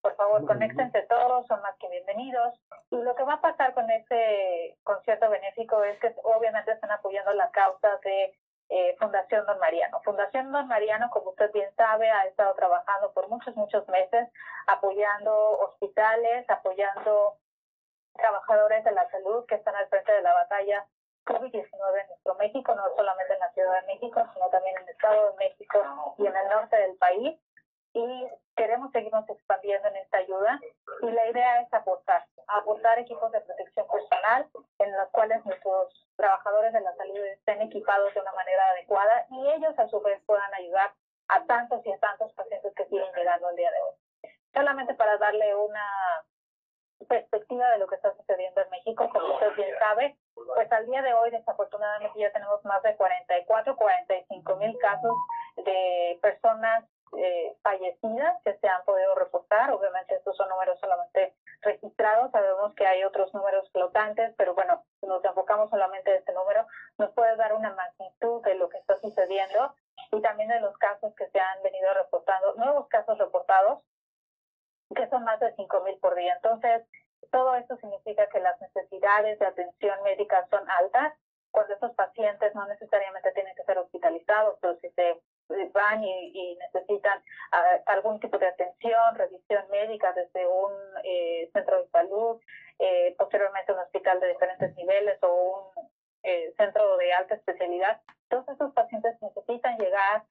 por favor, conéctense todos, son más que bienvenidos. Y lo que va a pasar con este concierto benéfico es que obviamente están apoyando la causa de eh, Fundación Don Mariano. Fundación Don Mariano, como usted bien sabe, ha estado trabajando por muchos, muchos meses apoyando hospitales, apoyando trabajadores de la salud que están al frente de la batalla COVID-19 en nuestro México, no solamente en la Ciudad de México, sino también en el Estado de México y en el norte del país. Y queremos seguirnos expandiendo en esta ayuda. Y la idea es aportar, aportar equipos de protección personal en los cuales nuestros trabajadores de la salud estén equipados de una manera adecuada y ellos a su vez puedan ayudar a tantos y a tantos pacientes que siguen llegando al día de hoy. Solamente para darle una perspectiva de lo que está sucediendo en México, como usted bien sabe, pues al día de hoy desafortunadamente ya tenemos más de 44, 45 mil casos de personas eh, fallecidas que se han podido reportar. Obviamente estos son números solamente registrados, sabemos que hay otros números flotantes, pero bueno, nos enfocamos solamente en este número, nos puede dar una magnitud de lo que está sucediendo y también de los casos que se han venido reportando, nuevos casos reportados, que son más de 5.000 por día. Entonces, todo esto significa que las necesidades de atención médica son altas, cuando estos pacientes no necesariamente tienen que ser hospitalizados, pero si se van y, necesitan ah, algún tipo de atención, revisión médica desde un eh, centro de salud, eh, posteriormente un hospital de diferentes niveles o un eh, centro de alta especialidad. Todos esos pacientes necesitan llegar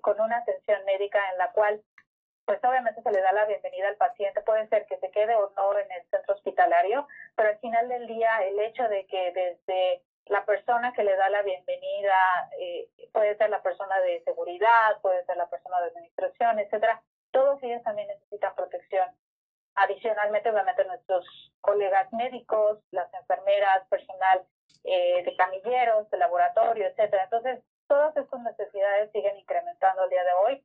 con una atención médica en la cual pues obviamente se le da la bienvenida al paciente, puede ser que se quede o no en el centro hospitalario, pero al final del día el hecho de que desde la persona que le da la bienvenida eh, puede ser la persona de seguridad, puede ser la persona de administración, etcétera. Todos ellos también necesitan protección. Adicionalmente, obviamente, nuestros colegas médicos, las enfermeras, personal eh, de camilleros, de laboratorio, etcétera. Entonces, todas estas necesidades siguen incrementando el día de hoy.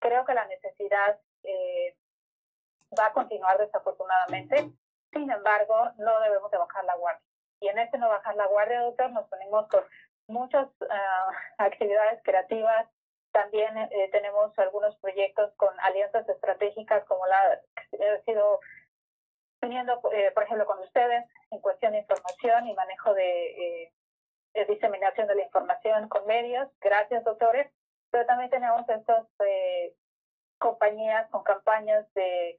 Creo que la necesidad eh, va a continuar desafortunadamente. Sin embargo, no debemos de bajar la guardia. Y en este no bajar la guardia, doctor, nos ponemos con muchas ah, actividades creativas. También eh, tenemos algunos proyectos con alianzas estratégicas como la he sido teniendo, eh, por ejemplo, con ustedes en cuestión de información y manejo de, eh, de, diseminación de la información con medios. Gracias, doctores. Pero también tenemos estas compañías con campañas de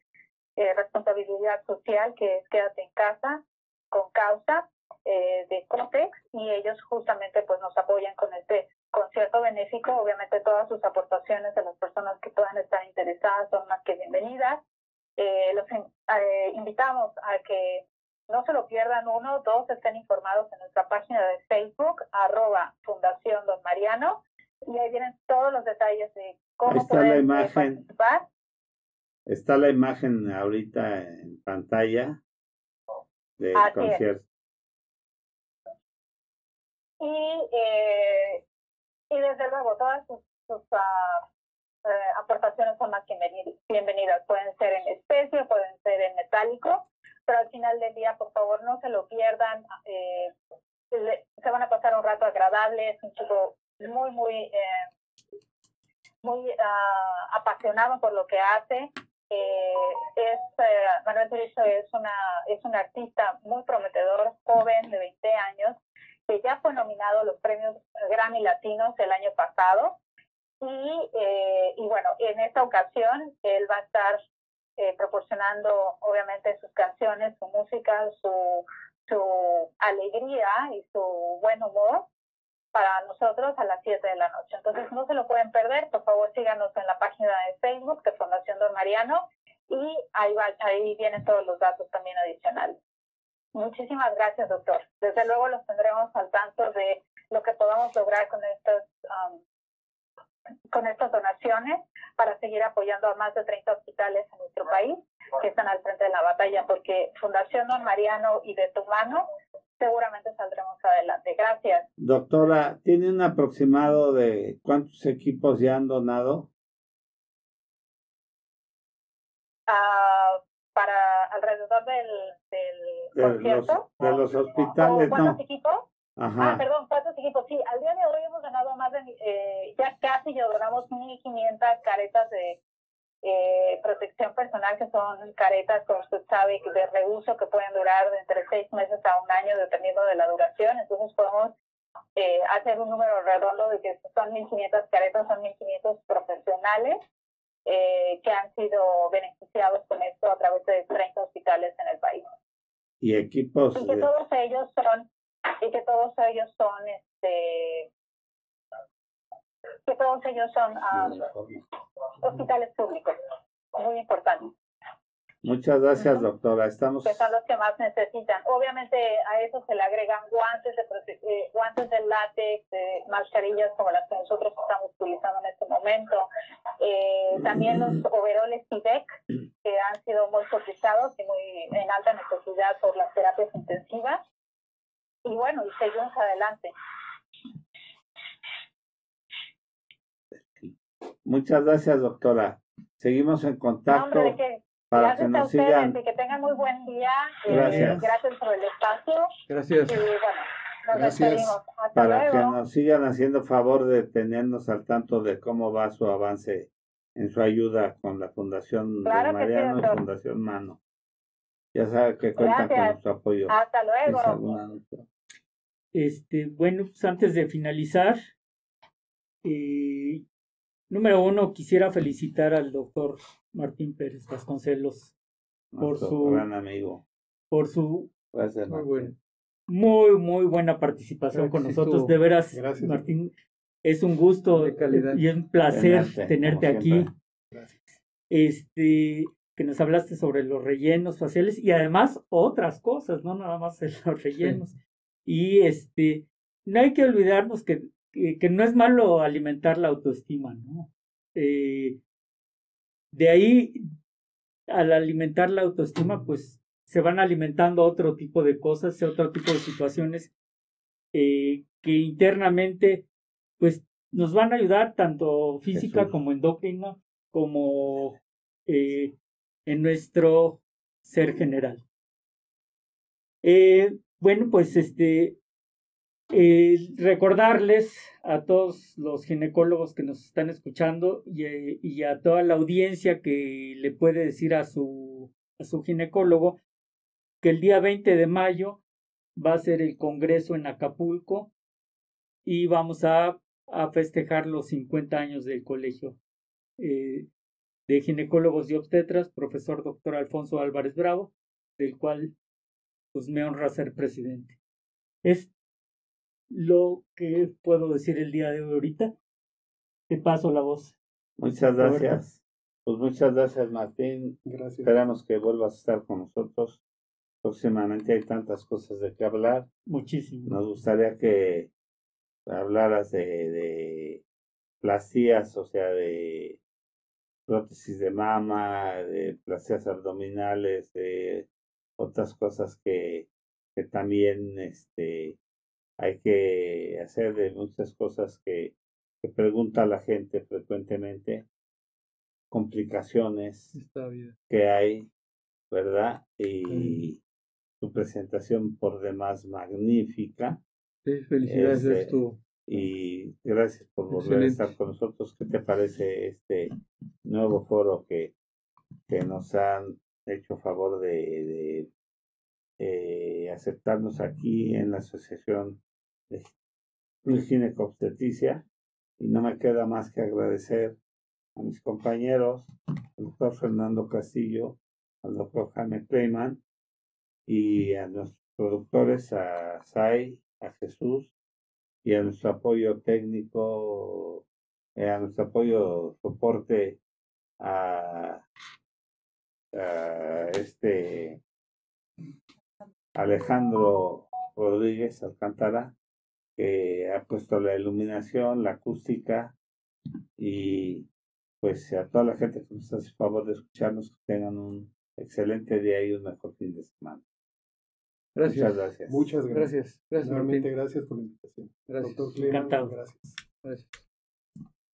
responsabilidad social que es Quédate en casa con causa eh, de Cotex y ellos justamente pues nos apoyan con este concierto benéfico. Obviamente todas sus aportaciones de las personas que puedan estar interesadas son más que bienvenidas. Eh, los eh, invitamos a que no se lo pierdan uno, dos estén informados en nuestra página de Facebook, arroba Fundación Don Mariano, y ahí vienen todos los detalles de cómo está la imagen, participar. Está la imagen ahorita en pantalla del concierto y, eh, y desde luego todas sus, ah, eh, aportaciones son más que bienvenidas. Pueden ser en especie, pueden ser en metálico, pero al final del día, por favor, no se lo pierdan. Eh, se van a pasar un rato agradable. Es un chico muy, muy, muy uh, apasionado por lo que hace. es Manuel Turizo es una es un artista muy prometedor, joven de 20 años, que ya fue nominado a los premios Grammy Latinos el año pasado. Y, eh, bueno, en esta ocasión él va a estar eh, proporcionando obviamente sus canciones, su música, su, su alegría y su buen humor para nosotros a las 7 de la noche. Entonces no se lo pueden perder, por favor síganos en la página de Facebook de Fundación Don Mariano y ahí, va, ahí vienen todos los datos también adicionales. Muchísimas gracias, doctor. Desde luego los tendremos al tanto de lo que podamos lograr con estas, con estas donaciones para seguir apoyando a más de 30 hospitales en nuestro país que están al frente de la batalla, porque Fundación Don Mariano y de tu mano seguramente saldremos adelante. Gracias. Doctora, ¿tiene un aproximado de cuántos equipos ya han donado? Uh, para alrededor del, de los, de los hospitales, ¿Cuántos equipos? Ah, perdón, ¿cuántos equipos? Sí, al día de hoy hemos donado más de, eh, ya casi ya donamos 1.500 caretas de eh, protección personal, que son caretas, como usted sabe, de reuso que pueden durar de entre seis meses a un año, dependiendo de la duración. Entonces podemos eh, hacer un número redondo de que son 1.500 caretas, son 1.500 profesionales eh, que han sido beneficiados con esto a través de 30 hospitales en el país y equipos. Y que todos ellos son, y que todos ellos son, este, que todos ellos son ah, hospitales públicos, muy importante. Muchas gracias, doctora. Estamos. Que son los que más necesitan. Obviamente a eso se le agregan guantes de eh, guantes de látex, mascarillas como las que nosotros estamos utilizando en este momento. Eh, también los overoles TIVEC, que han sido muy cotizados y muy en alta necesidad por las terapias intensivas. Y bueno, y seguimos adelante. Muchas gracias, doctora. Seguimos en contacto para gracias que nos a ustedes sigan. y que tengan muy buen día. Eh, gracias. gracias por el espacio. Gracias. Y bueno, nos gracias. Hasta para que nos sigan haciendo favor de tenernos al tanto de cómo va su avance en su ayuda con la Fundación claro Mariano y Fundación Mano. Ya sabe que cuentan con nuestro apoyo. Hasta luego. Este, bueno, pues antes de finalizar, eh, número uno, quisiera felicitar al doctor Martín Pérez Vasconcelos por su gran amigo. Por su muy, muy, muy buena participación con nosotros. De veras, Martín, es un gusto y un placer tenerte, aquí. Este, que nos hablaste sobre los rellenos faciales y además otras cosas, no nada más los rellenos. Y este, no hay que olvidarnos que, que, no es malo alimentar la autoestima, ¿no? Eh, de ahí, al alimentar la autoestima, pues se van alimentando otro tipo de cosas, otro tipo de situaciones eh, que internamente, pues nos van a ayudar tanto física como endocrina, como eh, en nuestro ser general. Eh, bueno, pues este, eh, recordarles a todos los ginecólogos que nos están escuchando y, eh, y, a toda la audiencia que le puede decir a su, a su ginecólogo que el día 20 de mayo va a ser el congreso en Acapulco y vamos a, a festejar los 50 años del colegio eh, de ginecólogos y obstetras, profesor doctor Alfonso Álvarez Bravo, del cual pues me honra ser presidente. Es lo que puedo decir el día de hoy ahorita. Te paso la voz. Muchas gracias. Pues muchas gracias Martín. Gracias. Esperamos que vuelvas a estar con nosotros. Próximamente hay tantas cosas de qué hablar. Muchísimo. Nos gustaría que hablaras de, de plasías, o sea, de prótesis de mama, de plasías abdominales, de otras cosas que, que también este, hay que hacer, de muchas cosas que, que pregunta la gente frecuentemente, complicaciones que hay, ¿verdad? Y tu presentación por demás magnífica. Sí, felicidades, este, Y gracias por volver a estar con nosotros. ¿Qué te parece este nuevo foro que, que nos han hecho favor de, de eh, aceptarnos aquí en la Asociación de Ginecobstetricia? Y no me queda más que agradecer a mis compañeros, al doctor Fernando Castillo, al doctor Jaime Clayman, y a nuestros productores, a Sai, a Jesús y a nuestro apoyo técnico, eh, a nuestro apoyo soporte a este Alejandro Rodríguez Alcántara, que ha puesto la iluminación, la acústica y pues a toda la gente que nos hace favor de escucharnos, que tengan un excelente día y un mejor fin de semana. Gracias. Muchas gracias. Muchas gracias. Gracias. Gracias, Nuevamente Martín. gracias por la invitación. Gracias. Doctor Clemente, Encantado. gracias. Gracias.